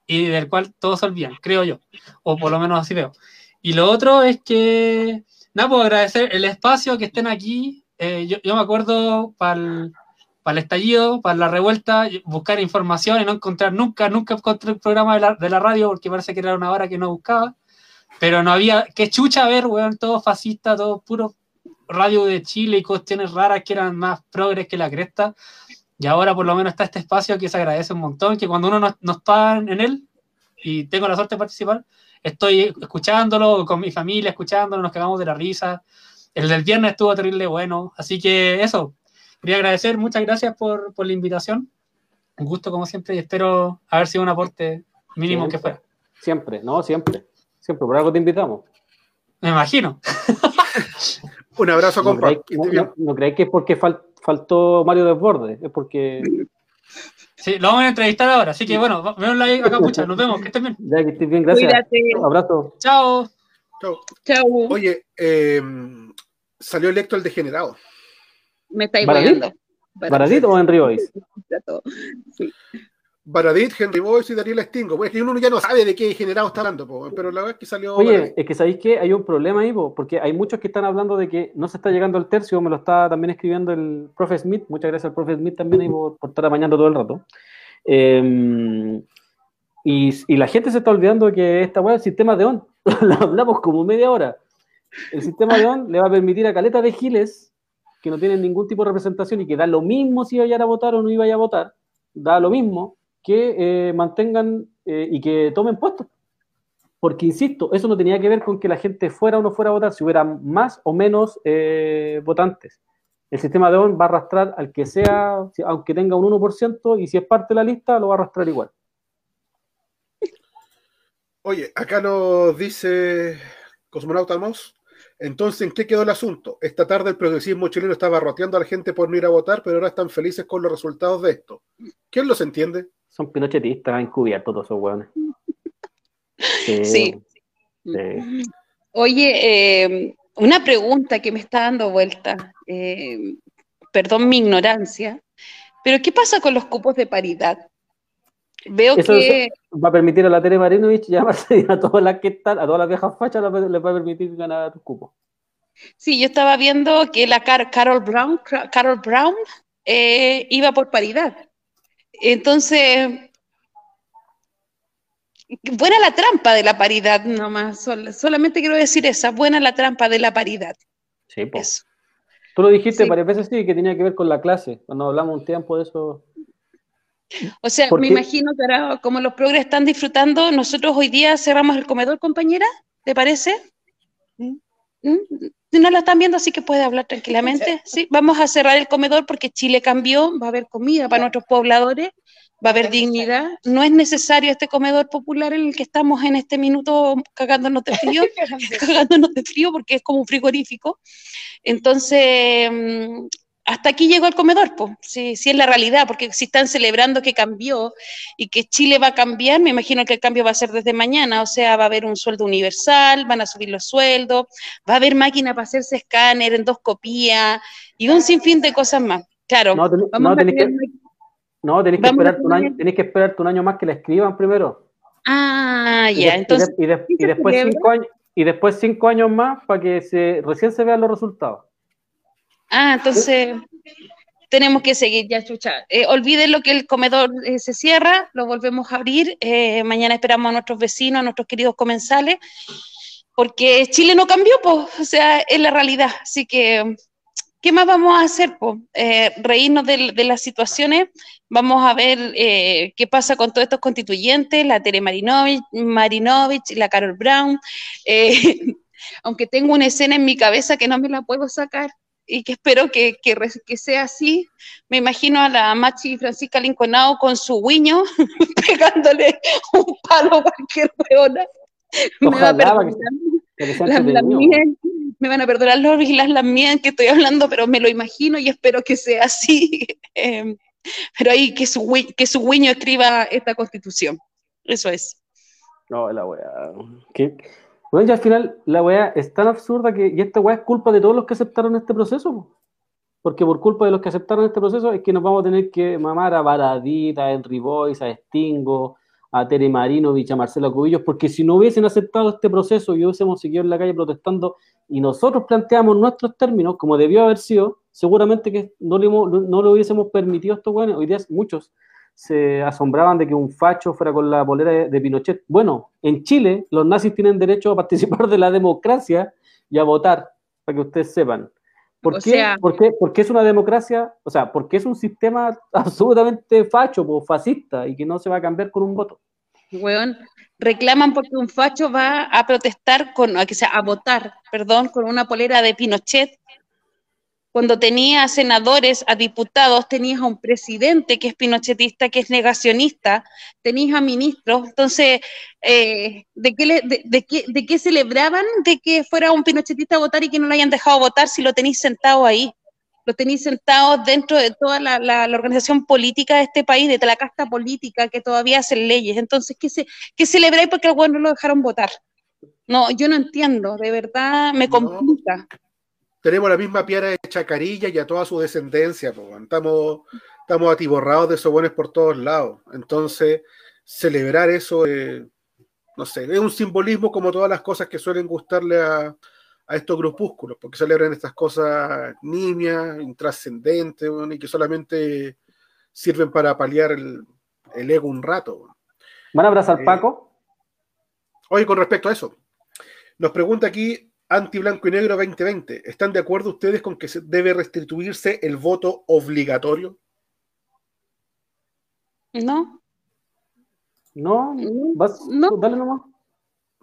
y del cual todos se olvidan, creo yo, o por lo menos así veo. Y lo otro es que, nada, puedo agradecer el espacio, que estén aquí. Eh, yo, yo me acuerdo para el, para el estallido, para la revuelta, buscar información y no encontrar nunca, nunca encontré el programa de la, de la radio porque parece que era una hora que no buscaba. Pero no había, qué chucha ver, weón, todo fascista, todo puro radio de Chile y cuestiones raras que eran más progres que la cresta. Y ahora por lo menos está este espacio que se agradece un montón, que cuando uno no, no está en él, y tengo la suerte de participar, estoy escuchándolo con mi familia, escuchándolo, nos cagamos de la risa. El del viernes estuvo terrible bueno. Así que eso, quería agradecer, muchas gracias por, por la invitación. Un gusto como siempre y espero haber sido un aporte mínimo que fuera. Siempre, no, siempre. Siempre, por algo te invitamos. Me imagino. Un abrazo, No compa. creáis, Que no, no- no creáis que es porque fal- faltó Mario Desbordes, es porque Sí, lo vamos a entrevistar ahora. Así que bueno, vemos la acá, muchas. Nos vemos, que estén bien. ya que estés bien, gracias. Cuídate. Abrazo. Chao. Chau. Chau. Oye, eh, salió electo el degenerado. Me estáis boleando. ¿Baradit o Henry Boyce? Baradit, Henry Boyce y Daniela Stingo. Pues es que uno ya no sabe de qué degenerado está hablando, po, pero la verdad es que salió. Oye, Baradit. es que sabéis que hay un problema ahí, po, porque hay muchos que están hablando de que no se está llegando al tercio, me lo está también escribiendo el profe Smith, muchas gracias al profe Smith también ahí por, por estar amañando todo el rato. Eh, y, y la gente se está olvidando que esta es el sistema de ON, lo hablamos como media hora. El sistema de ON le va a permitir a caleta de giles que no tienen ningún tipo de representación y que da lo mismo si vayan a votar o no iban a votar, da lo mismo que eh, mantengan eh, y que tomen puestos. Porque, insisto, eso no tenía que ver con que la gente fuera o no fuera a votar, si hubiera más o menos eh, votantes. El sistema de ON va a arrastrar al que sea, aunque tenga un 1%, y si es parte de la lista, lo va a arrastrar igual. Oye, acá nos dice Cosmonauta Moss. Entonces, ¿en qué quedó el asunto? Esta tarde el progresismo chileno estaba roteando a la gente por no ir a votar, pero ahora están felices con los resultados de esto. ¿Quién los entiende? Son pinochetistas encubiertos todos esos hueones. Sí. Sí. sí. Oye, eh, una pregunta que me está dando vuelta. eh, perdón mi ignorancia, pero ¿qué pasa con los cupos de paridad? Veo Eso que va a permitir a la Tere Marinovich llamarse a todas las que están, a todas las viejas fachas les va a permitir ganar tus cupos. sí, yo estaba viendo que la Car- Carol Brown, Ca- Carol Brown eh, iba por paridad. Entonces, buena la trampa de la paridad, nomás. sol- solamente quiero decir esa, buena la trampa de la paridad. Sí, pues. Tú lo dijiste Sí. varias veces, sí, que tenía que ver con la clase. Cuando hablamos un tiempo de eso. O sea, ¿Por me imagino que ahora, como los progres están disfrutando, nosotros hoy día cerramos el comedor, compañera, ¿te parece? ¿Mm? No lo están viendo, así que puede hablar tranquilamente. Sí, vamos a cerrar el comedor porque Chile cambió, va a haber comida para nuestros pobladores, va a haber dignidad. No es necesario este comedor popular en el que estamos en este minuto cagándonos de frío, cagándonos de frío porque es como un frigorífico. Entonces, mm, hasta aquí llegó el comedor, pues, sí, sí es la realidad, porque si están celebrando que cambió y que Chile va a cambiar, me imagino que el cambio va a ser desde mañana, o sea, va a haber un sueldo universal, van a subir los sueldos, va a haber máquina para hacerse escáner, endoscopía y un sinfín de cosas más. Claro, No, ten- vamos no, a tenés tener que, no, tenés que esperarte un año, tenés que esperarte un año más que la escriban primero. Ah, ya, y entonces, de- y, de- ¿qué y se después celebra? cinco años y después cinco años más para que se recién se vean los resultados. Ah, entonces tenemos que seguir ya, chucha. Eh, olviden lo que el comedor eh, se cierra, lo volvemos a abrir. eh, mañana esperamos a nuestros vecinos, a nuestros queridos comensales, porque Chile no cambió, pues, o sea, es la realidad. Así que, ¿qué más vamos a hacer? Pues? Reírnos de, las situaciones, vamos a ver eh, qué pasa con todos estos constituyentes, la Tere Marinovich, Marinovich la Carol Brown. aunque tengo una escena en mi cabeza que no me la puedo sacar y que espero que, que, sea así, me imagino a la Machi Francisca Linconao con su guiño pegándole un palo a cualquier. Me va a que las me van a perdonar los y las lamien que estoy hablando, pero me lo imagino y espero que sea así. Eh, pero ahí que su, que su guiño escriba esta constitución. Eso es. No, la weá. Bueno, ya al final la weá es tan absurda que y esta weá es culpa de todos los que aceptaron este proceso. po. Porque por culpa de los que aceptaron este proceso es que nos vamos a tener que mamar a Baradita, a Henry Boyce, a Stingo, a Tere Marinovich, a Marcela Cubillos, porque si no hubiesen aceptado este proceso y hubiésemos seguido en la calle protestando y nosotros planteamos nuestros términos como debió haber sido, seguramente que no le, no le hubiésemos permitido a estos weones. Hoy día muchos se asombraban de que un facho fuera con la polera de, de Pinochet. Bueno, en Chile los nazis tienen derecho a participar de la democracia y a votar, para que ustedes sepan. ¿Por qué? sea- ¿Por qué? Porque es una democracia, o sea, porque es un sistema absolutamente facho, fascista, y que no se va a cambiar con un voto. Weón, reclaman porque un facho va a protestar con, a, que sea, a votar, perdón, con una polera de Pinochet. Cuando tenía a senadores, a diputados, tenías a un presidente que es pinochetista, que es negacionista, tenías a ministros. Entonces, eh, ¿de, qué le- de, de qué, ¿de qué celebraban de que fuera un pinochetista a votar y que no lo hayan dejado votar si lo tenéis sentado ahí? Lo tenéis sentado dentro de toda la, la- la organización política de este país, de la casta política que todavía hacen leyes. Entonces, ¿qué, se, qué celebráis porque al no lo dejaron votar? No, yo no entiendo, de verdad me No. Tenemos la misma piara de Chacarilla y a toda su descendencia, po, estamos, estamos atiborrados de sobones por todos lados. Entonces, celebrar eso, eh, no sé, es un simbolismo como todas las cosas que suelen gustarle a, a estos grupúsculos, porque celebran estas cosas nimias, intrascendentes, y que solamente sirven para paliar el, el ego un rato. ¿Van a abrazar Eh, Paco? Oye, con respecto a eso, nos pregunta aquí Anti Blanco y Negro 2020. ¿Están de acuerdo ustedes con que se debe restituirse el voto obligatorio? ¿No? No, no, vas, no. dale nomás.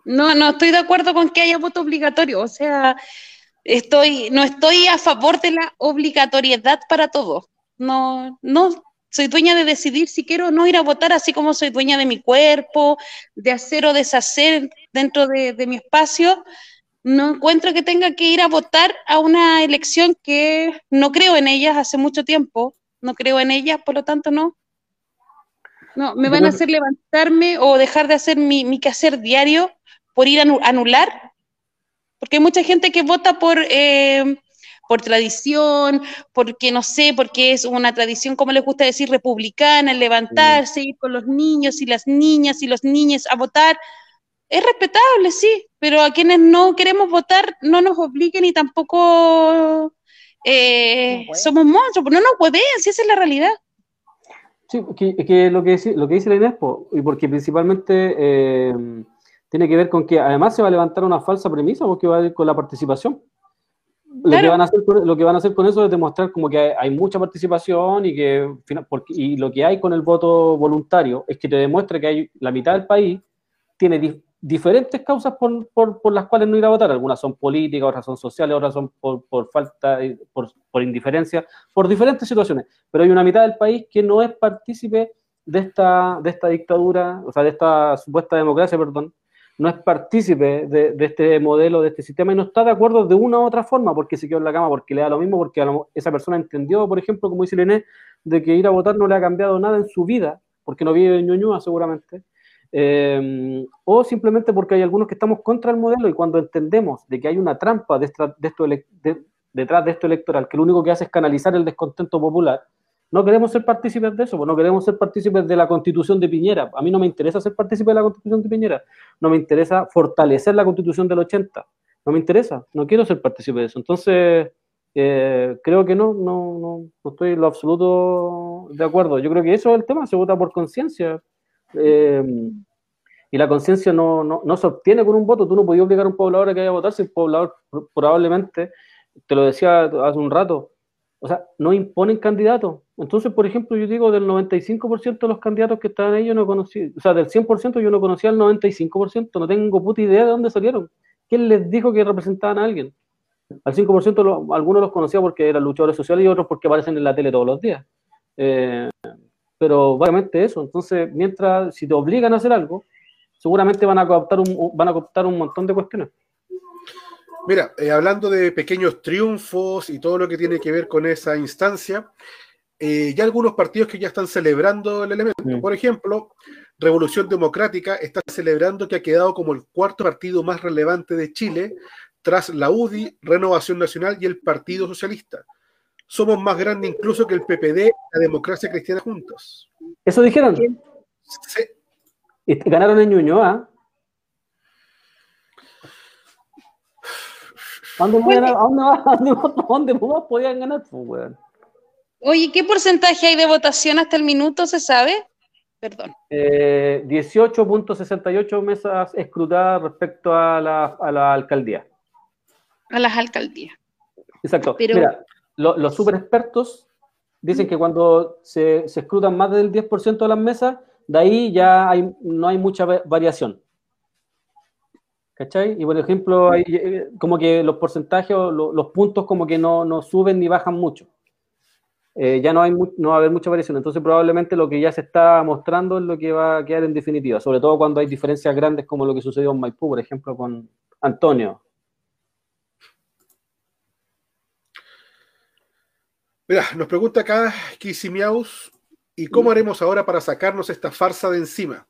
No, no estoy de acuerdo con que haya voto obligatorio. O sea, estoy, no estoy a favor de la obligatoriedad para todo. No, no, soy dueña de decidir si quiero o no ir a votar, así como soy dueña de mi cuerpo, de hacer o deshacer dentro de, de mi espacio. No encuentro que tenga que ir a votar a una elección que no creo en ellas hace mucho tiempo. No creo en ellas, por lo tanto no. No, me van a hacer levantarme o dejar de hacer mi, mi quehacer diario por ir a anu- anular. Porque hay mucha gente que vota por, eh, por tradición, porque no sé, porque es una tradición, como les gusta decir, republicana, levantarse, ir con los niños y las niñas y los niños a votar. Es respetable, sí, pero a quienes no queremos votar no nos obliguen y tampoco eh, somos monstruos, no nos pueden, si esa es la realidad. Sí, que, lo, que lo que dice la Inespo, y porque principalmente eh, tiene que ver con que además se va a levantar una falsa premisa porque va a ir con la participación. Lo, que van a hacer, lo que van a hacer con eso es demostrar como que hay, mucha participación y que y lo que hay con el voto voluntario es que te demuestra que hay la mitad del país tiene diferentes causas por, por, por, las cuales no ir a votar. Algunas son políticas, otras son sociales, otras son por, por falta, por, por, indiferencia, por diferentes situaciones. Pero hay una mitad del país que no es partícipe de esta, de esta dictadura, o sea, de esta supuesta democracia, perdón, no es partícipe de, este modelo, de este sistema, y no está de acuerdo de una u otra forma porque se quedó en la cama, porque le da lo mismo, porque esa persona entendió, por ejemplo, como dice Lené, de que ir a votar no le ha cambiado nada en su vida, porque no vive en Ñuñoa seguramente, eh, o simplemente porque hay algunos que estamos contra el modelo y cuando entendemos de que hay una trampa de esto detrás de esto electoral, que lo único que hace es canalizar el descontento popular, no queremos ser partícipes de eso, pues no queremos ser partícipes de la constitución de Piñera. A mí no me interesa ser partícipe de la constitución de Piñera, no me interesa fortalecer la constitución del 80, no me interesa, no quiero ser partícipe de eso. Entonces, eh, creo que no, no, no, no estoy en lo absoluto de acuerdo. Yo creo que eso es el tema, se vota por conciencia. Eh, y la conciencia no, no, no, se obtiene con un voto. Tú no podías obligar a un poblador a que vaya a votar si el poblador probablemente, te lo decía hace un rato, o sea, no imponen candidatos. Entonces, por ejemplo, yo digo del 95% de los candidatos que estaban ahí, yo no conocí, o sea, del 100% yo no conocía al 95%, no tengo puta idea de dónde salieron. ¿Quién les dijo que representaban a alguien? Al 5% algunos los conocía porque eran luchadores sociales y otros porque aparecen en la tele todos los días. Eh, pero básicamente eso. Entonces, mientras, si te obligan a hacer algo, seguramente van a cooptar un, van a cooptar un montón de cuestiones. Mira, eh, hablando de pequeños triunfos y todo lo que tiene que ver con esa instancia, eh, ya algunos partidos que ya están celebrando el elemento. Por ejemplo, Revolución Democrática está celebrando que ha quedado como el cuarto partido más relevante de Chile tras la UDI, Renovación Nacional y el Partido Socialista somos más grandes incluso que el PPD, la democracia cristiana juntos. ¿Eso dijeron? Sí. Y ganaron en Ñuñoa. ¿A dónde, dónde, dónde podían ganar? Pues, Oye, ¿qué porcentaje hay de votación hasta el minuto? ¿Se sabe? Perdón. Eh, 18.68 mesas escrutadas respecto a la, a la alcaldía. A las alcaldías. Exacto. Mira, los super expertos dicen que cuando se, se, escrutan más del 10% de las mesas, de ahí ya hay, no hay mucha variación. ¿Cachai? Y por ejemplo, hay, eh, como que los porcentajes o los, puntos como que no, no, suben ni bajan mucho. Eh, ya no, hay no va a haber mucha variación. Entonces probablemente lo que ya se está mostrando es lo que va a quedar en definitiva, sobre todo cuando hay diferencias grandes como lo que sucedió en Maipú, por ejemplo, con Antonio. Mira, nos pregunta acá Kisimiaus, ¿y cómo haremos ahora para sacarnos esta farsa de encima?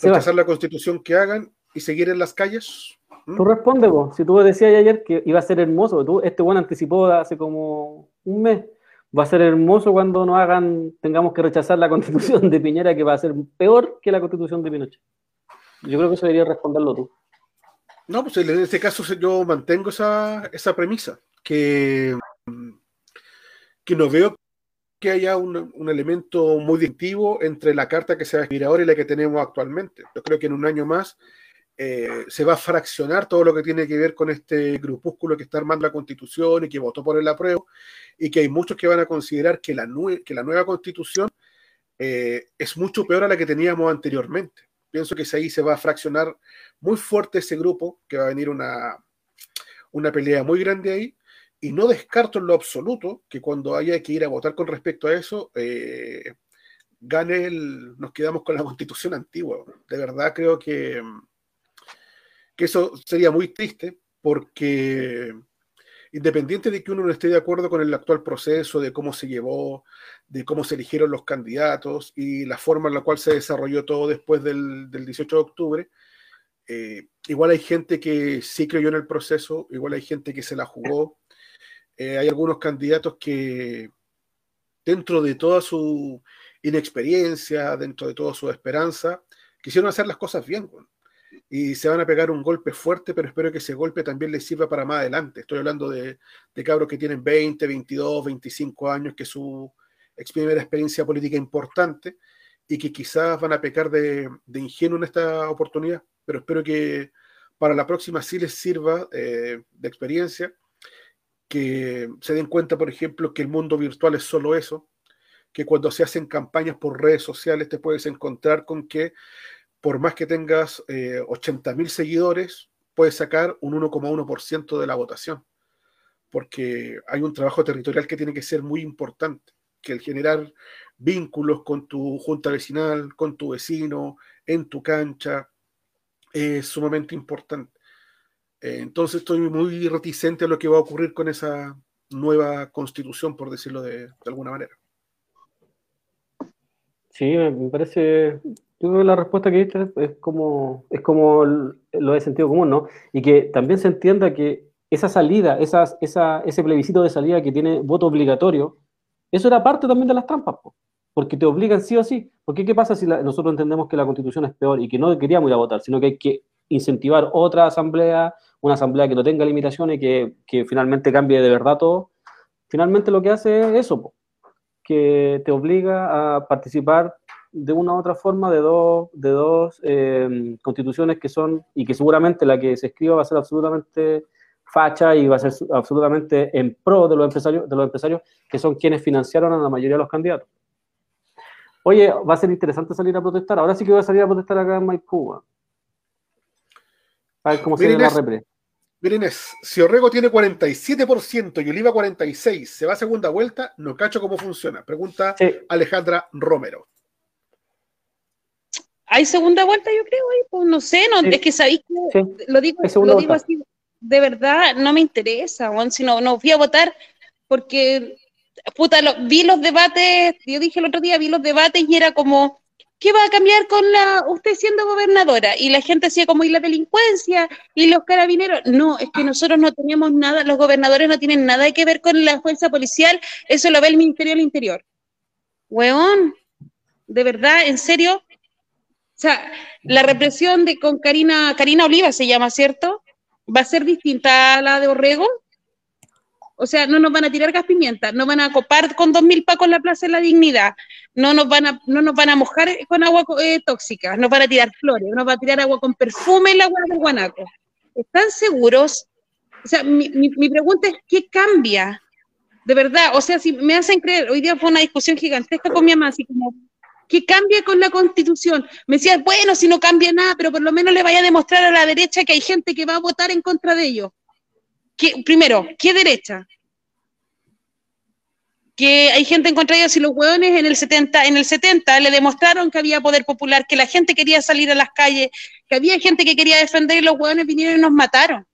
¿Rechazar la constitución que hagan y seguir en las calles? ¿Mm? Tú responde, vos. si tú decías ayer que iba a ser hermoso, tú, este buen anticipó hace como un mes, va a ser hermoso cuando nos hagan, tengamos que rechazar la constitución de Piñera, que va a ser peor que la constitución de Pinochet. Yo creo que eso debería responderlo tú. No, pues en este caso yo mantengo esa, esa premisa, que que no veo que haya un, elemento muy distintivo entre la carta que se va a escribir ahora y la que tenemos actualmente. Yo creo que en un año más eh, se va a fraccionar todo lo que tiene que ver con este grupúsculo que está armando la constitución y que votó por el apruebo, y que hay muchos que van a considerar que la, que la nueva constitución eh, es mucho peor a la que teníamos anteriormente. Pienso que ahí se va a fraccionar muy fuerte ese grupo, que va a venir una, una pelea muy grande ahí, y no descarto en lo absoluto que cuando haya que ir a votar con respecto a eso, eh, gane el, nos quedamos con la constitución antigua. De verdad creo que, que eso sería muy triste porque independiente de que uno no esté de acuerdo con el actual proceso, de cómo se llevó, de cómo se eligieron los candidatos y la forma en la cual se desarrolló todo después del, 18 de octubre, eh, igual hay gente que sí creyó en el proceso, igual hay gente que se la jugó, eh, hay algunos candidatos que dentro de toda su inexperiencia, dentro de toda su esperanza, quisieron hacer las cosas bien. Y se van a pegar un golpe fuerte, pero espero que ese golpe también les sirva para más adelante. Estoy hablando de, cabros que tienen 20, 22, 25 años, que su primera experiencia política importante y que quizás van a pecar de, de ingenuo en esta oportunidad, pero espero que para la próxima sí les sirva eh, de experiencia, que se den cuenta, por ejemplo, que el mundo virtual es solo eso, que cuando se hacen campañas por redes sociales te puedes encontrar con que por más que tengas eh, 80 mil seguidores, puedes sacar un 1,1% de la votación, porque hay un trabajo territorial que tiene que ser muy importante, que el generar vínculos con tu junta vecinal, con tu vecino, en tu cancha, es sumamente importante. Eh, entonces estoy muy reticente a lo que va a ocurrir con esa nueva constitución, por decirlo de, alguna manera. Sí, me parece, yo creo que la respuesta que diste es como, es como lo de sentido común, ¿no? Y que también se entienda que esa salida, esa, ese plebiscito de salida que tiene voto obligatorio, eso era parte también de las trampas, po, porque te obligan sí o sí. Porque ¿qué pasa si la, nosotros entendemos que la constitución es peor y que no queríamos ir a votar, sino que hay que incentivar otra asamblea, una asamblea que no tenga limitaciones, que, que finalmente cambie de verdad todo? Finalmente lo que hace es eso, que te obliga a participar de una u otra forma de dos, de dos eh, constituciones que son, y que seguramente la que se escriba va a ser absolutamente facha y va a ser absolutamente en pro de los empresarios, de los empresarios que son quienes financiaron a la mayoría de los candidatos. Oye, va a ser interesante salir a protestar. Ahora sí que voy a salir a protestar acá en Maipú. A ver cómo se ve la repre. Miren, si Orrego tiene 47% y Oliva 46%, se va a segunda vuelta, no cacho cómo funciona. Pregunta sí. Alejandra Romero. ¿Hay segunda vuelta, yo creo? Pues no sé, no, sí. es que sabéis que sí. lo digo, lo digo así, de verdad, no me interesa, Juan, si no, no fui a votar porque, puta, lo, vi los debates, yo dije el otro día, vi los debates y era como, ¿qué va a cambiar con la usted siendo gobernadora? Y la gente decía como, ¿y la delincuencia? ¿Y los carabineros? No, es que nosotros no tenemos nada, los gobernadores no tienen nada que ver con la fuerza policial, eso lo ve el Ministerio del Interior. Weón, de verdad, en serio, o sea, la represión de con Karina, Karina Oliva se llama, ¿cierto? ¿Va a ser distinta a la de Orrego? O sea, no nos van a tirar gas pimienta, no van a copar con dos mil pacos la Plaza de la Dignidad, no nos van a, no nos van a mojar con agua eh, tóxica, nos van a tirar flores, nos van a tirar agua con perfume el agua del guanaco. ¿Están seguros? O sea, mi, mi, pregunta es, ¿qué cambia? De verdad, o sea, si me hacen creer, hoy día fue una discusión gigantesca con mi mamá, así como, que cambie con la constitución. Me decía, bueno, si no cambia nada, pero por lo menos le vaya a demostrar a la derecha que hay gente que va a votar en contra de ellos. ¿Qué, primero, ¿qué derecha? Que hay gente en contra de ellos y los hueones en el 70, en el 70 le demostraron que había poder popular, que la gente quería salir a las calles, que había gente que quería defender y los hueones vinieron y nos mataron.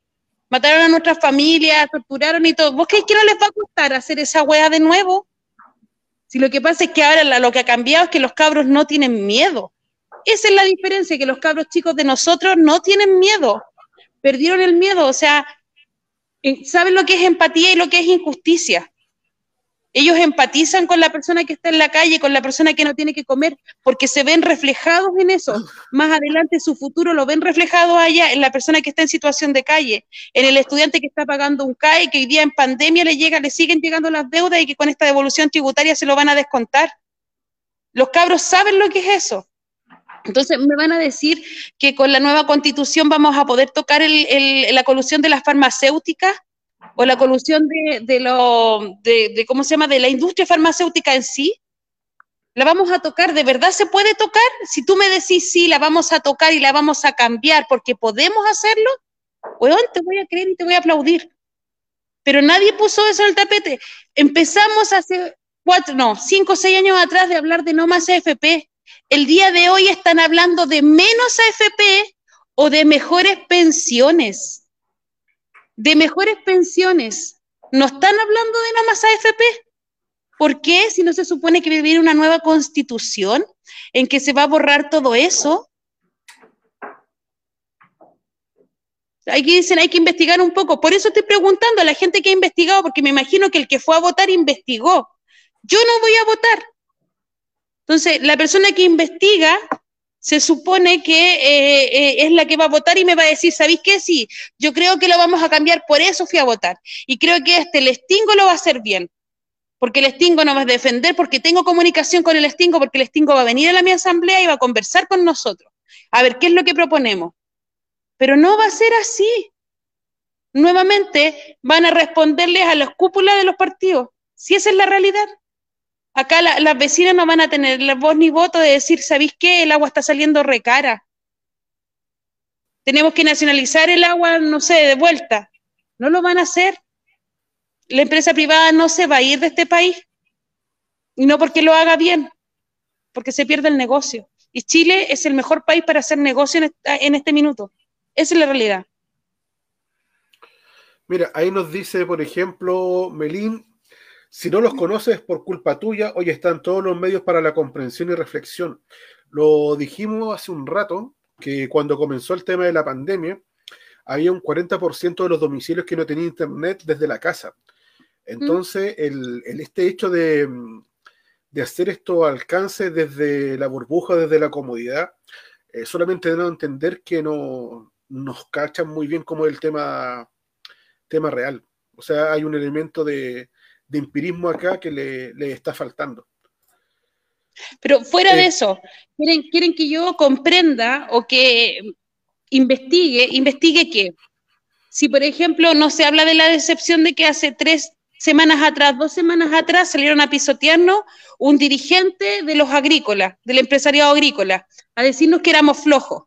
Mataron a nuestras familias, torturaron y todo. ¿Vos crees que no les va a costar hacer esa hueá de nuevo? Si lo que pasa es que ahora lo que ha cambiado es que los cabros no tienen miedo. Esa es la diferencia, que los cabros chicos de nosotros no tienen miedo. Perdieron el miedo, o sea, eh, saben lo que es empatía y lo que es injusticia. Ellos empatizan con la persona que está en la calle, con la persona que no tiene que comer, porque se ven reflejados en eso. Más adelante su futuro lo ven reflejado allá en la persona que está en situación de calle, en el estudiante que está pagando un CAE, que hoy día en pandemia le llega, le siguen llegando las deudas y que con esta devolución tributaria se lo van a descontar. Los cabros saben lo que es eso. Entonces me van a decir que con la nueva constitución vamos a poder tocar el, el, la colusión de las farmacéuticas o la colusión de, de lo, de, de, ¿cómo se llama?, de la industria farmacéutica en sí, la vamos a tocar, ¿de verdad se puede tocar? Si tú me decís sí, la vamos a tocar y la vamos a cambiar porque podemos hacerlo, weón, te voy a creer y te voy a aplaudir. Pero nadie puso eso en el tapete. Empezamos hace cuatro, no, cinco o seis años atrás de hablar de no más AFP. El día de hoy están hablando de menos AFP o de mejores pensiones de mejores pensiones. No están hablando de nada más AFP. ¿Por qué? Si no se supone que vivir una nueva constitución en que se va a borrar todo eso. Aquí dicen hay que investigar un poco. Por eso estoy preguntando a la gente que ha investigado, porque me imagino que el que fue a votar investigó. Yo no voy a votar. Entonces, la persona que investiga se supone que eh, eh, es la que va a votar y me va a decir, ¿sabéis qué? Sí, yo creo que lo vamos a cambiar, por eso fui a votar. Y creo que este, el Estingo lo va a hacer bien, porque el Estingo nos va a defender, porque tengo comunicación con el Estingo, porque el Estingo va a venir a la mi asamblea y va a conversar con nosotros, a ver qué es lo que proponemos. Pero no va a ser así. Nuevamente van a responderles a las cúpulas de los partidos, si esa es la realidad. Acá las vecinas no van a tener la voz ni voto de decir, ¿sabéis qué? El agua está saliendo recara. Tenemos que nacionalizar el agua, no sé, de vuelta. No lo van a hacer. La empresa privada no se va a ir de este país. Y no porque lo haga bien, porque se pierde el negocio. Y Chile es el mejor país para hacer negocio en, en este minuto. Esa es la realidad. Mira, ahí nos dice, por ejemplo, Melín, si no los conoces por culpa tuya, hoy están todos los medios para la comprensión y reflexión. Lo dijimos hace un rato, que cuando comenzó el tema de la pandemia, había un 40% de los domicilios que no tenían internet desde la casa. Entonces, el, este hecho de, de, hacer esto alcance desde la burbuja, desde la comodidad, eh, solamente deben entender que no nos cachan muy bien como el tema, tema real. O sea, hay un elemento de, de empirismo acá que le, está faltando. Pero fuera de eh, eso, ¿quieren, quieren que yo comprenda o que investigue, investigue qué. Si, por ejemplo, no se habla de la decepción de que hace tres semanas atrás, dos semanas atrás, salieron a pisotearnos un dirigente de los agrícolas, del empresariado agrícola, a decirnos que éramos flojos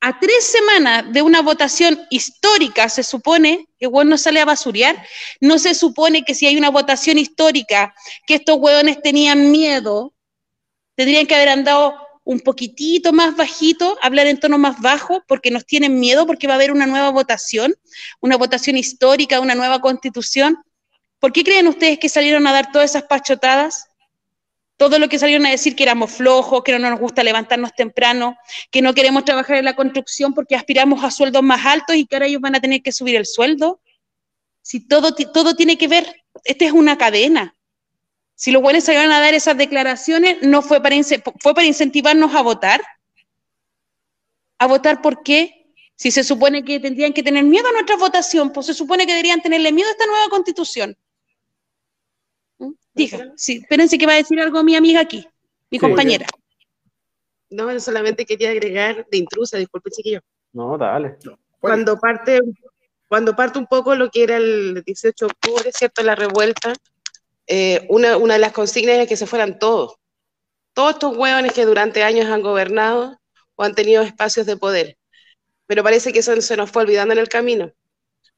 a tres semanas de una votación histórica, se supone que bueno no sale a basurear, no se supone que si hay una votación histórica, que estos hueones tenían miedo, tendrían que haber andado un poquitito más bajito, hablar en tono más bajo, porque nos tienen miedo, porque va a haber una nueva votación, una votación histórica, una nueva constitución. ¿Por qué creen ustedes que salieron a dar todas esas pachotadas? Todo lo que salieron a decir que éramos flojos, que no nos gusta levantarnos temprano, que no queremos trabajar en la construcción porque aspiramos a sueldos más altos y que ahora ellos van a tener que subir el sueldo. Si todo, todo tiene que ver, esta es una cadena. Si los buenos salieron a dar esas declaraciones, no fue para, fue para incentivarnos a votar. ¿A votar por qué? Si se supone que tendrían que tener miedo a nuestra votación, pues se supone que deberían tenerle miedo a esta nueva constitución. Diga, sí, espérense que va a decir algo mi amiga aquí, mi compañera. No, solamente quería agregar de intrusa, disculpe chiquillo. No, dale. cuando parte, cuando parte un poco lo que era el 18 de octubre, ¿cierto? La revuelta, eh, una, una, de las consignas es que se fueran todos. Todos estos hueones que durante años han gobernado o han tenido espacios de poder. Pero parece que eso se nos fue olvidando en el camino.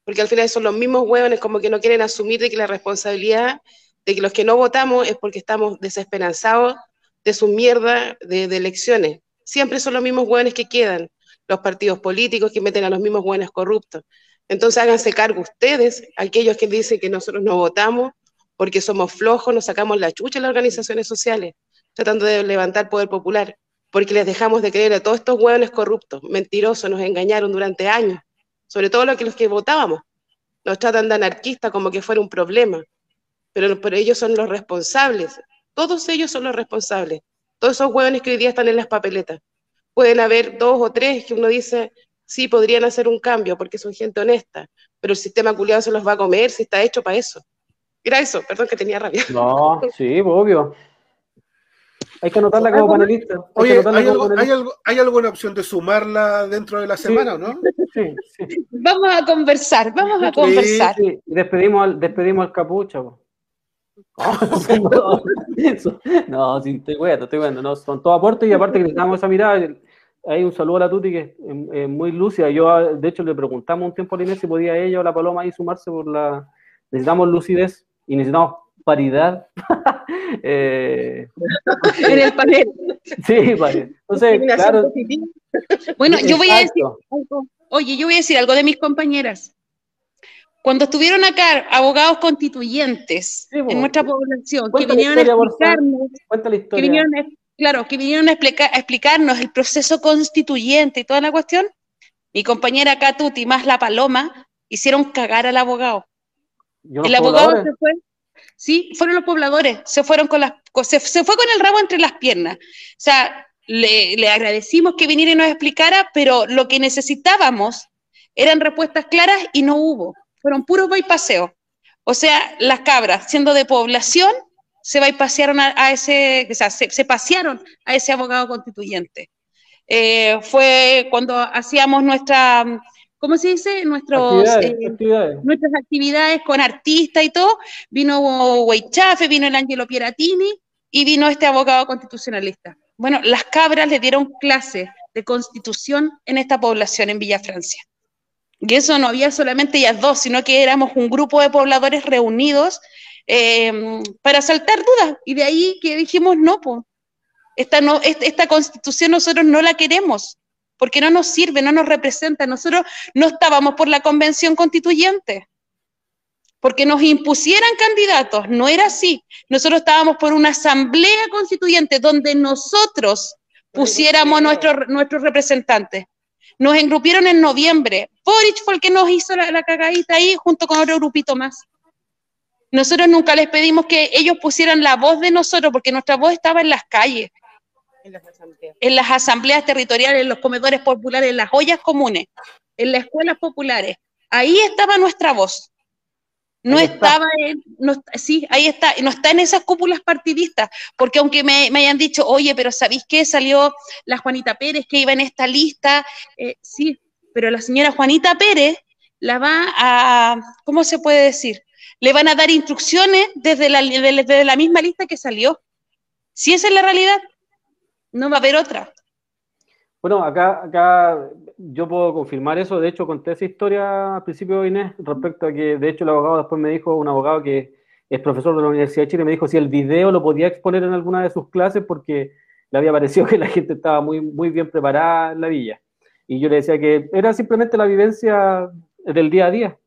Porque al final son los mismos hueones como que no quieren asumir de que la responsabilidad de que los que no votamos es porque estamos desesperanzados de su mierda de, elecciones. Siempre son los mismos hueones que quedan, los partidos políticos que meten a los mismos hueones corruptos. Entonces háganse cargo ustedes, aquellos que dicen que nosotros no votamos porque somos flojos, nos sacamos la chucha en las organizaciones sociales, tratando de levantar poder popular, porque les dejamos de creer a todos estos hueones corruptos, mentirosos, nos engañaron durante años, sobre todo los que, los que votábamos. Nos tratan de anarquistas como que fuera un problema pero, pero ellos son los responsables. Todos ellos son los responsables. Todos esos hueones que hoy día están en las papeletas. Pueden haber dos o tres que uno dice, sí, podrían hacer un cambio porque son gente honesta, pero el sistema culiado se los va a comer si está hecho para eso. Era eso, perdón que tenía rabia. No, sí, obvio. Hay que anotarla como panelista. Hay Oye, ¿hay, alguna opción de sumarla dentro de la semana o no? Sí, sí. Vamos a conversar, vamos a conversar. Sí, despedimos, al, despedimos al capucho. no, sí, estoy bueno, estoy bueno. No, son todos aportes y aparte que necesitamos esa mirada. Hay un saludo a la Tuti que es, muy lúcida. Yo, de hecho, le preguntamos un tiempo a Inés si podía ella o la Paloma ahí sumarse por la. Necesitamos lucidez y necesitamos paridad. eh, en el panel. Sí, vale. Entonces, claro. Bueno, yo voy a decir algo. Oye, yo voy a decir algo de mis compañeras. Cuando estuvieron acá abogados constituyentes en nuestra población, que vinieron a explicarnos, que vinieron claro, que vinieron a, explicarnos el proceso constituyente y toda la cuestión, mi compañera Catuti más la Paloma hicieron cagar al abogado. El abogado pobladores, se fue, sí, fueron los pobladores, se fueron con las, se, se fue con el rabo entre las piernas. O sea, le, le agradecimos que viniera y nos explicara, pero lo que necesitábamos eran respuestas claras y no hubo. Fueron puros bypaseos. O sea, las cabras, siendo de población, se bypasearon a, a ese, o sea, se, se pasearon a ese abogado constituyente. Eh, fue cuando hacíamos nuestra, ¿cómo se dice? Nuestros, actividades, eh, actividades. nuestras actividades con artistas y todo, vino Weichafe, vino el Angelo Pieratini y vino este abogado constitucionalista. Bueno, las cabras le dieron clases de constitución en esta población en Villa Francia. Y eso no había solamente ellas dos, sino que éramos un grupo de pobladores reunidos eh, para saltar dudas. Y de ahí que dijimos, no, pues, esta, no, esta, esta constitución nosotros no la queremos, porque no nos sirve, no nos representa. Nosotros no estábamos por la convención constituyente, porque nos impusieran candidatos, no era así. Nosotros estábamos por una asamblea constituyente donde nosotros pusiéramos nuestros nuestros representantes. Nos engrupieron en noviembre. Boric fue el que nos hizo la, la cagadita ahí junto con otro grupito más. Nosotros nunca les pedimos que ellos pusieran la voz de nosotros, porque nuestra voz estaba en las calles, En las asambleas. en las asambleas territoriales, en los comedores populares, en las ollas comunes, en las escuelas populares. Ahí estaba nuestra voz. No Ahí está. estaba en, no, sí, ahí está, no está en esas cúpulas partidistas, porque aunque me, me hayan dicho, oye, pero ¿sabéis qué? Salió la Juanita Pérez que iba en esta lista, eh, sí, pero la señora Juanita Pérez la va a, ¿cómo se puede decir? Le van a dar instrucciones desde la, de- desde la misma lista que salió. Si esa es la realidad, no va a haber otra. Bueno, acá, acá yo puedo confirmar eso. De hecho, conté esa historia al principio, Inés, respecto a que, de hecho, el abogado después me dijo, un abogado que es profesor de la Universidad de Chile, me dijo si el video lo podía exponer en alguna de sus clases porque le había parecido que la gente estaba muy, muy bien preparada en la villa. Y yo le decía que era simplemente la vivencia del día a día,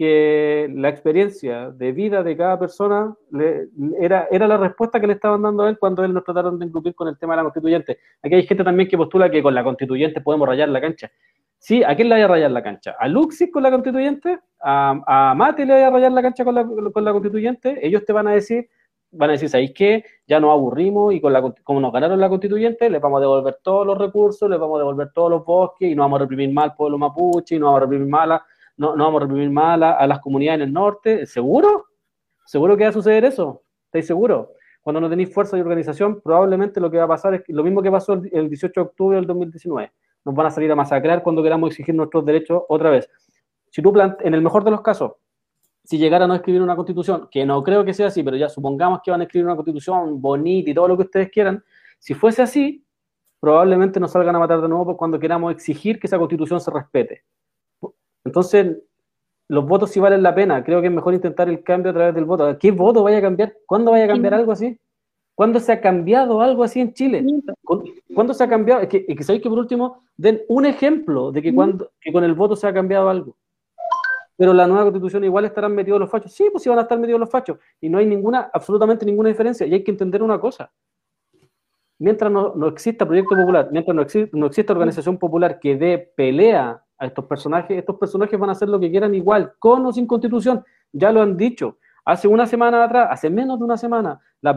que la experiencia de vida de cada persona le- era, era la respuesta que le estaban dando a él cuando él nos trataron de engrupir con el tema de la constituyente. Aquí hay gente también que postula que con la constituyente podemos rayar la cancha. Sí, ¿a quién le vaya a rayar la cancha? ¿A Luxis con la constituyente? ¿A, a Mate le vaya a rayar la cancha con la, con la constituyente? Ellos te van a decir, van a decir, ¿sabéis qué? Ya nos aburrimos y con la, como nos ganaron la constituyente, les vamos a devolver todos los recursos, les vamos a devolver todos los bosques y no vamos a reprimir más al pueblo mapuche y no vamos a reprimir más a, no, no vamos a reprimir más a, la- a las comunidades en el norte. ¿Seguro? ¿Seguro que va a suceder eso? ¿Estáis seguros? Cuando no tenéis fuerza y organización, probablemente lo que va a pasar es lo mismo que pasó el, el 18 de octubre del 2019. Nos van a salir a masacrar cuando queramos exigir nuestros derechos otra vez. Si tú en el mejor de los casos, si llegaran a escribir una constitución, que no creo que sea así, pero ya supongamos que van a escribir una constitución bonita y todo lo que ustedes quieran, si fuese así, probablemente nos salgan a matar de nuevo cuando queramos exigir que esa constitución se respete. Entonces, los votos sí valen la pena. Creo que es mejor intentar el cambio a través del voto. ¿Qué voto vaya a cambiar? ¿Cuándo vaya a cambiar algo así? ¿Cuándo se ha cambiado algo así en Chile? ¿Cu- ¿Cuándo se ha cambiado? Es que, es que sabéis que por último den un ejemplo de que, cuando, que con el voto se ha cambiado algo. Pero la nueva constitución igual estarán metidos los fachos. Sí, pues sí van a estar metidos los fachos. Y no hay ninguna, absolutamente ninguna diferencia. Y hay que entender una cosa. Mientras no, no exista proyecto popular, mientras no, exi- no exista organización popular que dé pelea a estos personajes, estos personajes van a hacer lo que quieran igual, con o sin constitución. Ya lo han dicho. Hace una semana atrás, hace menos de una semana, la,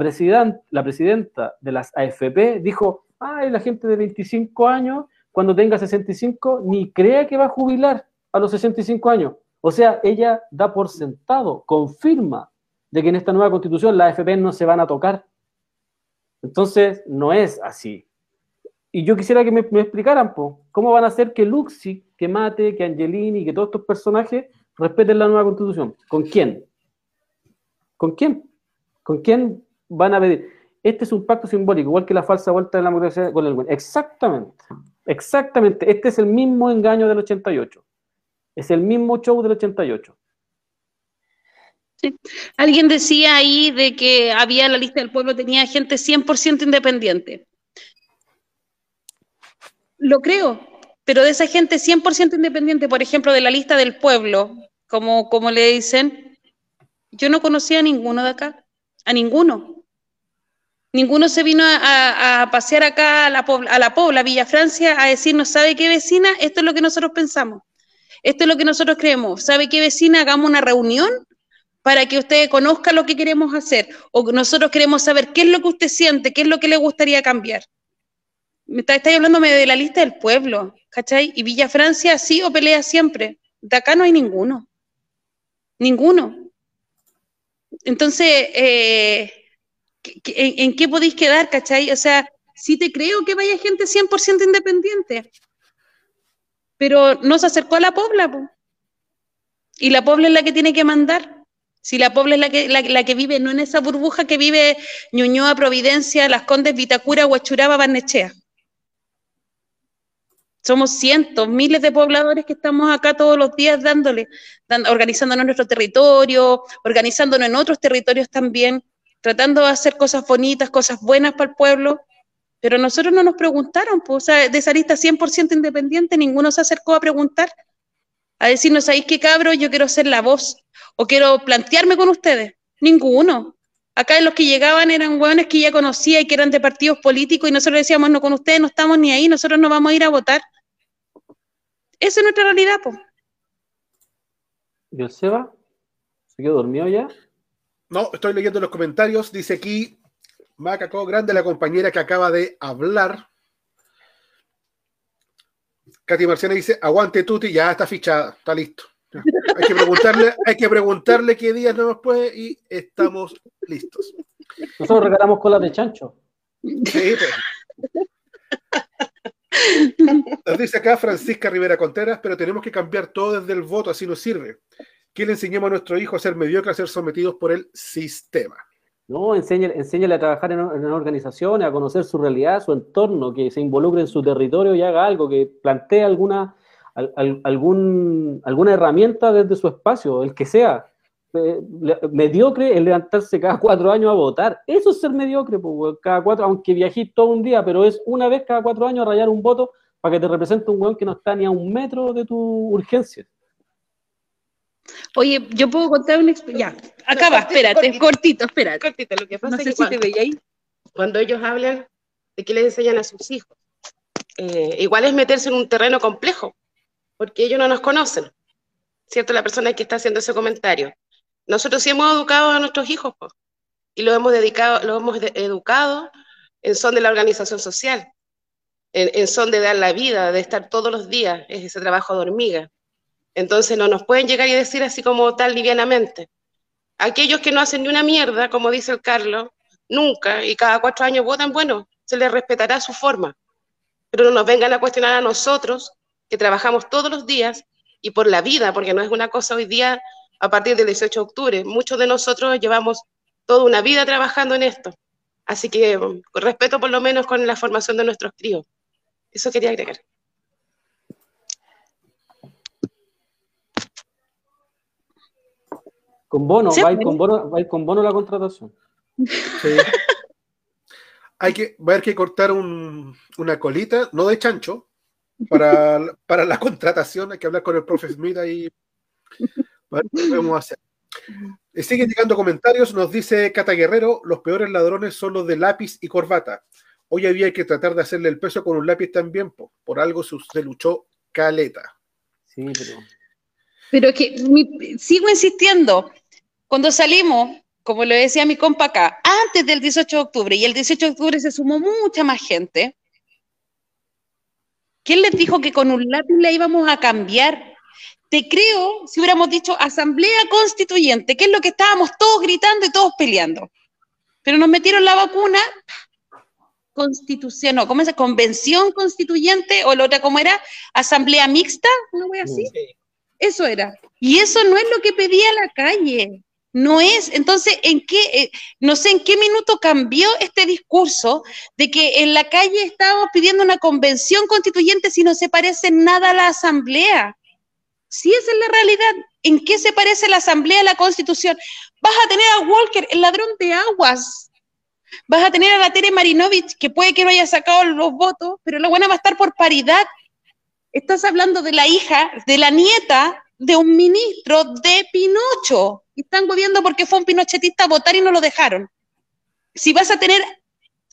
la presidenta de las AFP dijo, ay, la gente de 25 años, cuando tenga 65, ni crea que va a jubilar a los 65 años. O sea, ella da por sentado, confirma de que en esta nueva constitución las AFP no se van a tocar. Entonces, no es así. Y yo quisiera que me, explicaran, po, ¿cómo van a hacer que Luxi, que Mate, que Angelini, que todos estos personajes respeten la nueva constitución? ¿Con quién? ¿Con quién? ¿Con quién van a pedir? Este es un pacto simbólico, igual que la falsa vuelta de la democracia con el. Exactamente, exactamente. Este es el mismo engaño del 88. Es el mismo show del 88. Alguien decía ahí de que había la lista del pueblo, tenía gente 100% independiente. Lo creo, pero de esa gente 100% independiente, por ejemplo, de la lista del pueblo, como, como le dicen, yo no conocía a ninguno de acá, a ninguno. Ninguno se vino a, pasear acá a la, a la Pobla, Villa Francia, a decirnos, ¿sabe qué vecina? Esto es lo que nosotros pensamos. Esto es lo que nosotros creemos. ¿Sabe qué vecina? Hagamos una reunión para que usted conozca lo que queremos hacer. O nosotros queremos saber qué es lo que usted siente, qué es lo que le gustaría cambiar. Me está, está hablándome de la lista del pueblo, ¿cachai? Y Villa Francia sí o pelea siempre. De acá no hay ninguno. Ninguno. Entonces, eh, ¿qué- qué- ¿en, en qué podéis quedar, cachai? O sea, sí te creo que vaya gente 100% independiente, pero no se acercó a la Pobla, po. Y la Pobla es la que tiene que mandar. Si la Pobla es la que, la, la que vive, no en esa burbuja que vive Ñuñoa, Providencia, Las Condes, Vitacura, Huachuraba, Barnechea. Somos cientos, miles de pobladores que estamos acá todos los días dándole, organizándonos en nuestro territorio, organizándonos en otros territorios también, tratando de hacer cosas bonitas, cosas buenas para el pueblo. Pero nosotros no nos preguntaron, pues, o sea, de esa lista 100% independiente, ninguno se acercó a preguntar, a decirnos, ¿sabéis qué cabros? Yo quiero ser la voz, o quiero plantearme con ustedes. Ninguno. Acá los que llegaban eran hueones que ya conocía y que eran de partidos políticos, y nosotros decíamos, no, con ustedes no estamos ni ahí, nosotros no vamos a ir a votar. Esa es nuestra realidad, pues. ¿Y el Seba? ¿Se quedó dormido ya? No, estoy leyendo los comentarios. Dice aquí Macaco Grande, la compañera que acaba de hablar. Katy Marciana dice, aguante Tuti, ya está fichada, está listo. Hay que preguntarle, hay que preguntarle qué días no nos puede y estamos listos. Nosotros regalamos colas de chancho. Sí, pues. Nos dice acá Francisca Rivera Contreras, pero tenemos que cambiar todo desde el voto, así nos sirve. ¿Qué le enseñamos a nuestro hijo a ser mediocre, a ser sometidos por el sistema? No, enséñale, enséñale a trabajar en, en organizaciones, a conocer su realidad, su entorno, que se involucre en su territorio y haga algo, que plantee alguna, al- al- algún, alguna herramienta desde su espacio, el que sea. Eh, mediocre es levantarse cada cuatro años a votar. Eso es ser mediocre, pues, cada cuatro, aunque viajís todo un día, pero es una vez cada cuatro años a rayar un voto para que te represente un weón que no está ni a un metro de tu urgencia. Oye, yo puedo contar una experiencia. Ya, acaba, espérate, cortito. cortito, espérate. Cortito, lo que pasa No es que si cuando, te veía ahí. cuando ellos hablan de qué les enseñan a sus hijos, eh, igual es meterse en un terreno complejo, porque ellos no nos conocen, ¿cierto? La persona que está haciendo ese comentario. Nosotros sí hemos educado a nuestros hijos, po, y lo hemos dedicado, lo hemos educado en son de la organización social, en, en son de dar la vida, de estar todos los días, es ese trabajo de hormiga. Entonces no nos pueden llegar y decir así como tal livianamente. Aquellos que no hacen ni una mierda, como dice el Carlos, nunca y cada cuatro años votan, bueno, se les respetará su forma. Pero no nos vengan a cuestionar a nosotros, que trabajamos todos los días y por la vida, porque no es una cosa hoy día a partir del 18 de octubre. Muchos de nosotros llevamos toda una vida trabajando en esto. Así que mm, con respeto por lo menos con la formación de nuestros críos. Eso quería agregar. Con bono, Sí, va a ir con bono, va a ir con bono la contratación. Sí. Hay que, va a haber que cortar un- una colita, no de chancho, para, para la contratación. Hay que hablar con el profe Smith ahí. Ver qué podemos hacer. Eh, Siguen llegando comentarios. Nos dice Cata Guerrero: los peores ladrones son los de lápiz y corbata. Hoy había que tratar de hacerle el peso con un lápiz también. po. Por algo se, se luchó caleta. Sí, pero. Pero es que mi- sigo insistiendo, cuando salimos, como le decía mi compa acá, antes del 18 de octubre, y el 18 de octubre se sumó mucha más gente, ¿quién les dijo que con un lápiz la íbamos a cambiar? Te creo si hubiéramos dicho asamblea constituyente, que es lo que estábamos todos gritando y todos peleando. Pero nos metieron la vacuna, constitución, no, ¿cómo es? Convención constituyente, o la otra, ¿cómo era? Asamblea mixta, una wea así. Eso era. Y eso no es lo que pedía la calle. No es. Entonces, ¿en qué, eh, no sé en qué minuto cambió este discurso de que en la calle estábamos pidiendo una convención constituyente si no se parece nada a la asamblea? Si esa es la realidad, ¿en qué se parece la asamblea a la constitución? Vas a tener a Walker, el ladrón de aguas. Vas a tener a la Tere Marinovich, que puede que no haya sacado los votos, pero la buena va a estar por paridad estás hablando de la hija, de la nieta de un ministro de Pinocho. Están gobierno porque fue un pinochetista a votar y no lo dejaron. Si vas a tener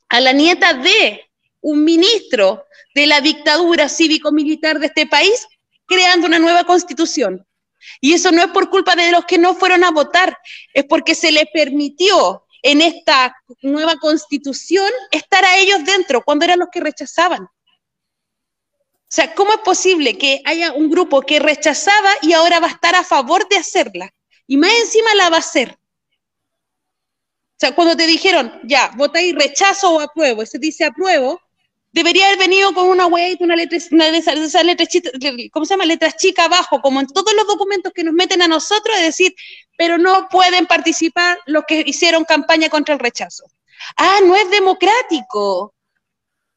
a la nieta de un ministro de la dictadura cívico-militar de este país creando una nueva constitución. Y eso no es por culpa de los que no fueron a votar, es porque se les permitió en esta nueva constitución estar a ellos dentro cuando eran los que rechazaban. O sea, ¿cómo es posible que haya un grupo que rechazaba y ahora va a estar a favor de hacerla? Y más encima la va a hacer. O sea, cuando te dijeron, ya, vota y rechazo o apruebo, y se dice apruebo, debería haber venido con una hueá una letra, una de esas, letras, ¿cómo se llama? Letras chicas abajo, como en todos los documentos que nos meten a nosotros, es decir, pero no pueden participar los que hicieron campaña contra el rechazo. Ah, no es democrático.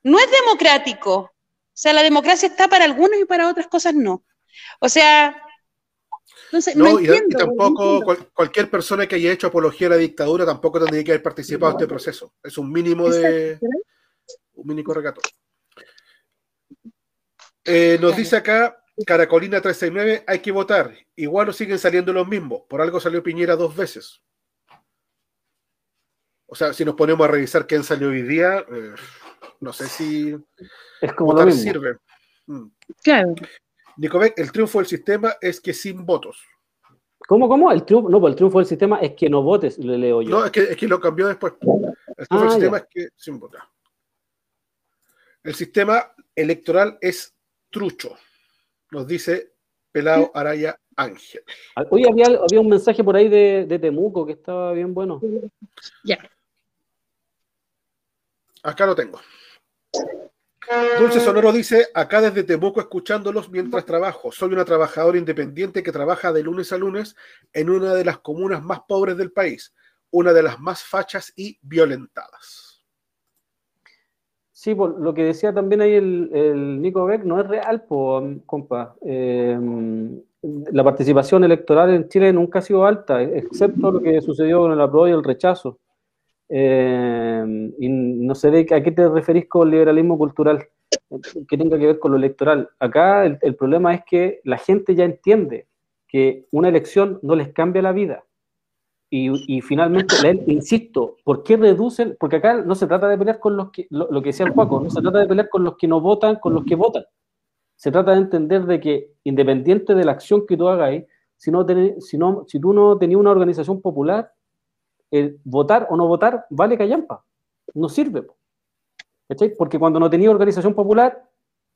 No es democrático. O sea, la democracia está para algunos y para otras cosas no. O sea, no, sé, no, y, tampoco cualquier persona que haya hecho apología a la dictadura tampoco tendría que haber participado en este proceso. Es un mínimo de un mínimo regato. Eh, nos dice acá Caracolina 369, hay que votar. Igual no siguen saliendo los mismos. Por algo salió Piñera dos veces. O sea, si nos ponemos a revisar quién salió hoy día, eh, no sé si es como votar sirve. Mm. Claro. Nicobek, el triunfo del sistema es que sin votos. ¿Cómo, cómo? El triunfo, no, pues el triunfo del sistema es que no votes, le leo yo. No, es que, es que lo cambió después. El triunfo del ah, sistema es que sin votar. El sistema electoral es trucho, nos dice Pelado Araya Ángel. Hoy había, había un mensaje por ahí de, de Temuco que estaba bien bueno. Ya. Acá lo tengo. Dulce Sonoro dice, acá desde Temuco escuchándolos mientras trabajo. Soy una trabajadora independiente que trabaja de lunes a lunes en una de las comunas más pobres del país, una de las más fachas y violentadas. Sí, por lo que decía también ahí el, Nico Beck, no es real, compa. Eh, la participación electoral en Chile nunca ha sido alta, excepto lo que sucedió con el apruebo y el rechazo. Eh, y no sé de, a qué te referís con liberalismo cultural, que tenga que ver con lo electoral. Acá el problema es que la gente ya entiende que una elección no les cambia la vida y, finalmente, insisto, ¿por qué reducen? Porque acá no se trata de pelear con los que, lo, que decía el Juaco, no se trata de pelear con los que no votan, con los que votan. Se trata de entender de que, independiente de la acción que tú hagas si, no si, no, si tú no tenías una organización popular, votar o no votar vale callampa, no sirve. Porque cuando no tenías organización popular,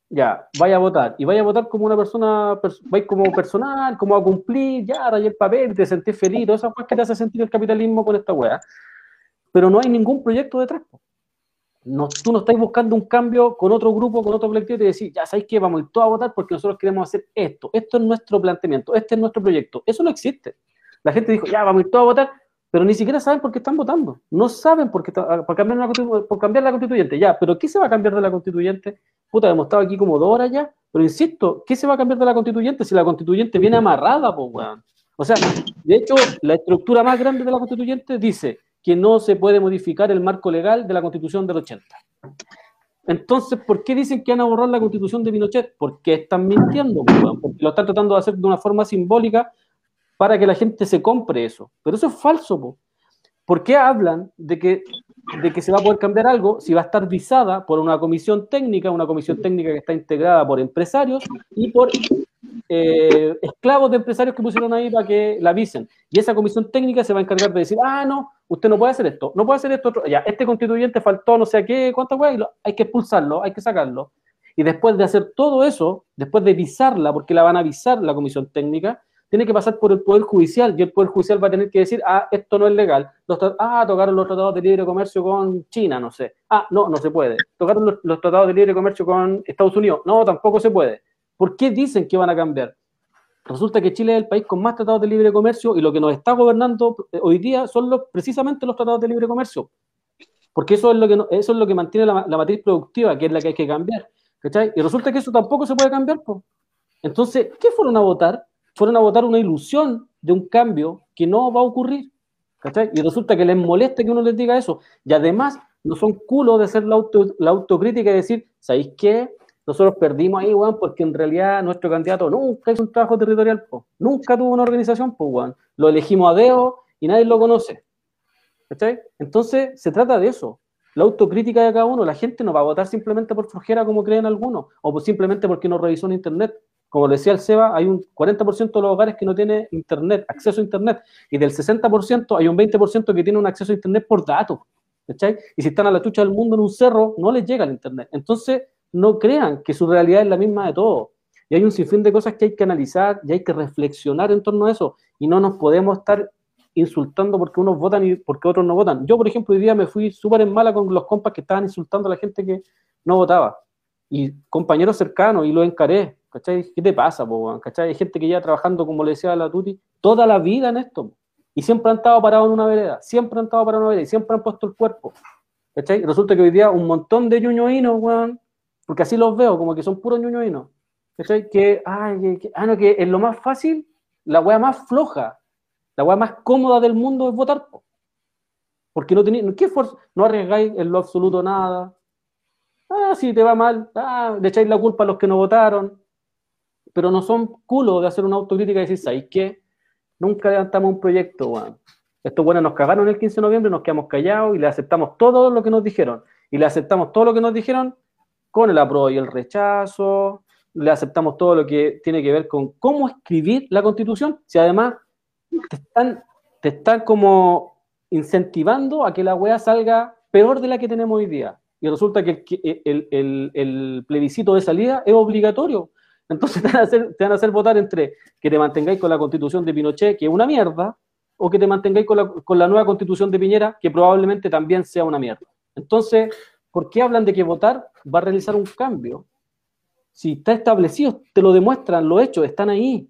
ya, vaya a votar. Y vaya a votar como una persona, vais como personal, como a cumplir, ya, rayar el papel, te sentís feliz, todas esas cosas que te hace sentir el capitalismo con esta weá. Pero no hay ningún proyecto detrás. No, tú no estás buscando un cambio con otro grupo, con otro colectivo y te decís, ya sabéis que vamos a ir todos a votar porque nosotros queremos hacer esto. Esto es nuestro planteamiento, este es nuestro proyecto. Eso no existe. La gente dijo, ya vamos a ir todos a votar, pero ni siquiera saben por qué están votando. No saben por qué por cambiar, por cambiar la constituyente. Ya, pero ¿qué se va a cambiar de la constituyente? Puta, hemos estado aquí como dos horas ya, pero insisto, ¿qué se va a cambiar de la constituyente si la constituyente viene amarrada, pues, weón? O sea, de hecho, la estructura más grande de la constituyente dice que no se puede modificar el marco legal de la constitución del 80. Entonces, ¿por qué dicen que van a borrar la constitución de Pinochet? Porque están mintiendo, porque lo están tratando de hacer de una forma simbólica para que la gente se compre eso. Pero eso es falso, po. ¿Por qué hablan de que, de que se va a poder cambiar algo si va a estar visada por una comisión técnica, una comisión técnica que está integrada por empresarios y por eh, esclavos de empresarios que pusieron ahí para que la avisen? Y esa comisión técnica se va a encargar de decir, ah, no, usted no puede hacer esto, no puede hacer esto, otro. ya, este constituyente faltó no sé a qué, cuántas weas, hay que expulsarlo, hay que sacarlo. Y después de hacer todo eso, después de visarla, porque la van a avisar la comisión técnica, tiene que pasar por el Poder Judicial y el Poder Judicial va a tener que decir, ah, esto no es legal. ah, tocaron los tratados de libre comercio con China, no sé. Ah, no, no se puede. Tocaron los, tratados de libre comercio con Estados Unidos. No, tampoco se puede. ¿Por qué dicen que van a cambiar? Resulta que Chile es el país con más tratados de libre comercio y lo que nos está gobernando eh, hoy día son los, precisamente los tratados de libre comercio. Porque eso es lo que, eso es lo que mantiene la, matriz productiva, que es la que hay que cambiar. ¿cachai? Y resulta que eso tampoco se puede cambiar. Entonces, ¿qué fueron a votar? Fueron a votar una ilusión de un cambio que no va a ocurrir. Y resulta que les molesta que uno les diga eso. Y además, no son culos de hacer la, la autocrítica y decir, ¿sabéis qué? Nosotros perdimos ahí, Juan, porque en realidad nuestro candidato nunca hizo un trabajo territorial, nunca tuvo una organización, pues, Juan. Lo elegimos a Deo y nadie lo conoce. Entonces, se trata de eso. la autocrítica de cada uno. La gente no va a votar simplemente por flojera como creen algunos, o simplemente porque no revisó en internet. Como decía el Seba, hay un 40% de los hogares que no tiene internet, acceso a internet, y del 60% hay un 20% que tiene un acceso a internet por datos. ¿cachai? Y si están a la chucha del mundo en un cerro, no les llega el internet. Entonces, no crean que su realidad es la misma de todos. Y hay un sinfín de cosas que hay que analizar y hay que reflexionar en torno a eso. Y no nos podemos estar insultando porque unos votan y porque otros no votan. Yo, por ejemplo, hoy día me fui súper en mala con los compas que estaban insultando a la gente que no votaba. Y compañeros cercanos, y lo encaré. ¿Cachai? ¿Qué te pasa, po? ¿Cachai? Hay gente que lleva trabajando, como le decía la Tuti, toda la vida en esto. Y siempre han estado parados en una vereda, siempre han estado parados en una vereda, y siempre han puesto el cuerpo. ¿Cachai? Resulta que hoy día un montón de ñuñoínos, weón, porque así los veo, como que son puros ñuñoínos. ¿Cachai? Que, ay, que, ah, no, que es lo más fácil, la weá más floja, la weá más cómoda del mundo es votar. po. Porque no tenéis, ¿qué esfuerzo? No arriesgáis en lo absoluto nada. Ah, si te va mal, ah, le echáis la culpa a los que no votaron. Pero no son culos de hacer una autocrítica y decir, ¿sabéis qué? Nunca levantamos un proyecto, weón. Estos buenos nos cagaron el 15 de noviembre, nos quedamos callados y le aceptamos todo lo que nos dijeron. Y le aceptamos todo lo que nos dijeron con el apruebo y el rechazo, le aceptamos todo lo que tiene que ver con cómo escribir la constitución, si además te están, te están como incentivando a que la weá salga peor de la que tenemos hoy día. Y resulta que- el- el- el plebiscito de salida es obligatorio. Entonces te van, a hacer, votar entre que te mantengáis con la constitución de Pinochet, que es una mierda, o que te mantengáis con la, con la nueva constitución de Piñera, que probablemente también sea una mierda. Entonces, ¿por qué hablan de que votar va a realizar un cambio? Si está establecido, te lo demuestran, los hechos están ahí.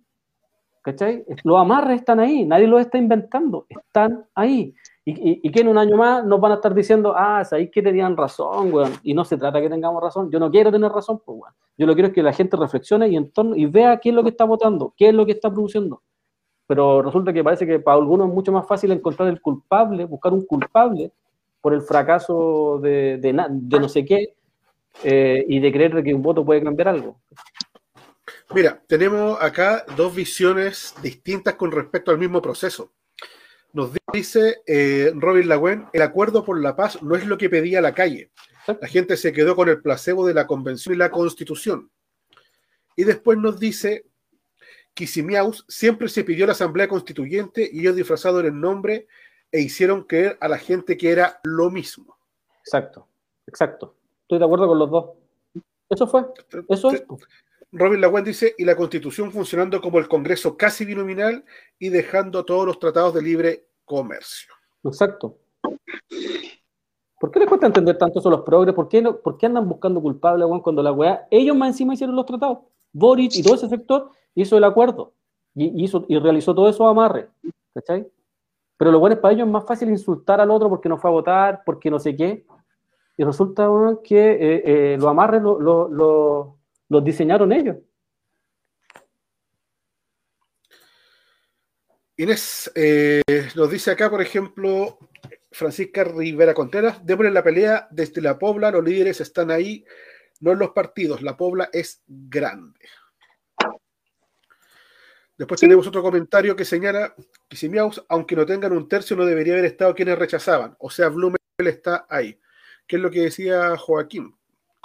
¿Cachai? Los amarres están ahí, nadie los está inventando, están ahí. Y, que en un año más nos van a estar diciendo, ah, sabéis que tenían razón, weón. Y no se trata que tengamos razón. Yo no quiero tener razón, pues, weón. Yo lo que quiero es que la gente reflexione y, en torno, y vea qué es lo que está votando, qué es lo que está produciendo. Pero resulta que parece que para algunos es mucho más fácil encontrar el culpable, buscar un culpable por el fracaso de, de no sé qué eh, y de creer que un voto puede cambiar algo. Mira, tenemos acá dos visiones distintas con respecto al mismo proceso. Nos dice eh, Robin Lagüen, el acuerdo por la paz no es lo que pedía la calle. La gente se quedó con el placebo de la convención y la constitución. Y después nos dice, Kisimiaus siempre se pidió la asamblea constituyente y ellos disfrazaron el nombre e hicieron creer a la gente que era lo mismo. Exacto, exacto. Estoy de acuerdo con los dos. Eso fue, eso es. Robin Lagüen dice, y la constitución funcionando como el Congreso casi binominal y dejando todos los tratados de libre comercio. Exacto. ¿Por qué les cuesta entender tanto eso a los progres? ¿Por qué, no, por qué andan buscando culpables weón, cuando la weá, ellos más encima hicieron los tratados? Boric y todo ese sector hizo el acuerdo y, hizo, y realizó todo eso amarre. ¿Cachai? Pero lo bueno es para ellos es más fácil insultar al otro porque no fue a votar, porque no sé qué. Y resulta weón, que eh, eh, lo- lo- lo- los diseñaron ellos. Inés eh, nos dice acá, por ejemplo, Francisca Rivera Contreras, démosle la pelea desde la Pobla, los líderes están ahí, no en los partidos, la Pobla es grande. Después tenemos otro comentario que señala que Simiaus, aunque no tengan un tercio, no debería haber estado quienes rechazaban. O sea, Blumel está ahí. ¿Qué es lo que decía Joaquín?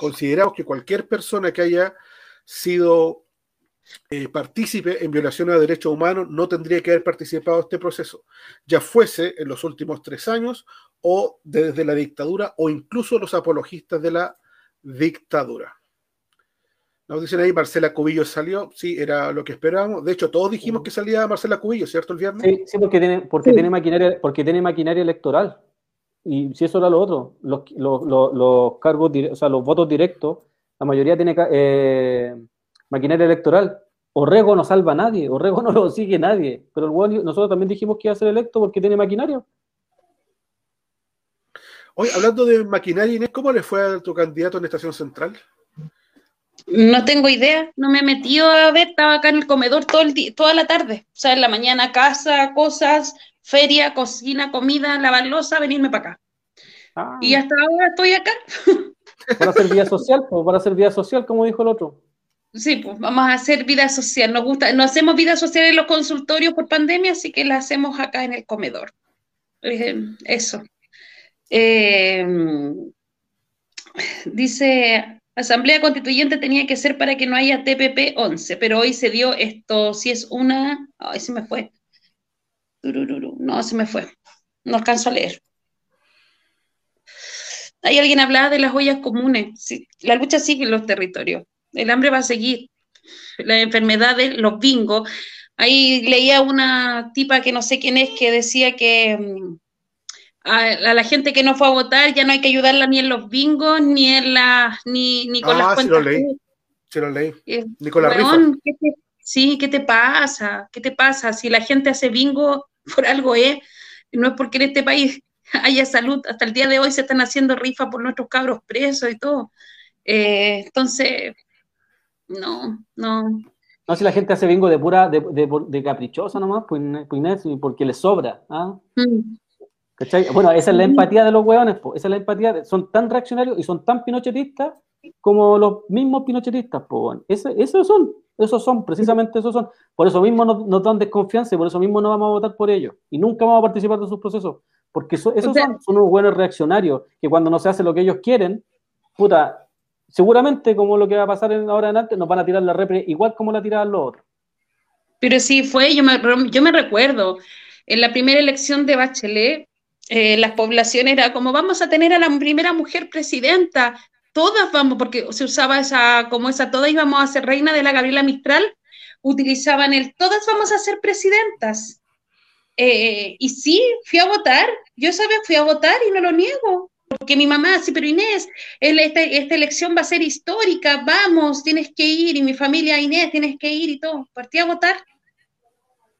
Consideramos que cualquier persona que haya sido eh, partícipe en violaciones de derechos humanos no tendría que haber participado en este proceso, ya fuese en los últimos tres años o desde la dictadura o incluso los apologistas de la dictadura. Nos dicen ahí, Marcela Cubillo salió, sí, era lo que esperábamos. De hecho, todos dijimos que salía Marcela Cubillo, ¿cierto? El viernes. Sí, sí, porque tiene, porque Sí. tiene maquinaria, porque tiene maquinaria electoral. Y si eso era lo otro, los, los, los, los cargos, o sea, los votos directos, la mayoría tiene eh, maquinaria electoral. Orrego no salva a nadie, Orrego no lo sigue nadie. Pero el weón- nosotros también dijimos que iba a ser electo porque tiene maquinaria. Hoy, hablando de maquinaria, Inés, ¿cómo le fue a tu candidato en Estación Central? No tengo idea, no me he metido a ver, estaba acá en el comedor todo el día, toda la tarde. O sea, en la mañana casa, cosas, feria, cocina, comida, lavar losa, venirme para acá. Ah, Y hasta ahora estoy acá. para hacer vida social, pues, para hacer vida social, como dijo el otro. Sí, pues vamos a hacer vida social. Nos gusta, no hacemos vida social en los consultorios por pandemia, así que la hacemos acá en el comedor. Eh, eso. Eh, dice, Asamblea Constituyente tenía que ser para que no haya TPP 11, pero hoy se dio esto, si es una, ay, se me fue. No, se me fue. No alcanzo a leer. Hay alguien hablaba de las ollas comunes. Sí, la lucha sigue en los territorios. El hambre va a seguir. Las enfermedades, los bingos. Ahí leía una tipa que no sé quién es que decía que mm, a, a la gente que no fue a votar ya no hay que ayudarla ni en los bingos ni en la ni, ni con Ah, las sí cuentas. lo leí. Sí lo leí. Eh, weón, ¿qué te- sí, ¿qué te pasa? ¿Qué te pasa? Si la gente hace bingo, por algo es. No es porque en este país haya salud. Hasta el día de hoy se están haciendo rifas por nuestros cabros presos y todo. Eh, entonces, no, no. No, si la gente hace bingo de pura, de, de, de caprichosa nomás, pues, pues porque le sobra. ¿ah? Mm. ¿Cachai? Bueno, esa es la empatía de los hueones, po. esa es la empatía. de- son tan reaccionarios y son tan pinochetistas como los mismos pinochetistas, po. Ese- esos son, esos son, precisamente esos son. Por eso mismo nos, nos dan desconfianza y por eso mismo no vamos a votar por ellos. Y nunca vamos a participar de sus procesos. Porque eso- esos O sea- son, son unos buenos reaccionarios que cuando no se hace lo que ellos quieren, puta, seguramente como lo que va a pasar en, ahora en adelante, nos van a tirar la repre igual como la tiraban los otros. Pero sí fue, yo me, yo me recuerdo, en la primera elección de Bachelet, eh, las poblaciones era como vamos a tener a la primera mujer presidenta, todas vamos, porque se usaba esa, como esa, todas íbamos a ser reina de la Gabriela Mistral, utilizaban el todas vamos a ser presidentas. Eh, y sí, fui a votar, yo vez fui a votar y no lo niego, porque mi mamá, sí, pero Inés, esta, esta elección va a ser histórica, vamos, tienes que ir, y mi familia, Inés, tienes que ir y todo. Partí a votar.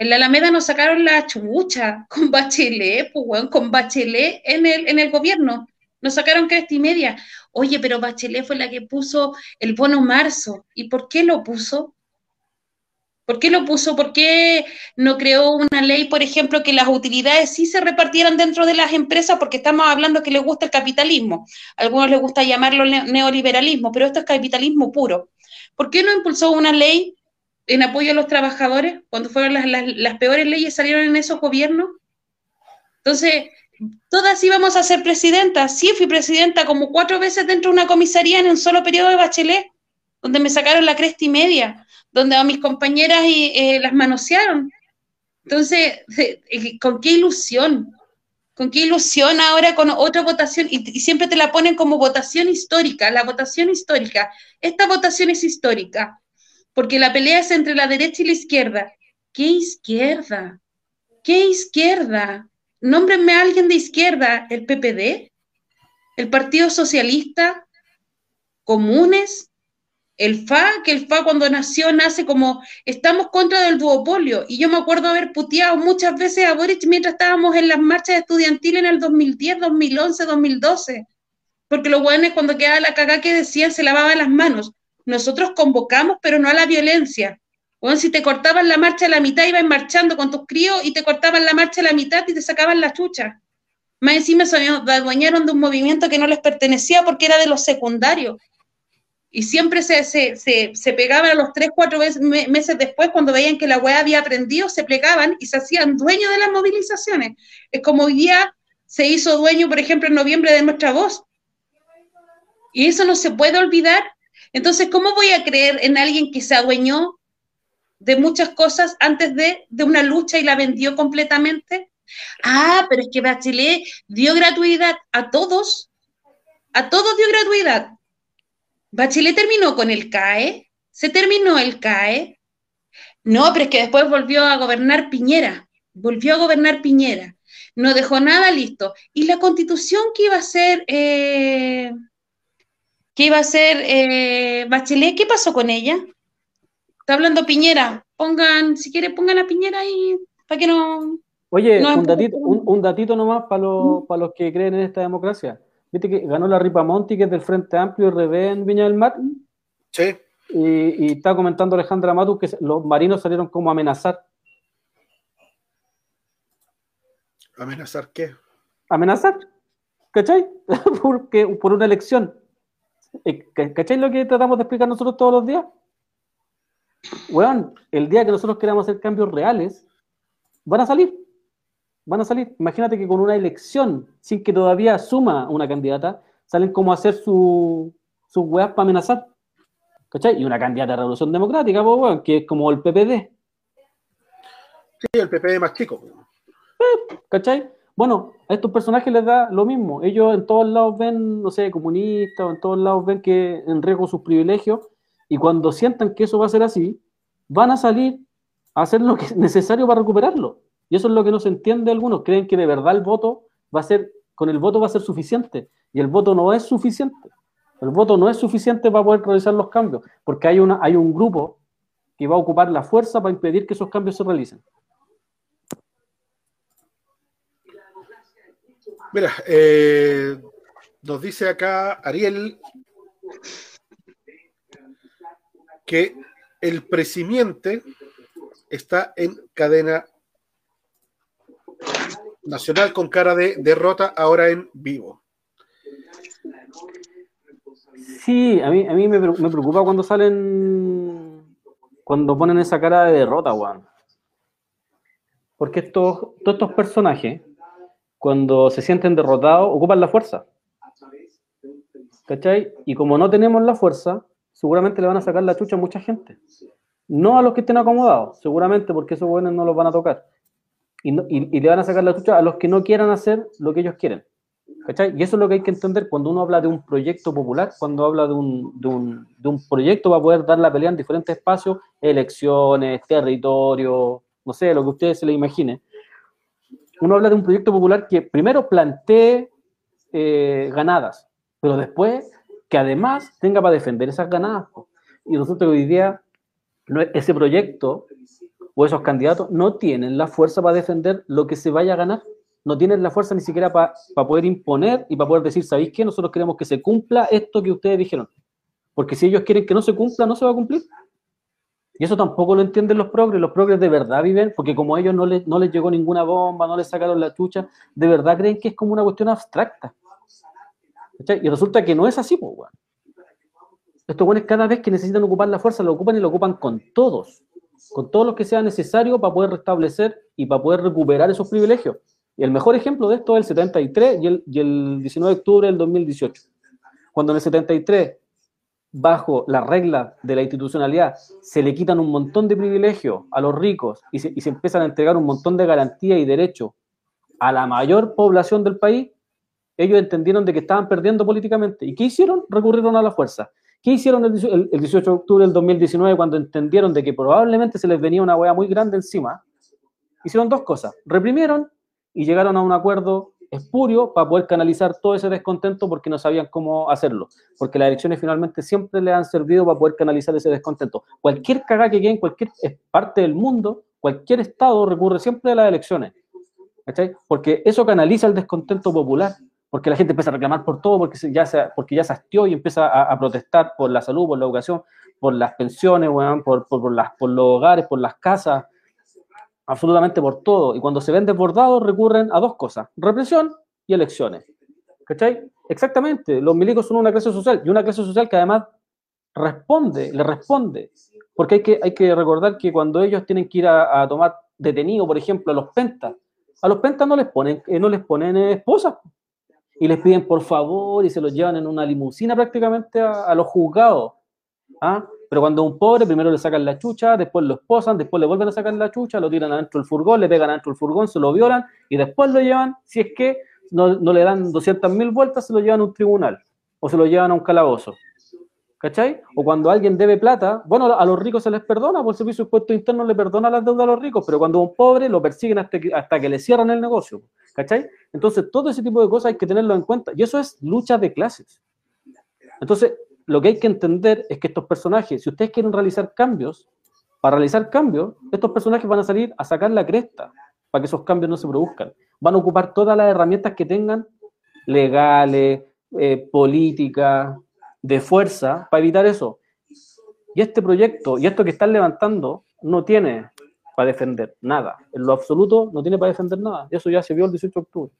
En la Alameda nos sacaron la chubucha con Bachelet, pues, con Bachelet en el, en el gobierno. Nos sacaron cresta y media. Oye, pero Bachelet fue la que puso el bono marzo. ¿Y por qué lo puso? ¿Por qué lo puso? ¿Por qué no creó una ley, por ejemplo, que las utilidades sí se repartieran dentro de las empresas? Porque estamos hablando que les gusta el capitalismo. A algunos les gusta llamarlo ne- neoliberalismo, pero esto es capitalismo puro. ¿Por qué no impulsó una ley en apoyo a los trabajadores cuando fueron las, las- las peores leyes salieron en esos gobiernos? Entonces, todas íbamos a ser presidentas. Sí, fui presidenta como cuatro veces dentro de una comisaría en un solo periodo de bachelet, donde me sacaron la cresta y media, donde a mis compañeras y, eh, las manosearon. Entonces, eh, ¿con qué ilusión? ¿Con qué ilusión ahora con otra votación? Y, y siempre te la ponen como votación histórica, la votación histórica. Esta votación es histórica, porque la pelea es entre la derecha y la izquierda. ¿Qué izquierda? ¿Qué izquierda? Nómbrenme a alguien de izquierda, el PPD, el Partido Socialista, Comunes, el FA, que el FA cuando nació nace como estamos contra del duopolio. Y yo me acuerdo haber puteado muchas veces a Boric mientras estábamos en las marchas estudiantiles en el 2010, 2011, 2012. Porque los hueones cuando quedaba la cagá que decían se lavaban las manos. Nosotros convocamos, pero no a la violencia. Bueno, si te cortaban la marcha a la mitad, ibas marchando con tus críos y te cortaban la marcha a la mitad y te sacaban la chucha. Más encima se adueñaron de un movimiento que no les pertenecía porque era de los secundarios. Y siempre se, pegaban a los tres, cuatro mes- me- meses después, cuando veían que la weá había aprendido, se plegaban y se hacían dueños de las movilizaciones. Es como hoy día se hizo dueño, por ejemplo, en noviembre de nuestra voz. Y eso no se puede olvidar. Entonces, ¿cómo voy a creer en alguien que se adueñó de muchas cosas antes de, de una lucha y la vendió completamente? Ah, pero es que Bachelet dio gratuidad a todos, a todos dio gratuidad. Bachelet terminó con el CAE, se terminó el CAE. No, pero es que después volvió a gobernar Piñera, volvió a gobernar Piñera, no dejó nada listo. ¿Y la constitución que iba a ser, eh, que iba a ser eh, Bachelet, qué pasó con ella? Está hablando Piñera, pongan, si quiere pongan a Piñera ahí, para que no... Oye, No, un, datito, un, un datito nomás para los, para los que creen en esta democracia. Viste que ganó la Ripamonti, que es del Frente Amplio y RD en Viña del Mar, Sí. y, y está comentando Alejandra Matus que los marinos salieron como a amenazar. ¿Amenazar qué? ¿Amenazar? ¿Cachai? Porque, por una elección. Eh, ¿ca- ¿Cachai lo que tratamos de explicar nosotros todos los días? Weón, el día que nosotros queramos hacer cambios reales, van a salir. van a salir. Imagínate que con una elección, sin que todavía suma una candidata, salen como a hacer su, sus weas para amenazar. ¿Cachai? Y una candidata de Revolución Democrática, pues, weón, que es como el PPD. Sí, el PP más chico. ¿Cachai? Bueno, a estos personajes les da lo mismo. Ellos en todos lados ven, no sé, comunistas, en todos lados ven que en riesgo sus privilegios, y cuando sientan que eso va a ser así, van a salir a hacer lo que es necesario para recuperarlo. Y eso es lo que no se entiende algunos. Creen que de verdad el voto va a ser, con el voto va a ser suficiente. Y el voto no es suficiente. El voto no es suficiente para poder realizar los cambios, porque hay, una, hay un grupo que va a ocupar la fuerza para impedir que esos cambios se realicen. Mira, eh, nos dice acá Ariel que el presimiente está en cadena nacional con cara de derrota ahora en vivo. Sí, a mí, a mí me, pre- me preocupa cuando salen, cuando ponen esa cara de derrota, weón. Porque estos, todos estos personajes, cuando se sienten derrotados, ocupan la fuerza. ¿Cachai? Y como no tenemos la fuerza, seguramente le van a sacar la chucha a mucha gente. No a los que estén acomodados, seguramente porque esos buenos no los van a tocar. Y, no- y- y le van a sacar la chucha a los que no quieran hacer lo que ellos quieren. ¿Cachai? Y eso es lo que hay que entender cuando uno habla de un proyecto popular, cuando habla de un, de un, de un proyecto para poder dar la pelea en diferentes espacios, elecciones, territorio, no sé, lo que ustedes se les imagine. Uno habla de un proyecto popular que primero plantee eh, ganadas, pero después que además tenga para defender esas ganadas. Y resulta que hoy día no es- ese proyecto o esos candidatos no tienen la fuerza para defender lo que se vaya a ganar no tienen la fuerza ni siquiera para poder imponer y para poder decir, ¿sabéis qué? Nosotros queremos que se cumpla esto que ustedes dijeron. Porque si ellos quieren que no se cumpla, no se va a cumplir. Y eso tampoco lo entienden los progres. Los progres de verdad viven, porque como a ellos no les, no les llegó ninguna bomba, no les sacaron la chucha, de verdad creen que es como una cuestión abstracta. Y resulta que no es así, pues, weón. Estos buenos cada vez que necesitan ocupar la fuerza, lo ocupan y lo ocupan con todos. Con todo lo que sea necesario para poder restablecer y para poder recuperar esos privilegios. Y el mejor ejemplo de esto es el 73 y el, y el 19 de octubre del 2018. Cuando en el 73, bajo la regla de la institucionalidad, se le quitan un montón de privilegios a los ricos y se, y se empiezan a entregar un montón de garantías y derechos a la mayor población del país, ellos entendieron de que estaban perdiendo políticamente. ¿Y qué hicieron? Recurrieron a la fuerza. ¿Qué hicieron el, el- el 18 de octubre del 2019 cuando entendieron de que probablemente se les venía una hueá muy grande encima? Hicieron dos cosas. Reprimieron y llegaron a un acuerdo espurio para poder canalizar todo ese descontento porque no sabían cómo hacerlo. Porque las elecciones finalmente siempre le han servido para poder canalizar ese descontento. Cualquier cagada que quede en cualquier parte del mundo, cualquier estado recurre siempre a las elecciones. ¿cachai? Porque eso canaliza el descontento popular. Porque la gente empieza a reclamar por todo, porque ya se, porque ya se hastió y empieza a, protestar por la salud, por la educación, por las pensiones, por, por, por los hogares, por las casas, absolutamente por todo. Y cuando se ven desbordados, recurren a dos cosas: represión y elecciones. ¿Cachai? Exactamente. Los milicos son una clase social y una clase social que además responde, le responde. Porque hay que, hay que recordar que cuando ellos tienen que ir a, tomar detenido, por ejemplo, a los pentas, a los pentas no les ponen, eh, no les ponen eh, esposas y les piden por favor y se los llevan en una limusina prácticamente a, a los juzgados. ¿ah? Pero cuando un pobre, primero le sacan la chucha, después lo esposan, después le vuelven a sacar la chucha, lo tiran adentro del furgón, le pegan adentro del furgón, se lo violan y después lo llevan, si es que no, no le dan 200.000 vueltas, se lo llevan a un tribunal o se lo llevan a un calabozo. ¿Cachai? O cuando alguien debe plata, bueno, a los ricos se les perdona, por el servicio impuesto interno le perdona las deudas a los ricos, pero cuando un pobre lo persiguen hasta que, hasta que le cierran el negocio. ¿Cachai? Entonces, todo ese tipo de cosas hay que tenerlo en cuenta. Y eso es lucha de clases. Entonces, lo que hay que entender es que estos personajes, si ustedes quieren realizar cambios, para realizar cambios, estos personajes van a salir a sacar la cresta para que esos cambios no se produzcan. Van a ocupar todas las herramientas que tengan, legales, eh, políticas, de fuerza, para evitar eso. Y este proyecto, y esto que están levantando, no tiene para defender nada. En lo absoluto, no tiene para defender nada. Eso ya se vio el 18 de octubre.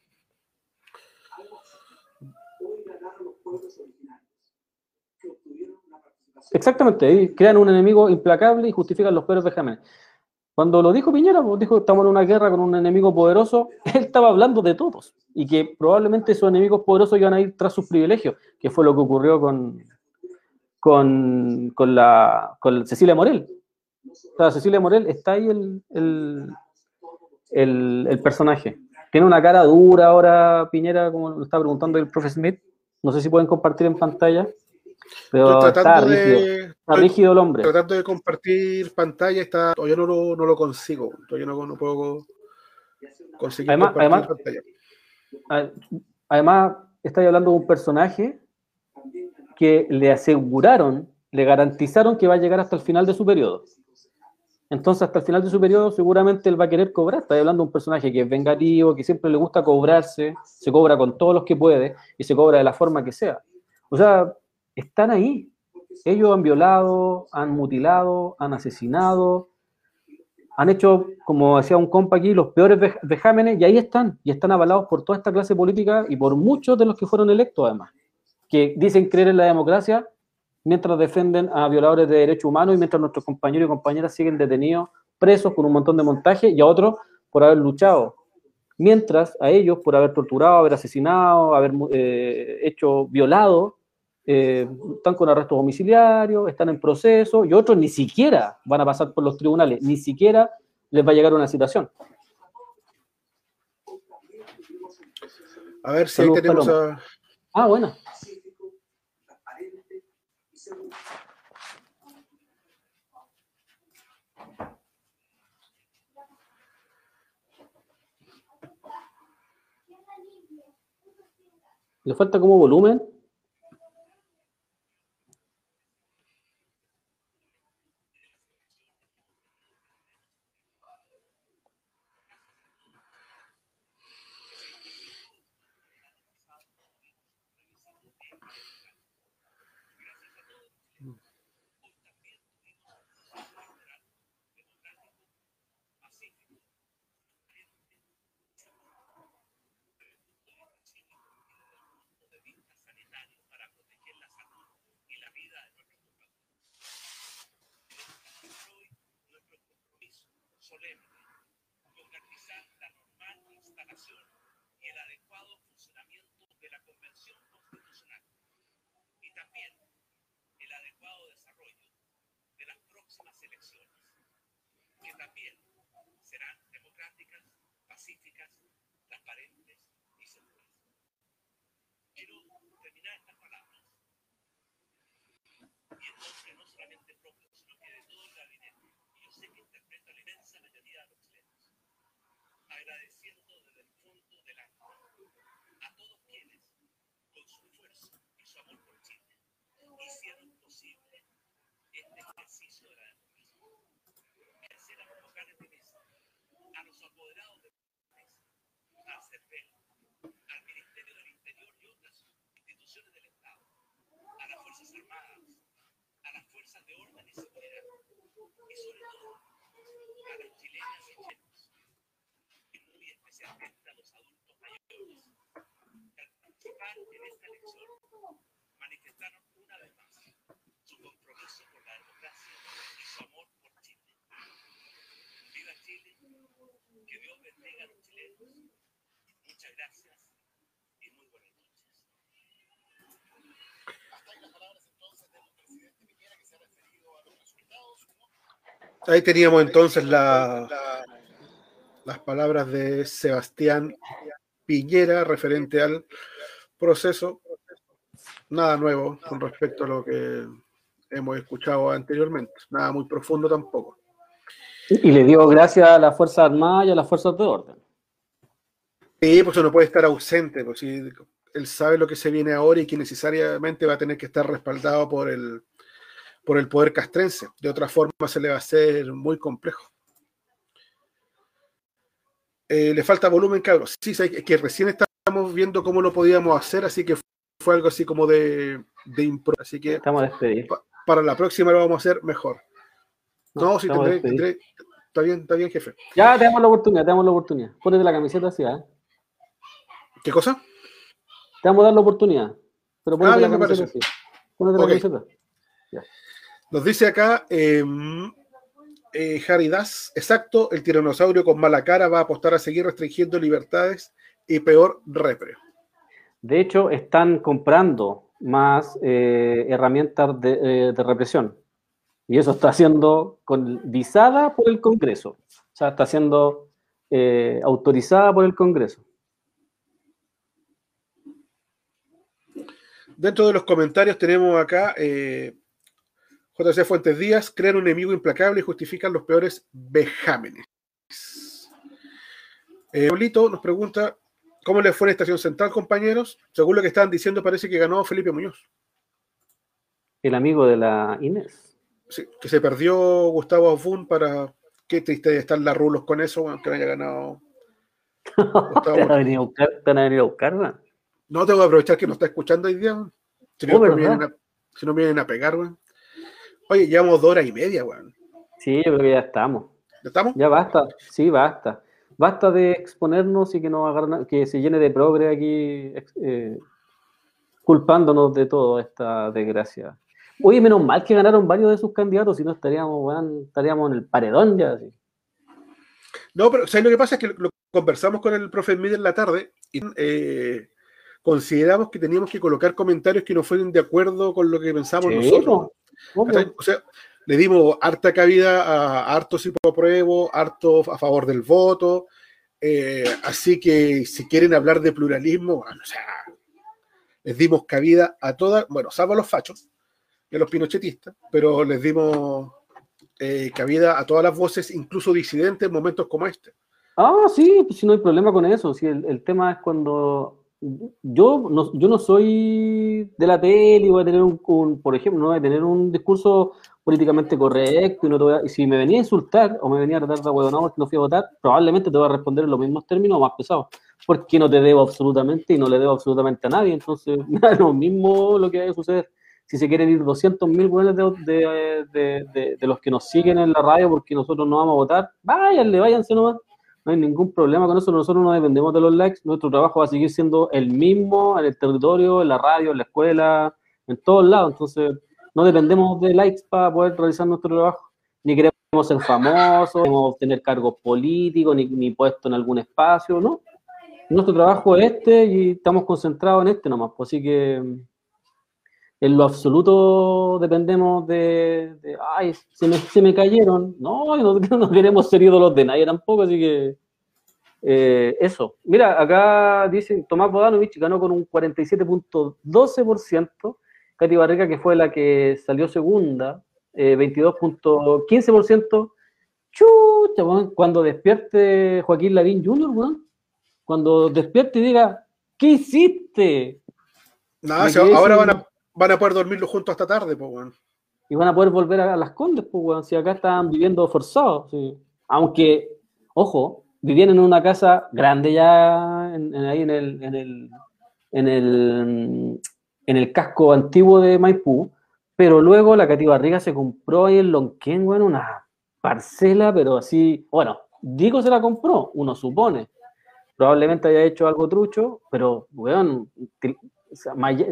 Exactamente, crean un enemigo implacable y justifican los peores vejámenes. Cuando lo dijo Piñera, pues, dijo estamos en una guerra con un enemigo poderoso, él estaba hablando de todos y que probablemente esos enemigos poderosos iban a ir tras sus privilegios, que fue lo que ocurrió con, con, con la, con Cecilia Morel. O sea, Cecilia Morel está ahí el, el, el, el personaje. Tiene una cara dura ahora, Piñera, como lo estaba preguntando el profe Smith. No sé si pueden compartir en pantalla. Pero Estoy está tratando rígido. de, Está rígido el hombre. tratando de compartir pantalla, está, todavía no lo, no lo consigo, todavía no, no puedo conseguir Además- pantalla. Además, estáis hablando de un personaje que le aseguraron, le garantizaron que va a llegar hasta el final de su periodo. Entonces, hasta el final de su periodo, seguramente él va a querer cobrar. Estáis hablando de un personaje que es vengativo, que siempre le gusta cobrarse, se cobra con todos los que puede y se cobra de la forma que sea. O sea, están ahí. Ellos han violado, han mutilado, han asesinado, han hecho, como decía un compa aquí, los peores vej- vejámenes y ahí están, y están avalados por toda esta clase política y por muchos de los que fueron electos además, que dicen creer en la democracia mientras defienden a violadores de derechos humanos y mientras nuestros compañeros y compañeras siguen detenidos, presos con un montón de montajes y a otros por haber luchado. Mientras a ellos por haber torturado, haber asesinado, haber eh, hecho violado, eh, están con arrestos domiciliarios, están en proceso, y otros ni siquiera van a pasar por los tribunales, ni siquiera les va a llegar una citación. A ver si ahí tenemos a, Ah, bueno. Le falta como volumen. también el adecuado desarrollo de las próximas elecciones, que también serán democráticas, pacíficas, transparentes y seguras. Quiero terminar estas palabras y entonces no solamente propio, sino que de todo el gabinete, y yo sé que interpreta la inmensa mayoría de los chilenos, agradeciendo desde el fondo del alma a todos quienes, con su esfuerzo y su amor por hicieron posible este ejercicio de la democracia. A los locales de mesa, a los apoderados de mesa, a CERVEL, al Ministerio del Interior y otras instituciones del Estado, a las Fuerzas Armadas, a las Fuerzas de Orden y Seguridad, y sobre todo a las chilenas y chilenos, y muy especialmente a los adultos mayores, que al participar en esta elección manifestaron Ahí teníamos entonces la, las palabras de Sebastián Piñera referente al proceso. Nada nuevo con respecto a lo que hemos escuchado anteriormente. Nada muy profundo tampoco. Y le dio gracias a las Fuerzas Armadas y a las Fuerzas de Orden. Sí, pues no puede estar ausente, pues si él sabe lo que se viene ahora y que necesariamente va a tener que estar respaldado por el, por el poder castrense. De otra forma se le va a hacer muy complejo. Eh, le falta volumen, cabros. Sí, sí, es que recién estamos viendo cómo lo podíamos hacer, así que fue algo así como de, de impro. Así que Estamos para la próxima lo vamos a hacer mejor. No, sí, estamos tendré, tendré- Está bien, está bien, jefe. Ya te damos la oportunidad, te damos la oportunidad. Ponete la camiseta así, ¿eh? ¿Qué cosa? Te vamos a dar la oportunidad. Pero ponete Ah, la camiseta así. Ponete la camiseta. Nos dice acá, eh, eh, Harry Das, exacto, el tiranosaurio con mala cara va a apostar a seguir restringiendo libertades y peor repre. De hecho, están comprando más eh, herramientas de, eh, de represión. Y eso está siendo con, visada por el Congreso. O sea, está siendo eh, autorizada por el Congreso. Dentro de los comentarios tenemos acá JC Fuentes Díaz, crean un enemigo implacable y justifican los peores vejámenes. Pablito nos pregunta, ¿cómo le fue en Estación Central, compañeros? Según lo que estaban diciendo, parece que ganó Felipe Muñoz. El amigo de la Inés. Sí, que se perdió Gustavo Afun para... Qué triste estar la rulos con eso, aunque no haya ganado. Gustavo ¿Te van a venir a buscar? ¿Te van a venir a buscar? no? No tengo que aprovechar que nos está escuchando hoy día. weón. Si no, Oh, me ¿verdad? vienen a, si no me vienen a pegar, weón. Oye, llevamos dos horas y media, weón. Sí, yo creo que ya estamos. ¿Ya estamos? Ya basta, sí, basta. Basta de exponernos y que nos agarren, que se llene de progre aquí, eh, culpándonos de toda esta desgracia. Oye, menos mal que ganaron varios de sus candidatos, si no estaríamos, estaríamos en el paredón ya. así. No, pero ¿sabes lo que pasa? Es que lo, lo conversamos con el profe Mid en la tarde y eh, consideramos que teníamos que colocar comentarios que no fueran de acuerdo con lo que pensamos Sí, nosotros. O sea, le dimos harta cabida a harto psicopruebo, harto a favor del voto. eh, así que si quieren hablar de pluralismo, bueno, o sea, les dimos cabida a todas, bueno, salvo a los fachos y a los pinochetistas, pero les dimos eh, cabida a todas las voces, incluso disidentes, en momentos como este. Ah, sí, pues si no hay problema con eso. Si el, el tema es cuando yo no, yo no soy de la tele voy a tener un, por ejemplo, no voy a tener un discurso políticamente correcto y, no te voy a- y si me venía a insultar o me venía a tratar de huevonao porque no fui a votar, probablemente te voy a responder en los mismos términos o más pesados, porque no te debo absolutamente y no le debo absolutamente a nadie. Entonces, es lo mismo lo que vaya a suceder. Si se quieren ir 200 mil de, de- de- de los que nos siguen en la radio porque nosotros no vamos a votar, váyanle, váyanse nomás no hay ningún problema con eso, nosotros no dependemos de los likes, nuestro trabajo va a seguir siendo el mismo en el territorio, en la radio, en la escuela, en todos lados, entonces no dependemos de likes para poder realizar nuestro trabajo, ni queremos ser famosos, queremos tener cargos políticos, ni, ni puesto en algún espacio, ¿no? Nuestro trabajo es este y estamos concentrados en este nomás, pues así que en lo absoluto dependemos de, de, ay, se me, se me cayeron. No, no, no queremos ser ídolos de nadie tampoco, así que eh, eso. Mira, acá dice Tomás Bodanovich ganó con un 47.12%, Katy Barriga, que fue la que salió segunda, eh, 22.15%. Chucha, weón, cuando despierte Joaquín Lavín Jr., cuando despierte y diga, ¿qué hiciste? Quedé ahora sin- van a, van a poder dormirlo juntos hasta tarde, pues, weón. y van a poder volver a las condes, pues, weón, si acá están viviendo forzados. sí. Aunque, ojo, vivían en una casa grande ya en, ahí en el, en el, en el, en el casco antiguo de Maipú, pero luego la Cati Barriga se compró ahí en Lonquén, weón, una parcela, pero así, bueno, digo se la compró, uno supone. Probablemente haya hecho algo trucho, pero, weón,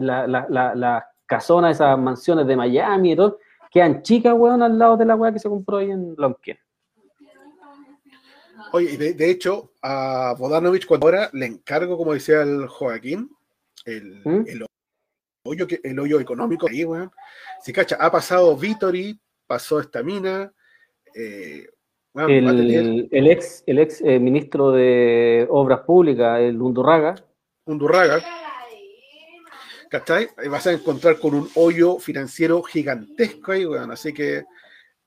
la, la, la, la casona, esas mansiones de Miami y todo, quedan chicas, weón, al lado de la weá que se compró ahí en Lonquén. Oye, y de, de hecho, a Bodanovich, cuando ahora le encargo, como decía el Joaquín, el, ¿Mm? el hoyo, el hoyo económico ahí, weón. Si cacha, ha pasado Vitori, pasó esta mina, eh, weón, tener El, ex, el ex eh, ministro de Obras Públicas, el Undurraga, un Durraga, ¿cachai? Vas a encontrar con un hoyo financiero gigantesco ahí, weón. Así que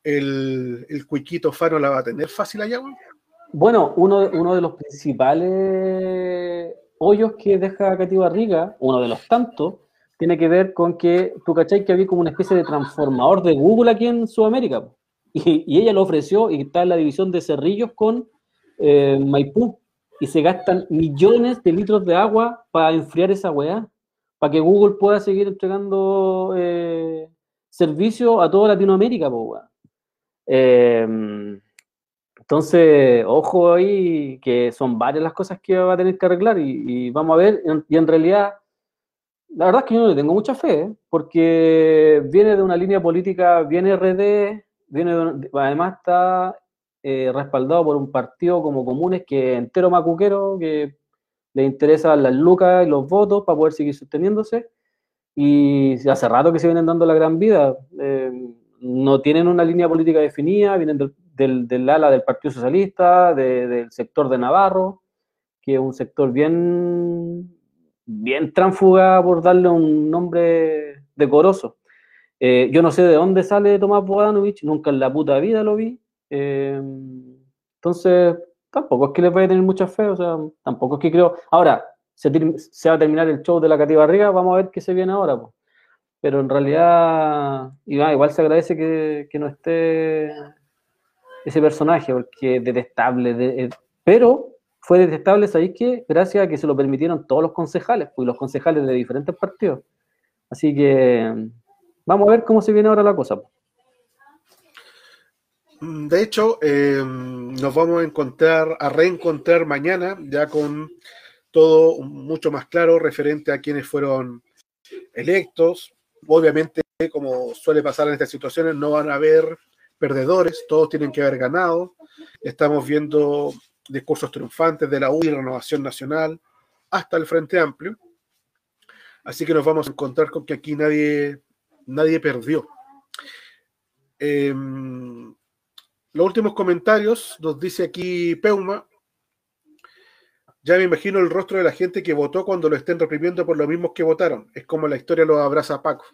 el, el cuiquito Fano la va a tener fácil allá, weón. Bueno, uno, uno de los principales hoyos que deja Cati Barriga, uno de los tantos, tiene que ver con que, tú cachai que había como una especie de transformador de Google aquí en Sudamérica. y ella lo ofreció y está en la división de Cerrillos con eh, Maipú. Y se gastan millones de litros de agua para enfriar esa weá, para que Google pueda seguir entregando eh, servicio a toda Latinoamérica. Eh, entonces, ojo ahí, que son varias las cosas que va a tener que arreglar y, vamos a ver, y en realidad, la verdad es que yo le tengo mucha fe, ¿eh? porque viene de una línea política bien RD, viene de- además está eh, respaldado por un partido como Comunes que entero macuquero, que le interesan las lucas y los votos para poder seguir sosteniéndose. Y hace rato que se vienen dando la gran vida. Eh, no tienen una línea política definida, vienen del, del, ala del Partido Socialista, de- del sector de Navarro, que es un sector bien, bien tránfuga, por darle un nombre decoroso. Eh, yo no sé de dónde sale Tomás Bogdanovich, nunca en la puta vida lo vi. Eh, entonces, tampoco es que les vaya a tener mucha fe, o sea, tampoco es que creo. Ahora, se, va a terminar el show de la Cativa Barriga, vamos a ver qué se viene ahora. Pero en realidad, igual se agradece que, no esté ese personaje, porque es detestable. de- eh, pero fue detestable, ¿sabéis qué? Gracias a que se lo permitieron todos los concejales, pues los concejales de diferentes partidos. Así que vamos a ver cómo se viene ahora la cosa. Mm, De hecho, eh, nos vamos a encontrar, a reencontrar mañana, ya con todo mucho más claro referente a quienes fueron electos. Obviamente, como suele pasar en estas situaciones, no van a haber perdedores, todos tienen que haber ganado. Estamos viendo discursos triunfantes de la UDI, Renovación Nacional, hasta el Frente Amplio. Así que nos vamos a encontrar con que aquí nadie, nadie perdió. Em, los últimos comentarios nos dice aquí Peuma. Ya me imagino el rostro de la gente que votó cuando lo estén reprimiendo por los mismos que votaron. Es como la historia lo abraza Paco.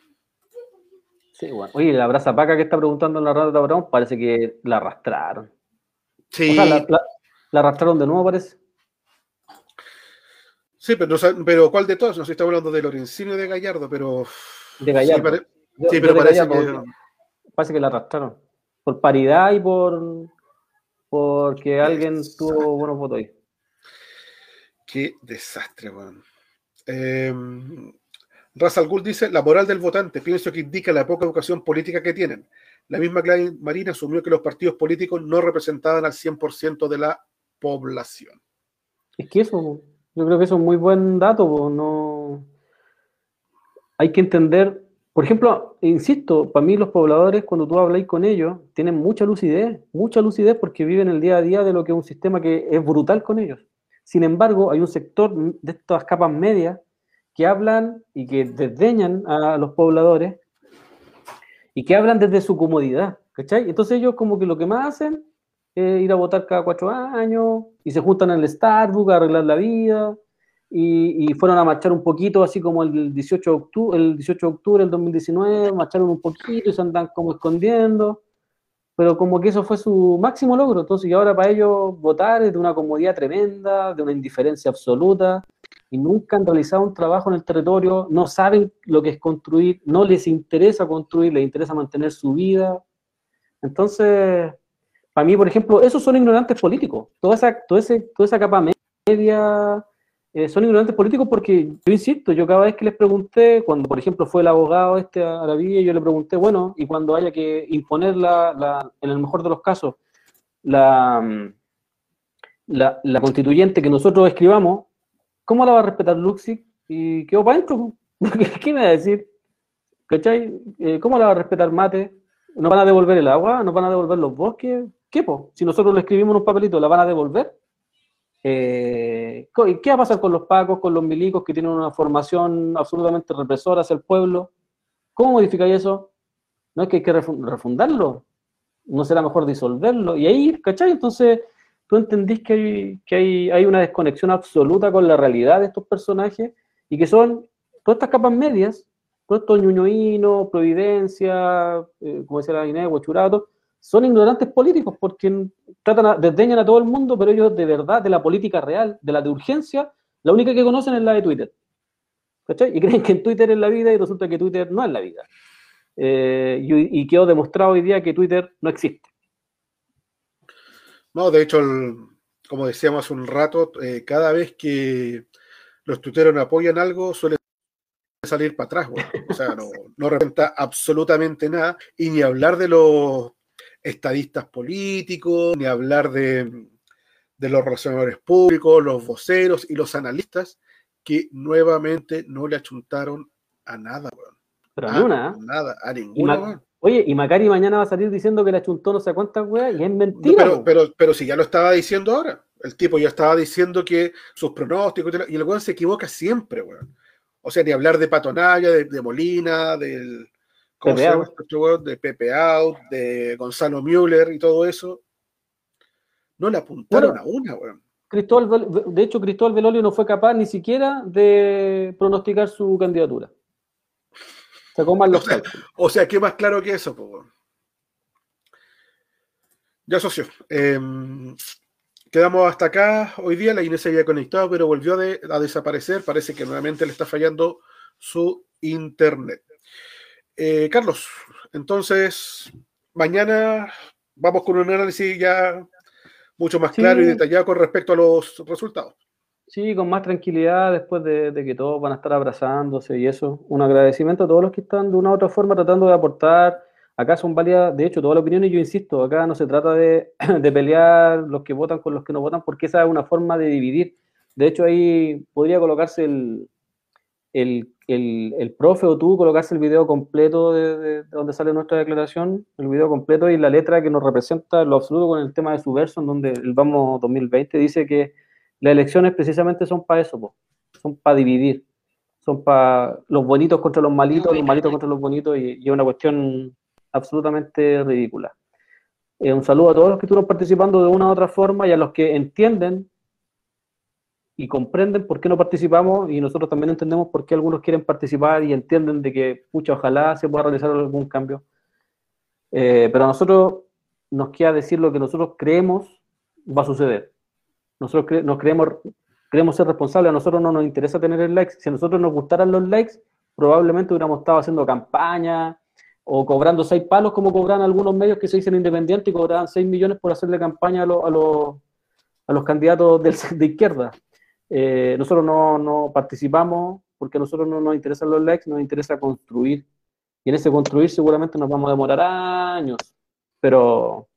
Sí, bueno. Oye, la brasa paca que está preguntando en la de Abraham parece que la arrastraron. Sí, O sea, la, la- la arrastraron de nuevo, parece. sí pero, pero ¿cuál de todos? No sé si estamos hablando de Lorenzino y de Gallardo, pero... De Gallardo. Sí, pare- pero parece Gallardo, que... parece que la arrastraron. Por paridad y por porque alguien tuvo buenos votos ahí. Qué desastre, weón. Eh, Ra's al Ghul dice, la moral del votante, pienso que indica la poca educación política que tienen. La misma Gladys Marina asumió que los partidos políticos no representaban al 100% de la población. Es que eso, yo creo que eso es un muy buen dato, po, no hay que entender, por ejemplo, insisto, para mí los pobladores, cuando tú habláis con ellos, tienen mucha lucidez, mucha lucidez porque viven el día a día de lo que es un sistema que es brutal con ellos. Sin embargo, hay un sector de estas capas medias que hablan y que desdeñan a los pobladores y que hablan desde su comodidad, ¿cachai? Entonces ellos como que lo que más hacen es ir a votar cada cuatro años y se juntan en el Starbucks a arreglar la vida y, y fueron a marchar un poquito, así como el 18 de octubre, el 18 de octubre del 2019, marcharon un poquito y se andan como escondiendo, pero como que eso fue su máximo logro, entonces y ahora para ellos votar es de una comodidad tremenda, de una indiferencia absoluta, y nunca han realizado un trabajo en el territorio, no saben lo que es construir, no les interesa construir, les interesa mantener su vida. Entonces, para mí, por ejemplo, esos son ignorantes políticos. Toda esa, toda ese, toda esa capa media eh, son ignorantes políticos porque, yo insisto, yo cada vez que les pregunté, cuando por ejemplo fue el abogado este a la villa, yo le pregunté, bueno, y cuando haya que imponer la, la- en el mejor de los casos, la, mm, la, constituyente que nosotros escribamos, ¿cómo la va a respetar Luxi? Y quedó para adentro. ¿Qué me va a decir? ¿Cachai? Eh, ¿Cómo la va a respetar Mate? ¿Nos van a devolver el agua? ¿Nos van a devolver los bosques? ¿Qué, po? Si nosotros le escribimos en un papelito, ¿la van a devolver? Eh, co- ¿y ¿Qué va a pasar con los pacos, con los milicos que tienen una formación absolutamente represora hacia el pueblo? ¿Cómo modificáis eso? ¿No es que hay que refu- refundarlo? ¿No será mejor disolverlo? Y ahí, ¿cachai? Entonces, tú entendís que hay una desconexión absoluta con la realidad de estos personajes y que son todas estas capas medias, todos estos ñuñoínos, Providencia, eh, como decía la Inés, Huachurato, son ignorantes políticos porque tratan a, desdeñan a todo el mundo, pero ellos de verdad, de la política real, de la de urgencia, la única que conocen es la de Twitter. ¿Cachai? Y creen que en Twitter es la vida y resulta que Twitter no es la vida. Eh, y, y quedó demostrado hoy día que Twitter no existe. No, de hecho, como decíamos hace un rato, eh, cada vez que los tuiteros no apoyan algo, suele salir para atrás. weón. O sea, no, no representa absolutamente nada. Y ni hablar de los estadistas políticos, ni hablar de, de los relacionadores públicos, los voceros y los analistas, que nuevamente no le achuntaron a nada, weón. Pero A una, ¿eh? Nada, a Y, ninguna, weón. Oye, y Macari mañana va a salir diciendo que la chuntó no sé cuántas weas y es No, mentira. pero, pero, pero si ya lo estaba diciendo ahora. El tipo ya estaba diciendo que sus pronósticos y y el weón se equivoca siempre, weón. O sea, ni hablar de Patonaya, de, de Molina, del. De Pepe Out, de Gonzalo Müller y todo eso. No le apuntaron Bueno. a una, weón. Cristóbal, de hecho, Cristóbal Velolio no fue capaz ni siquiera de pronosticar su candidatura. Sacó mal los O sea. O sea, ¿qué más claro que eso, po, weón? Ya, socio. em, quedamos hasta acá hoy día. La Inés se había conectado, pero volvió de- a desaparecer. Parece que nuevamente le está fallando su internet. Eh, Carlos, entonces, mañana vamos con un análisis ya mucho más Sí. claro y detallado con respecto a los resultados. Sí, con más tranquilidad después de, de que todos van a estar abrazándose y eso. Un agradecimiento a todos los que están de una u otra forma tratando de aportar. Acá son válidas, de hecho, todas las opiniones, yo insisto, acá no se trata de, de pelear los que votan con los que no votan, porque esa es una forma de dividir. De hecho, ahí podría colocarse el, el, el, profe o tú, colocarse el video completo de, de- de donde sale nuestra declaración, el video completo y la letra que nos representa en lo absoluto con el tema de su verso, en donde el Vamos 2020 dice que las elecciones precisamente son para eso, son para dividir, son para los bonitos contra los malitos, los malitos contra los bonitos, y es una cuestión absolutamente ridícula. Eh, un saludo a todos los que estuvieron participando de una u otra forma y a los que entienden y comprenden por qué no participamos y nosotros también entendemos por qué algunos quieren participar y entienden de que, pucha, ojalá se pueda realizar algún cambio. Eh, pero a nosotros nos queda decir lo que nosotros creemos va a suceder. Nosotros nos creemos, creemos ser responsables, a nosotros no nos interesa tener el like. Si a nosotros nos gustaran los likes, probablemente hubiéramos estado haciendo campaña o cobrando seis palos como cobran algunos medios que se dicen independientes y cobraban seis millones por hacerle campaña a, los- a los, a los candidatos de izquierda. Eh, nosotros no, no participamos porque a nosotros no nos interesan los likes, nos interesa construir. Y en ese construir seguramente nos vamos a demorar años, pero,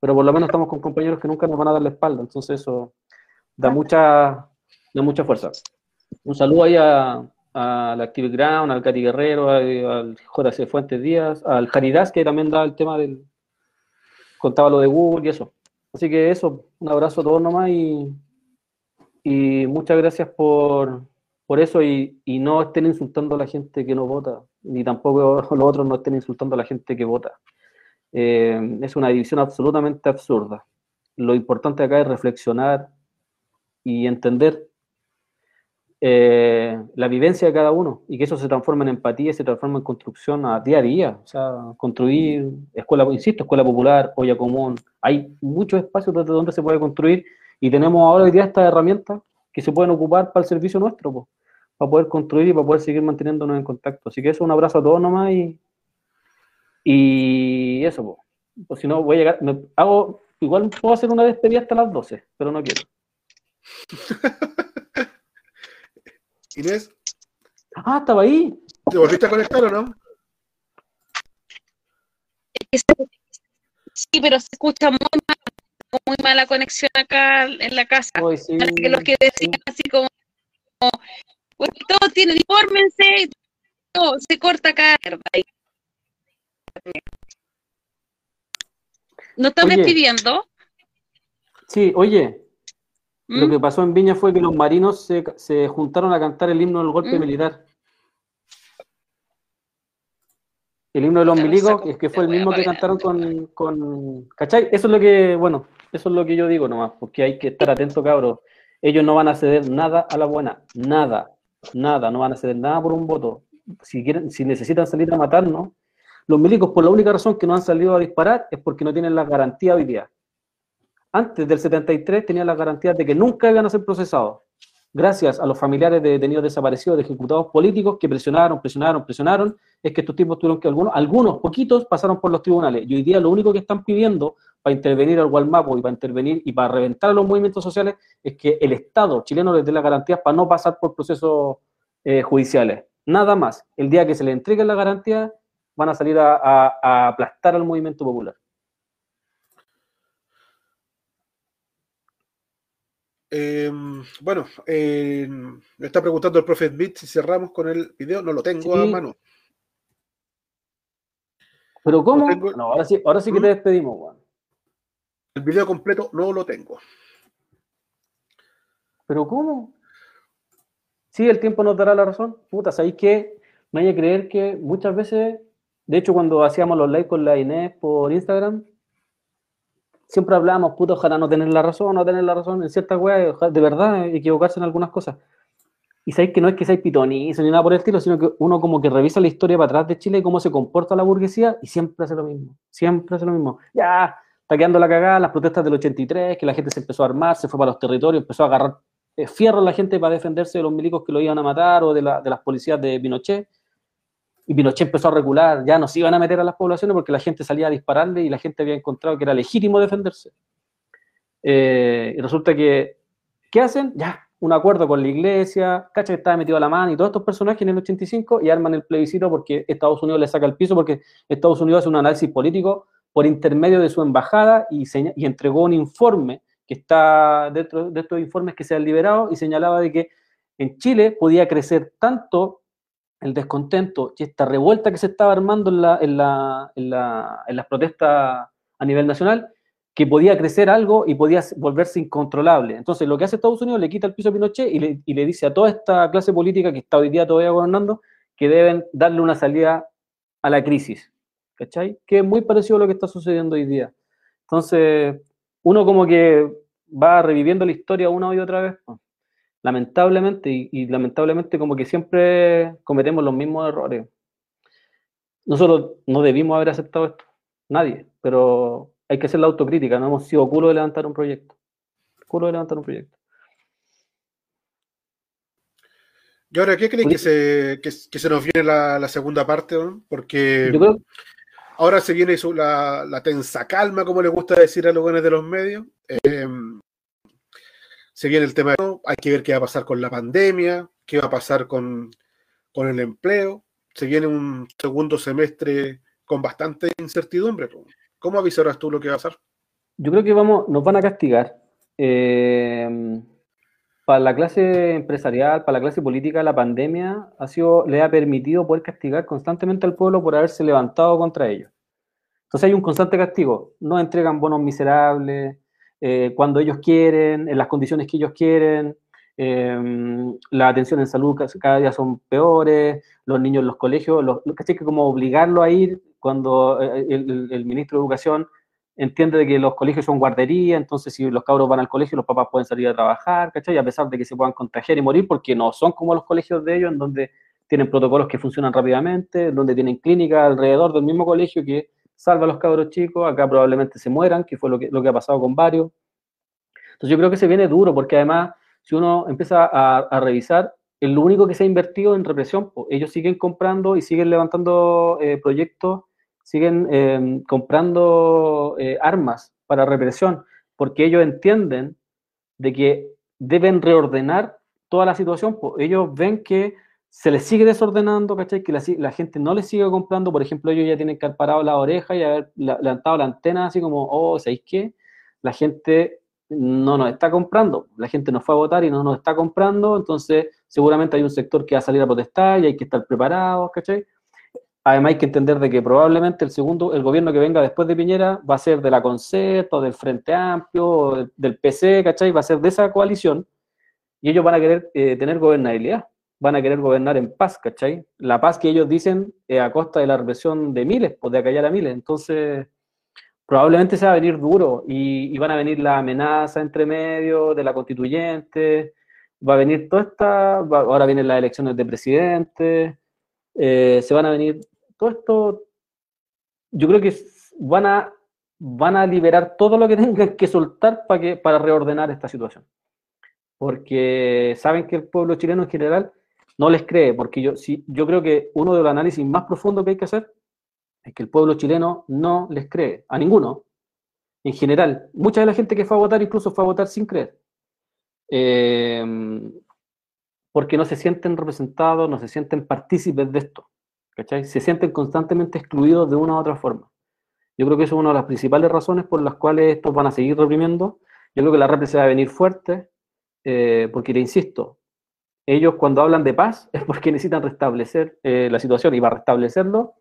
pero por lo menos estamos con compañeros que nunca nos van a dar la espalda, entonces eso da mucha, da mucha fuerza. Un saludo ahí a, a la Active Ground, al Gatti Guerrero, al Horacio Fuentes Díaz, al Jaridaz, que también da el tema del. contaba lo de Google y eso. Así que eso, un abrazo a todos nomás y, y muchas gracias por, por eso y, y no estén insultando a la gente que no vota, ni tampoco los otros no estén insultando a la gente que vota. Eh, es una división absolutamente absurda. Lo importante acá es reflexionar y entender eh, la vivencia de cada uno y que eso se transforma en empatía se transforma en construcción a día a día. O sea, construir escuela, insisto, escuela popular, olla común. Hay muchos espacios desde donde se puede construir y tenemos ahora hoy día estas herramientas que se pueden ocupar para el servicio nuestro, po, para poder construir y para poder seguir manteniéndonos en contacto. Así que eso, un abrazo a todos nomás y, y eso, po. Pues si no, voy a llegar, me hago, igual puedo hacer una despedida hasta las 12, pero no quiero. Inés, Ah, estaba ahí. ¿te volviste a conectar o no? Sí, pero se escucha muy mal, muy mala conexión acá en la casa. Sí. Parece que los que decían así como, "Bueno, todos tienen, infórmense, todo, se corta acá. ¿No están Oye. despidiendo? Sí, oye, lo ¿Mm? que pasó en Viña fue que los marinos se, se juntaron a cantar el himno del golpe ¿Mm? militar. El himno de los milicos, que es que fue el mismo que cantaron con, con... ¿Cachai? Eso es lo que, bueno, eso es lo que yo digo nomás, porque hay que estar atentos, cabros. Ellos no van a ceder nada a la buena, nada, nada, no van a ceder nada por un voto. Si quieren, si necesitan salir a matarnos, los milicos, por la única razón que no han salido a disparar, es porque no tienen las garantías hoy día. Antes del 73 tenían las garantías de que nunca iban a ser procesados. Gracias a los familiares de detenidos desaparecidos, de ejecutados políticos que presionaron, presionaron, presionaron, es que estos tipos tuvieron que, algunos, algunos poquitos pasaron por los tribunales. Y hoy día lo único que están pidiendo para intervenir al Gualmapo y para intervenir y para reventar a los movimientos sociales es que el Estado chileno les dé las garantías para no pasar por procesos eh, judiciales. Nada más. El día que se les entreguen las garantías, van a salir a, a- a aplastar al movimiento popular. Eh, bueno, eh, me está preguntando el profe Bit si cerramos con el video. No lo tengo a mano. Pero ¿cómo? No ahora sí, ahora sí que ¿Mm? te despedimos, weón. El video completo no lo tengo. ¿Pero cómo? Sí, el tiempo nos dará la razón. Puta, ¿sabéis qué? Me vaya a creer que muchas veces, de hecho, cuando hacíamos los likes con la Inés por Instagram, siempre hablábamos, puta, ojalá no tener la razón, no tener la razón en ciertas weas, de verdad, equivocarse en algunas cosas. Y sabéis que no es que seáis pitonizo ni nada por el estilo, sino que uno como que revisa la historia para atrás de Chile y cómo se comporta la burguesía y siempre hace lo mismo. Siempre hace lo mismo. Ya, está quedando la cagada, las protestas del 83, que la gente se empezó a armar, se fue para los territorios, empezó a agarrar eh, fierro a la gente para defenderse de los milicos que lo iban a matar o de, la- de las policías de Pinochet. Y Pinochet empezó a recular, ya no se iban a meter a las poblaciones porque la gente salía a dispararle y la gente había encontrado que era legítimo defenderse. Eh, y resulta que, ¿qué hacen? Ya, un acuerdo con la iglesia, cacha que estaba metido a la mano y todos estos personajes en el 85 y arman el plebiscito porque Estados Unidos le saca el piso, porque Estados Unidos hace un análisis político por intermedio de su embajada y, y entregó un informe que está dentro de estos informes que se han liberado y señalaba de que en Chile podía crecer tanto el descontento y esta revuelta que se estaba armando en, la, en, la- en la- en las protestas a nivel nacional, que podía crecer algo y podía volverse incontrolable. Entonces, lo que hace Estados Unidos le quita el piso a Pinochet y le, y le dice a toda esta clase política que está hoy día todavía gobernando que deben darle una salida a la crisis. ¿Cachai? Que es muy parecido a lo que está sucediendo hoy día. Entonces, uno como que va reviviendo la historia una y otra vez. Lamentablemente, y, y lamentablemente como que siempre cometemos los mismos errores. Nosotros no debimos haber aceptado esto, nadie, pero hay que hacer la autocrítica, no hemos sido culo de levantar un proyecto. Culo de levantar un proyecto. ¿Y ahora qué crees Oye. que se, que, que se nos viene la, la segunda parte? ¿no? Porque Yo creo, ahora se viene la, tensa calma, como le gusta decir a los buenos de los medios. Eh, se viene el tema de hay que ver qué va a pasar con la pandemia, qué va a pasar con, con el empleo. Se viene un segundo semestre con bastante incertidumbre. ¿Cómo avisarás tú lo que va a pasar? yo creo que vamos, nos van a castigar. Eh, para la clase empresarial, para la clase política, la pandemia ha sido, le ha permitido poder castigar constantemente al pueblo por haberse levantado contra ellos. Entonces hay un constante castigo. No entregan bonos miserables, eh, cuando ellos quieren, en las condiciones que ellos quieren. eh, la atención en salud ca- cada día son peores, los niños en los colegios, los, que como obligarlo a ir cuando eh, el ministro de Educación entiende de que los colegios son guardería, entonces si los cabros van al colegio, los papás pueden salir a trabajar, ¿cachai? A pesar de que se puedan contagiar y morir, porque no son como los colegios de ellos, en donde tienen protocolos que funcionan rápidamente, en donde tienen clínicas alrededor del mismo colegio que salva a los cabros chicos, acá probablemente se mueran, que fue lo que, lo que ha pasado con varios. Entonces yo creo que se viene duro, porque además, si uno empieza a, revisar, es lo único que se ha invertido en represión. Ellos siguen comprando y siguen levantando eh, proyectos, siguen eh, comprando eh, armas para represión, porque ellos entienden de que deben reordenar toda la situación. Ellos ven que se les sigue desordenando, ¿cachai? Que la, gente no les sigue comprando. Por ejemplo, ellos ya tienen que haber parado la oreja y haber levantado la antena, así como, oh, ¿sabéis qué? La gente no nos está comprando. La gente nos fue a votar y no nos está comprando, entonces seguramente hay un sector que va a salir a protestar y hay que estar preparados, ¿cachai? Además hay que entender de que probablemente el segundo, el gobierno que venga después de Piñera va a ser de la Concerta, o del Frente Amplio, del, del PC, ¿cachai? Va a ser de esa coalición y ellos van a querer eh, tener gobernabilidad, van a querer gobernar en paz, ¿cachai? La paz que ellos dicen a costa de la represión de miles, pues de acallar a miles, entonces probablemente se va a venir duro y, y van a venir las amenazas entre medio de la constituyente, va a venir toda esta, ahora vienen las elecciones de presidente, eh, se van a venir todo esto, yo creo que van a, van a liberar todo lo que tengan que soltar para, para reordenar esta situación. Porque saben que el pueblo chileno en general no les cree, porque yo, sí, yo creo que uno de los análisis más profundos que hay que hacer es que el pueblo chileno no les cree, a ninguno, en general. Mucha de la gente que fue a votar incluso fue a votar sin creer. Eh, porque no se sienten representados, no se sienten partícipes de esto. ¿Cachai? Se sienten constantemente excluidos de una u otra forma. Yo creo que eso es una de las principales razones por las cuales estos van a seguir reprimiendo. Yo creo que la represión va a venir fuerte, eh, porque, te insisto, ellos cuando hablan de paz es porque necesitan restablecer eh, la situación y para restablecerlo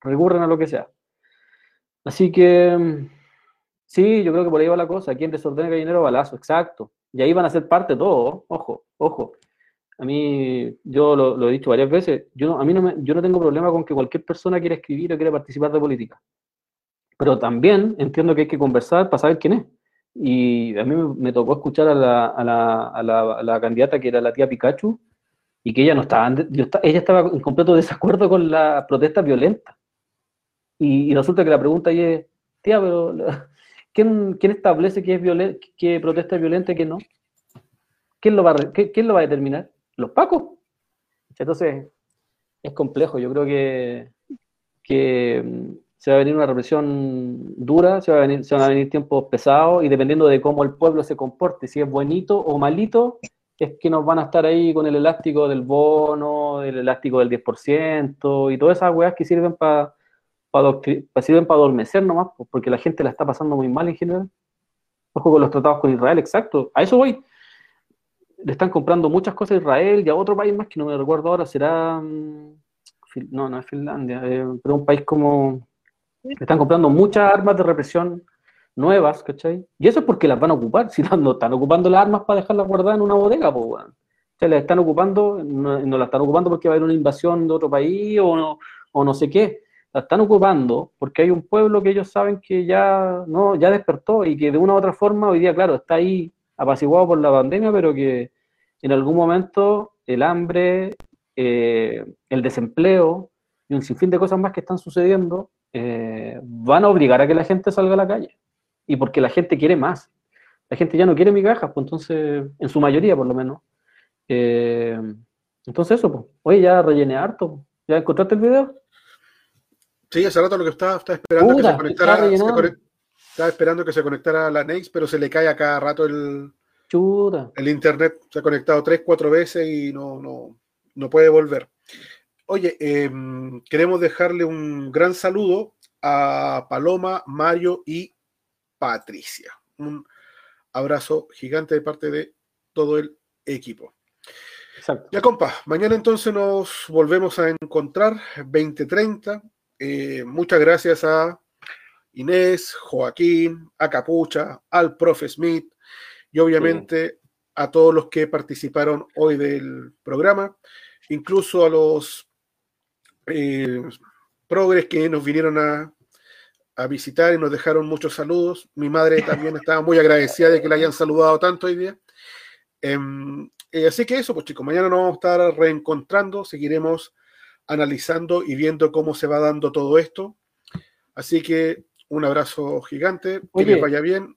recurren a lo que sea. Así que sí, yo creo que por ahí va la cosa. Quien desordena gallinero, balazo, exacto. Y ahí van a ser parte todos, ojo, ojo. A mí, yo lo, he dicho varias veces, yo no, a mí no me, yo no tengo problema con que cualquier persona quiera escribir o quiera participar de política. Pero también entiendo que hay que conversar para saber quién es. Y a mí me, tocó escuchar a la, a, la, a, la, candidata que era la tía Pikachu y que ella no estaba, yo ella estaba en completo desacuerdo con la protesta violenta. Y, resulta que la pregunta ahí es, tía, pero ¿quién, quién establece que es que protesta violenta y que no? ¿Quién lo va qué- quién lo va a determinar? Los pacos. Entonces, es complejo. Yo creo que, que mm, se va a venir una represión dura, se, va a venir, se van a venir tiempos pesados y dependiendo de cómo el pueblo se comporte, si es bonito o malito, es que nos van a estar ahí con el elástico del bono, el elástico del 10% y todas esas weas que sirven para sirven para adormecer nomás, porque la gente la está pasando muy mal en general. Ojo con los tratados con Israel, exacto. A eso voy. Le están comprando muchas cosas a Israel y a otro país más que no me recuerdo ahora, será. mm, No, no es Finlandia, eh, pero un país como. Le están comprando muchas armas de represión nuevas, ¿cachai? Y eso es porque las van a ocupar, si no, no están ocupando las armas para dejarlas guardadas en una bodega, pues, weón. O sea, las están ocupando, no, no las están ocupando porque va a haber una invasión de otro país o no, o no sé qué. La están ocupando porque hay un pueblo que ellos saben que ya, no, ya despertó y que de una u otra forma hoy día, claro, está ahí apaciguado por la pandemia, pero que en algún momento el hambre, eh, el desempleo y un sinfín de cosas más que están sucediendo eh, van a obligar a que la gente salga a la calle. Y porque la gente quiere más. La gente ya no quiere migajas, pues entonces, en su mayoría por lo menos. Eh, entonces eso, pues. Oye, ya rellené harto. pues. ¿Ya encontraste el video? Sí, hace rato lo que estaba, estaba esperando Puta, que se conectara. Estaba esperando que se conectara la Nex, pero se le cae a cada rato el, Chuta. el internet. Se ha conectado tres, cuatro veces y no, no, no puede volver. Oye, eh, queremos dejarle un gran saludo a Paloma, Mario y Patricia. Un abrazo gigante de parte de todo el equipo. Exacto. Ya, compa, mañana entonces nos volvemos a encontrar, 2030. Eh, muchas gracias a Inés, Joaquín, a Capucha, al profe Smith y obviamente a todos los que participaron hoy del programa, incluso a los eh, progres que nos vinieron a, a visitar y nos dejaron muchos saludos. Mi madre también estaba muy agradecida de que la hayan saludado tanto hoy día. Em, eh, así que eso, pues chicos, mañana nos vamos a estar reencontrando, seguiremos analizando y viendo cómo se va dando todo esto. Así que un abrazo gigante, que Oye. les vaya bien.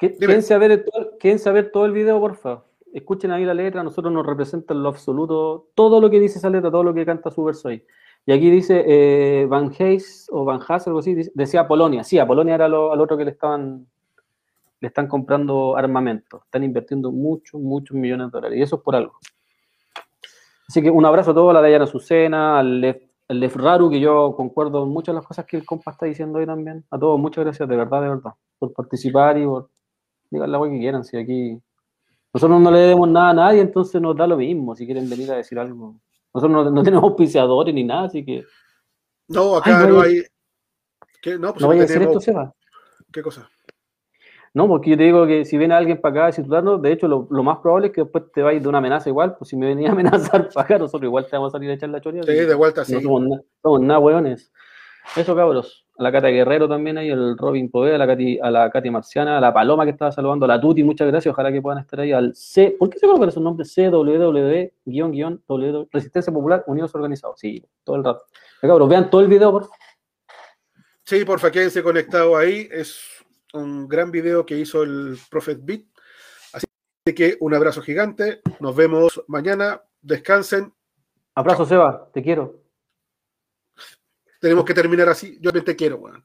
Ver el- todo- ver todo el video, por favor. Escuchen ahí la letra, nosotros nos representa en lo absoluto todo lo que dice esa letra, todo lo que canta su verso ahí. Y aquí dice eh, Van Hayes o Van Haas, algo así, dice- decía Polonia. Sí, a Polonia era lo- al otro que le estaban le están comprando armamento. Están invirtiendo muchos, muchos millones de dólares. Y eso es por algo. Así que un abrazo a todos, a la Dayana Azucena, al Lef, al Lef Raru, que yo concuerdo en muchas de las cosas que el compa está diciendo hoy también. A todos, muchas gracias, de verdad, de verdad, por participar y por digan la que quieran. Si aquí nosotros no le debemos nada a nadie, entonces nos da lo mismo si quieren venir a decir algo. Nosotros no, no tenemos auspiciadores ni nada, así que No, acá Ay, no vaya- hay. ¿Qué? No, pues no vaya a decir esto, tenemos. Seba. ¿Qué cosa? No, porque yo te digo que si viene alguien para acá a insultarnos, de hecho, lo, lo más probable es que después te vayas de una amenaza igual. Pues si me venía a amenazar para acá, nosotros igual te vamos a salir a echar la choría. Sí, de vuelta, sí. No somos, na- somos nada hueones. Eso, cabros. A la Cata Guerrero también ahí, el Robin Poe, a la Katy, a la Katy Marciana, a la Paloma que estaba saludando, a la Tuti, muchas gracias. Ojalá que puedan estar ahí al C. ¿Por qué se coloca su nombre? CWW, guion, guion, W, Resistencia Popular Unidos Organizados. Sí, todo el rato. Cabros, vean todo el video, por favor. Sí, porfa, quédense conectados ahí. Es un gran video que hizo el Prophet Beat. Así que un abrazo gigante. Nos vemos mañana. Descansen. Abrazo, Seba, te quiero. Tenemos que terminar así. Yo también te quiero, weón.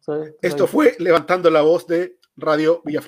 ¿sabes? Esto fue Levantando la Voz de Radio Villa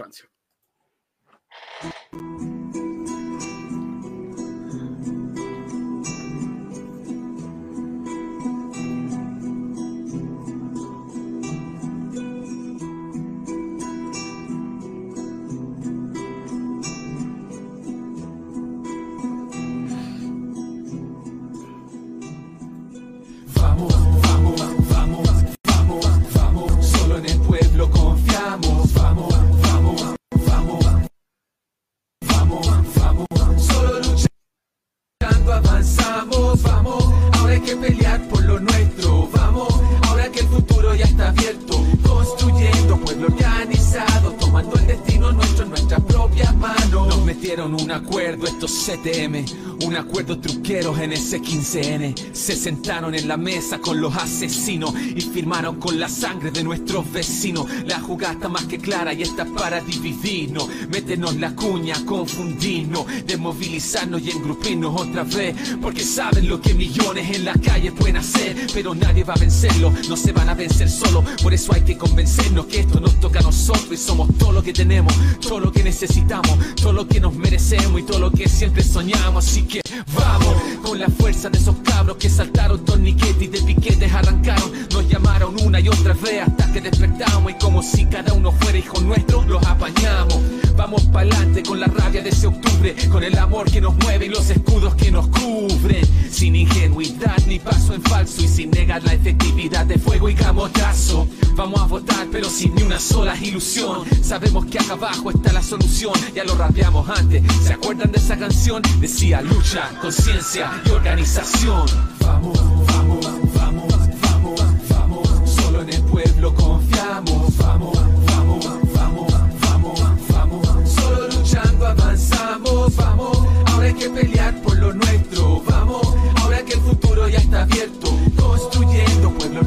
Un acuerdo truqueros en ese 15N. Se sentaron en la mesa con los asesinos y firmaron con la sangre de nuestros vecinos. La jugada está más que clara y está para dividirnos, meternos la cuña, confundirnos, desmovilizarnos y engrupirnos otra vez. Porque saben lo que millones en la calle pueden hacer, pero nadie va a vencerlo, no se van a vencer solo. Por eso hay que convencernos que esto nos toca a nosotros y somos todo lo que tenemos, todo lo que necesitamos, todo lo que nos merecemos y todo lo que siempre soñamos. Así que vamos con la fuerza de esos cabros que saltaron torniquetes y de piquetes arrancaron. Nos llamaron una y otra vez hasta que despertamos y como si cada uno fuera hijo nuestro, los apañamos. Vamos pa'lante con la rabia de ese octubre, con el amor que nos mueve y los escudos que nos cubren. Sin ingenuidad ni paso en falso y sin negar la efectividad de fuego y camotazo. Vamos a votar pero sin ni una sola ilusión. Sabemos que acá abajo está la solución, ya lo rapeamos antes. ¿Se acuerdan de esa canción? Decía lucha, conciencia y organización. Vamos, vamos, vamos, vamos, vamos. Solo en el pueblo confiamos. Vamos, vamos, vamos, vamos, vamos. Solo luchando avanzamos. Vamos, ahora hay que pelear por lo nuestro. Vamos, ahora que el futuro ya está abierto. Construyendo pueblo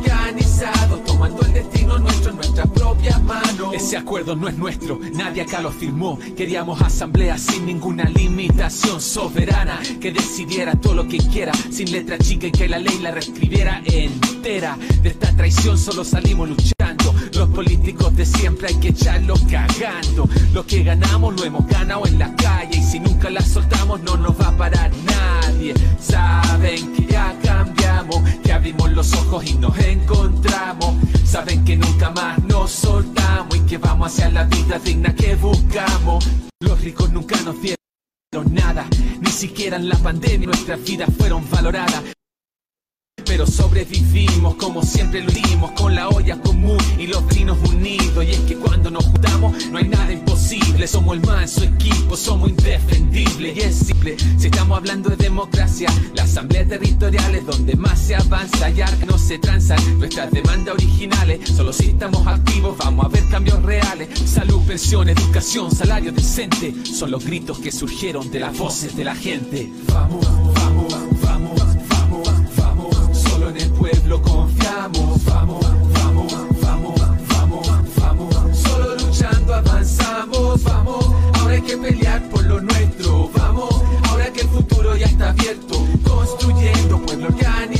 tomando el destino nuestro en nuestra propia mano. Ese acuerdo no es nuestro, nadie acá lo firmó. Queríamos asamblea sin ninguna limitación soberana que decidiera todo lo que quiera, sin letra chica y que la ley la reescribiera entera. De esta traición solo salimos luchando. Los políticos de siempre hay que echarlos cagando. Lo que ganamos lo hemos ganado en la calle y si nunca la soltamos no nos va a parar nadie. Saben que ya cambiamos, abrimos los ojos y nos encontramos. Saben que nunca más nos soltamos y que vamos hacia la vida digna que buscamos. Los ricos nunca nos dieron nada, ni siquiera en la pandemia nuestras vidas fueron valoradas. Pero sobrevivimos como siempre lo dimos con la olla común y los vinos unidos. Y es que cuando nos juntamos no hay nada imposible. Somos el manso equipo, somos indefendibles. Y es simple, si estamos hablando de democracia, la asamblea territorial es donde más se avanza. Y no se transan nuestras demandas originales. Solo si estamos activos vamos a ver cambios reales. Salud, pensión, educación, salario decente. Son los gritos que surgieron de las voces de la gente. Vamos, vamos, vamos, vamos, pueblo confiamos. Vamos, vamos, vamos, vamos, vamos. Solo luchando avanzamos. Vamos, ahora hay que pelear por lo nuestro. Vamos, ahora que el futuro ya está abierto. Construyendo pueblo organizado.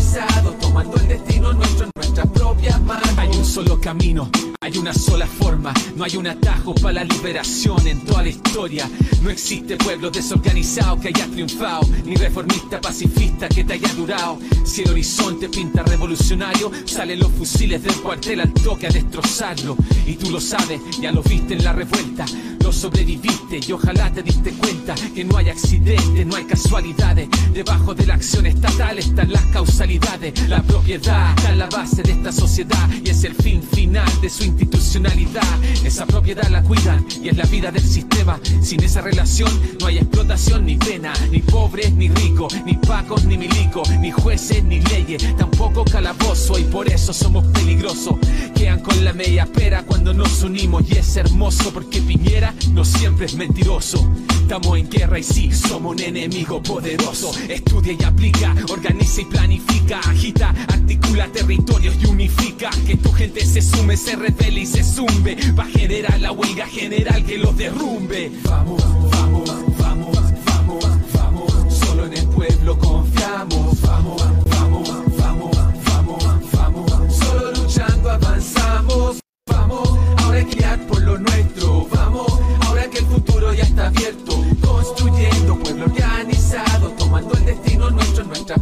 Tomando el destino nuestro en nuestra propia mano. Hay un solo camino. Hay una sola forma, no hay un atajo para la liberación en toda la historia. No existe pueblo desorganizado que haya triunfado, ni reformista pacifista que te haya durado. Si el horizonte pinta revolucionario, salen los fusiles del cuartel al toque a destrozarlo. Y tú lo sabes, ya lo viste en la revuelta. Lo sobreviviste y ojalá te diste cuenta que no hay accidentes, no hay casualidades. Debajo de la acción estatal están las causalidades. Propiedad está en la base de esta sociedad y es el fin final de su institucionalidad. Esa propiedad la cuidan y es la vida del sistema. Sin esa relación no hay explotación ni pena, ni pobres ni ricos, ni pacos ni milicos, ni jueces ni leyes, tampoco calabozo y por eso somos peligrosos. Quedan con la media pera cuando nos unimos y es hermoso porque Piñera no siempre es mentiroso. Estamos en guerra y sí, somos un enemigo poderoso. Estudia y aplica, organiza y planifica, agita, articula territorios y unifica. Que tu gente se sume, se revele y se zumbe. Va a generar la huelga general que los derrumbe. Vamos, vamos, vamos, vamos, vamos. Solo en el pueblo confiamos. Vamos, vamos, vamos, vamos, vamos. Solo luchando avanzamos. Vamos, ahora pelear por lo nuestro. Vamos, ahora que el futuro ya está abierto. Construyendo pueblo organizado. Tomando el destino nuestro en nuestras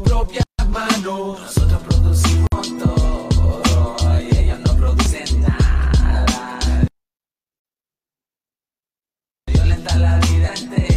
Nosotros producimos todo y ellos no producen nada. Violenta la vida entera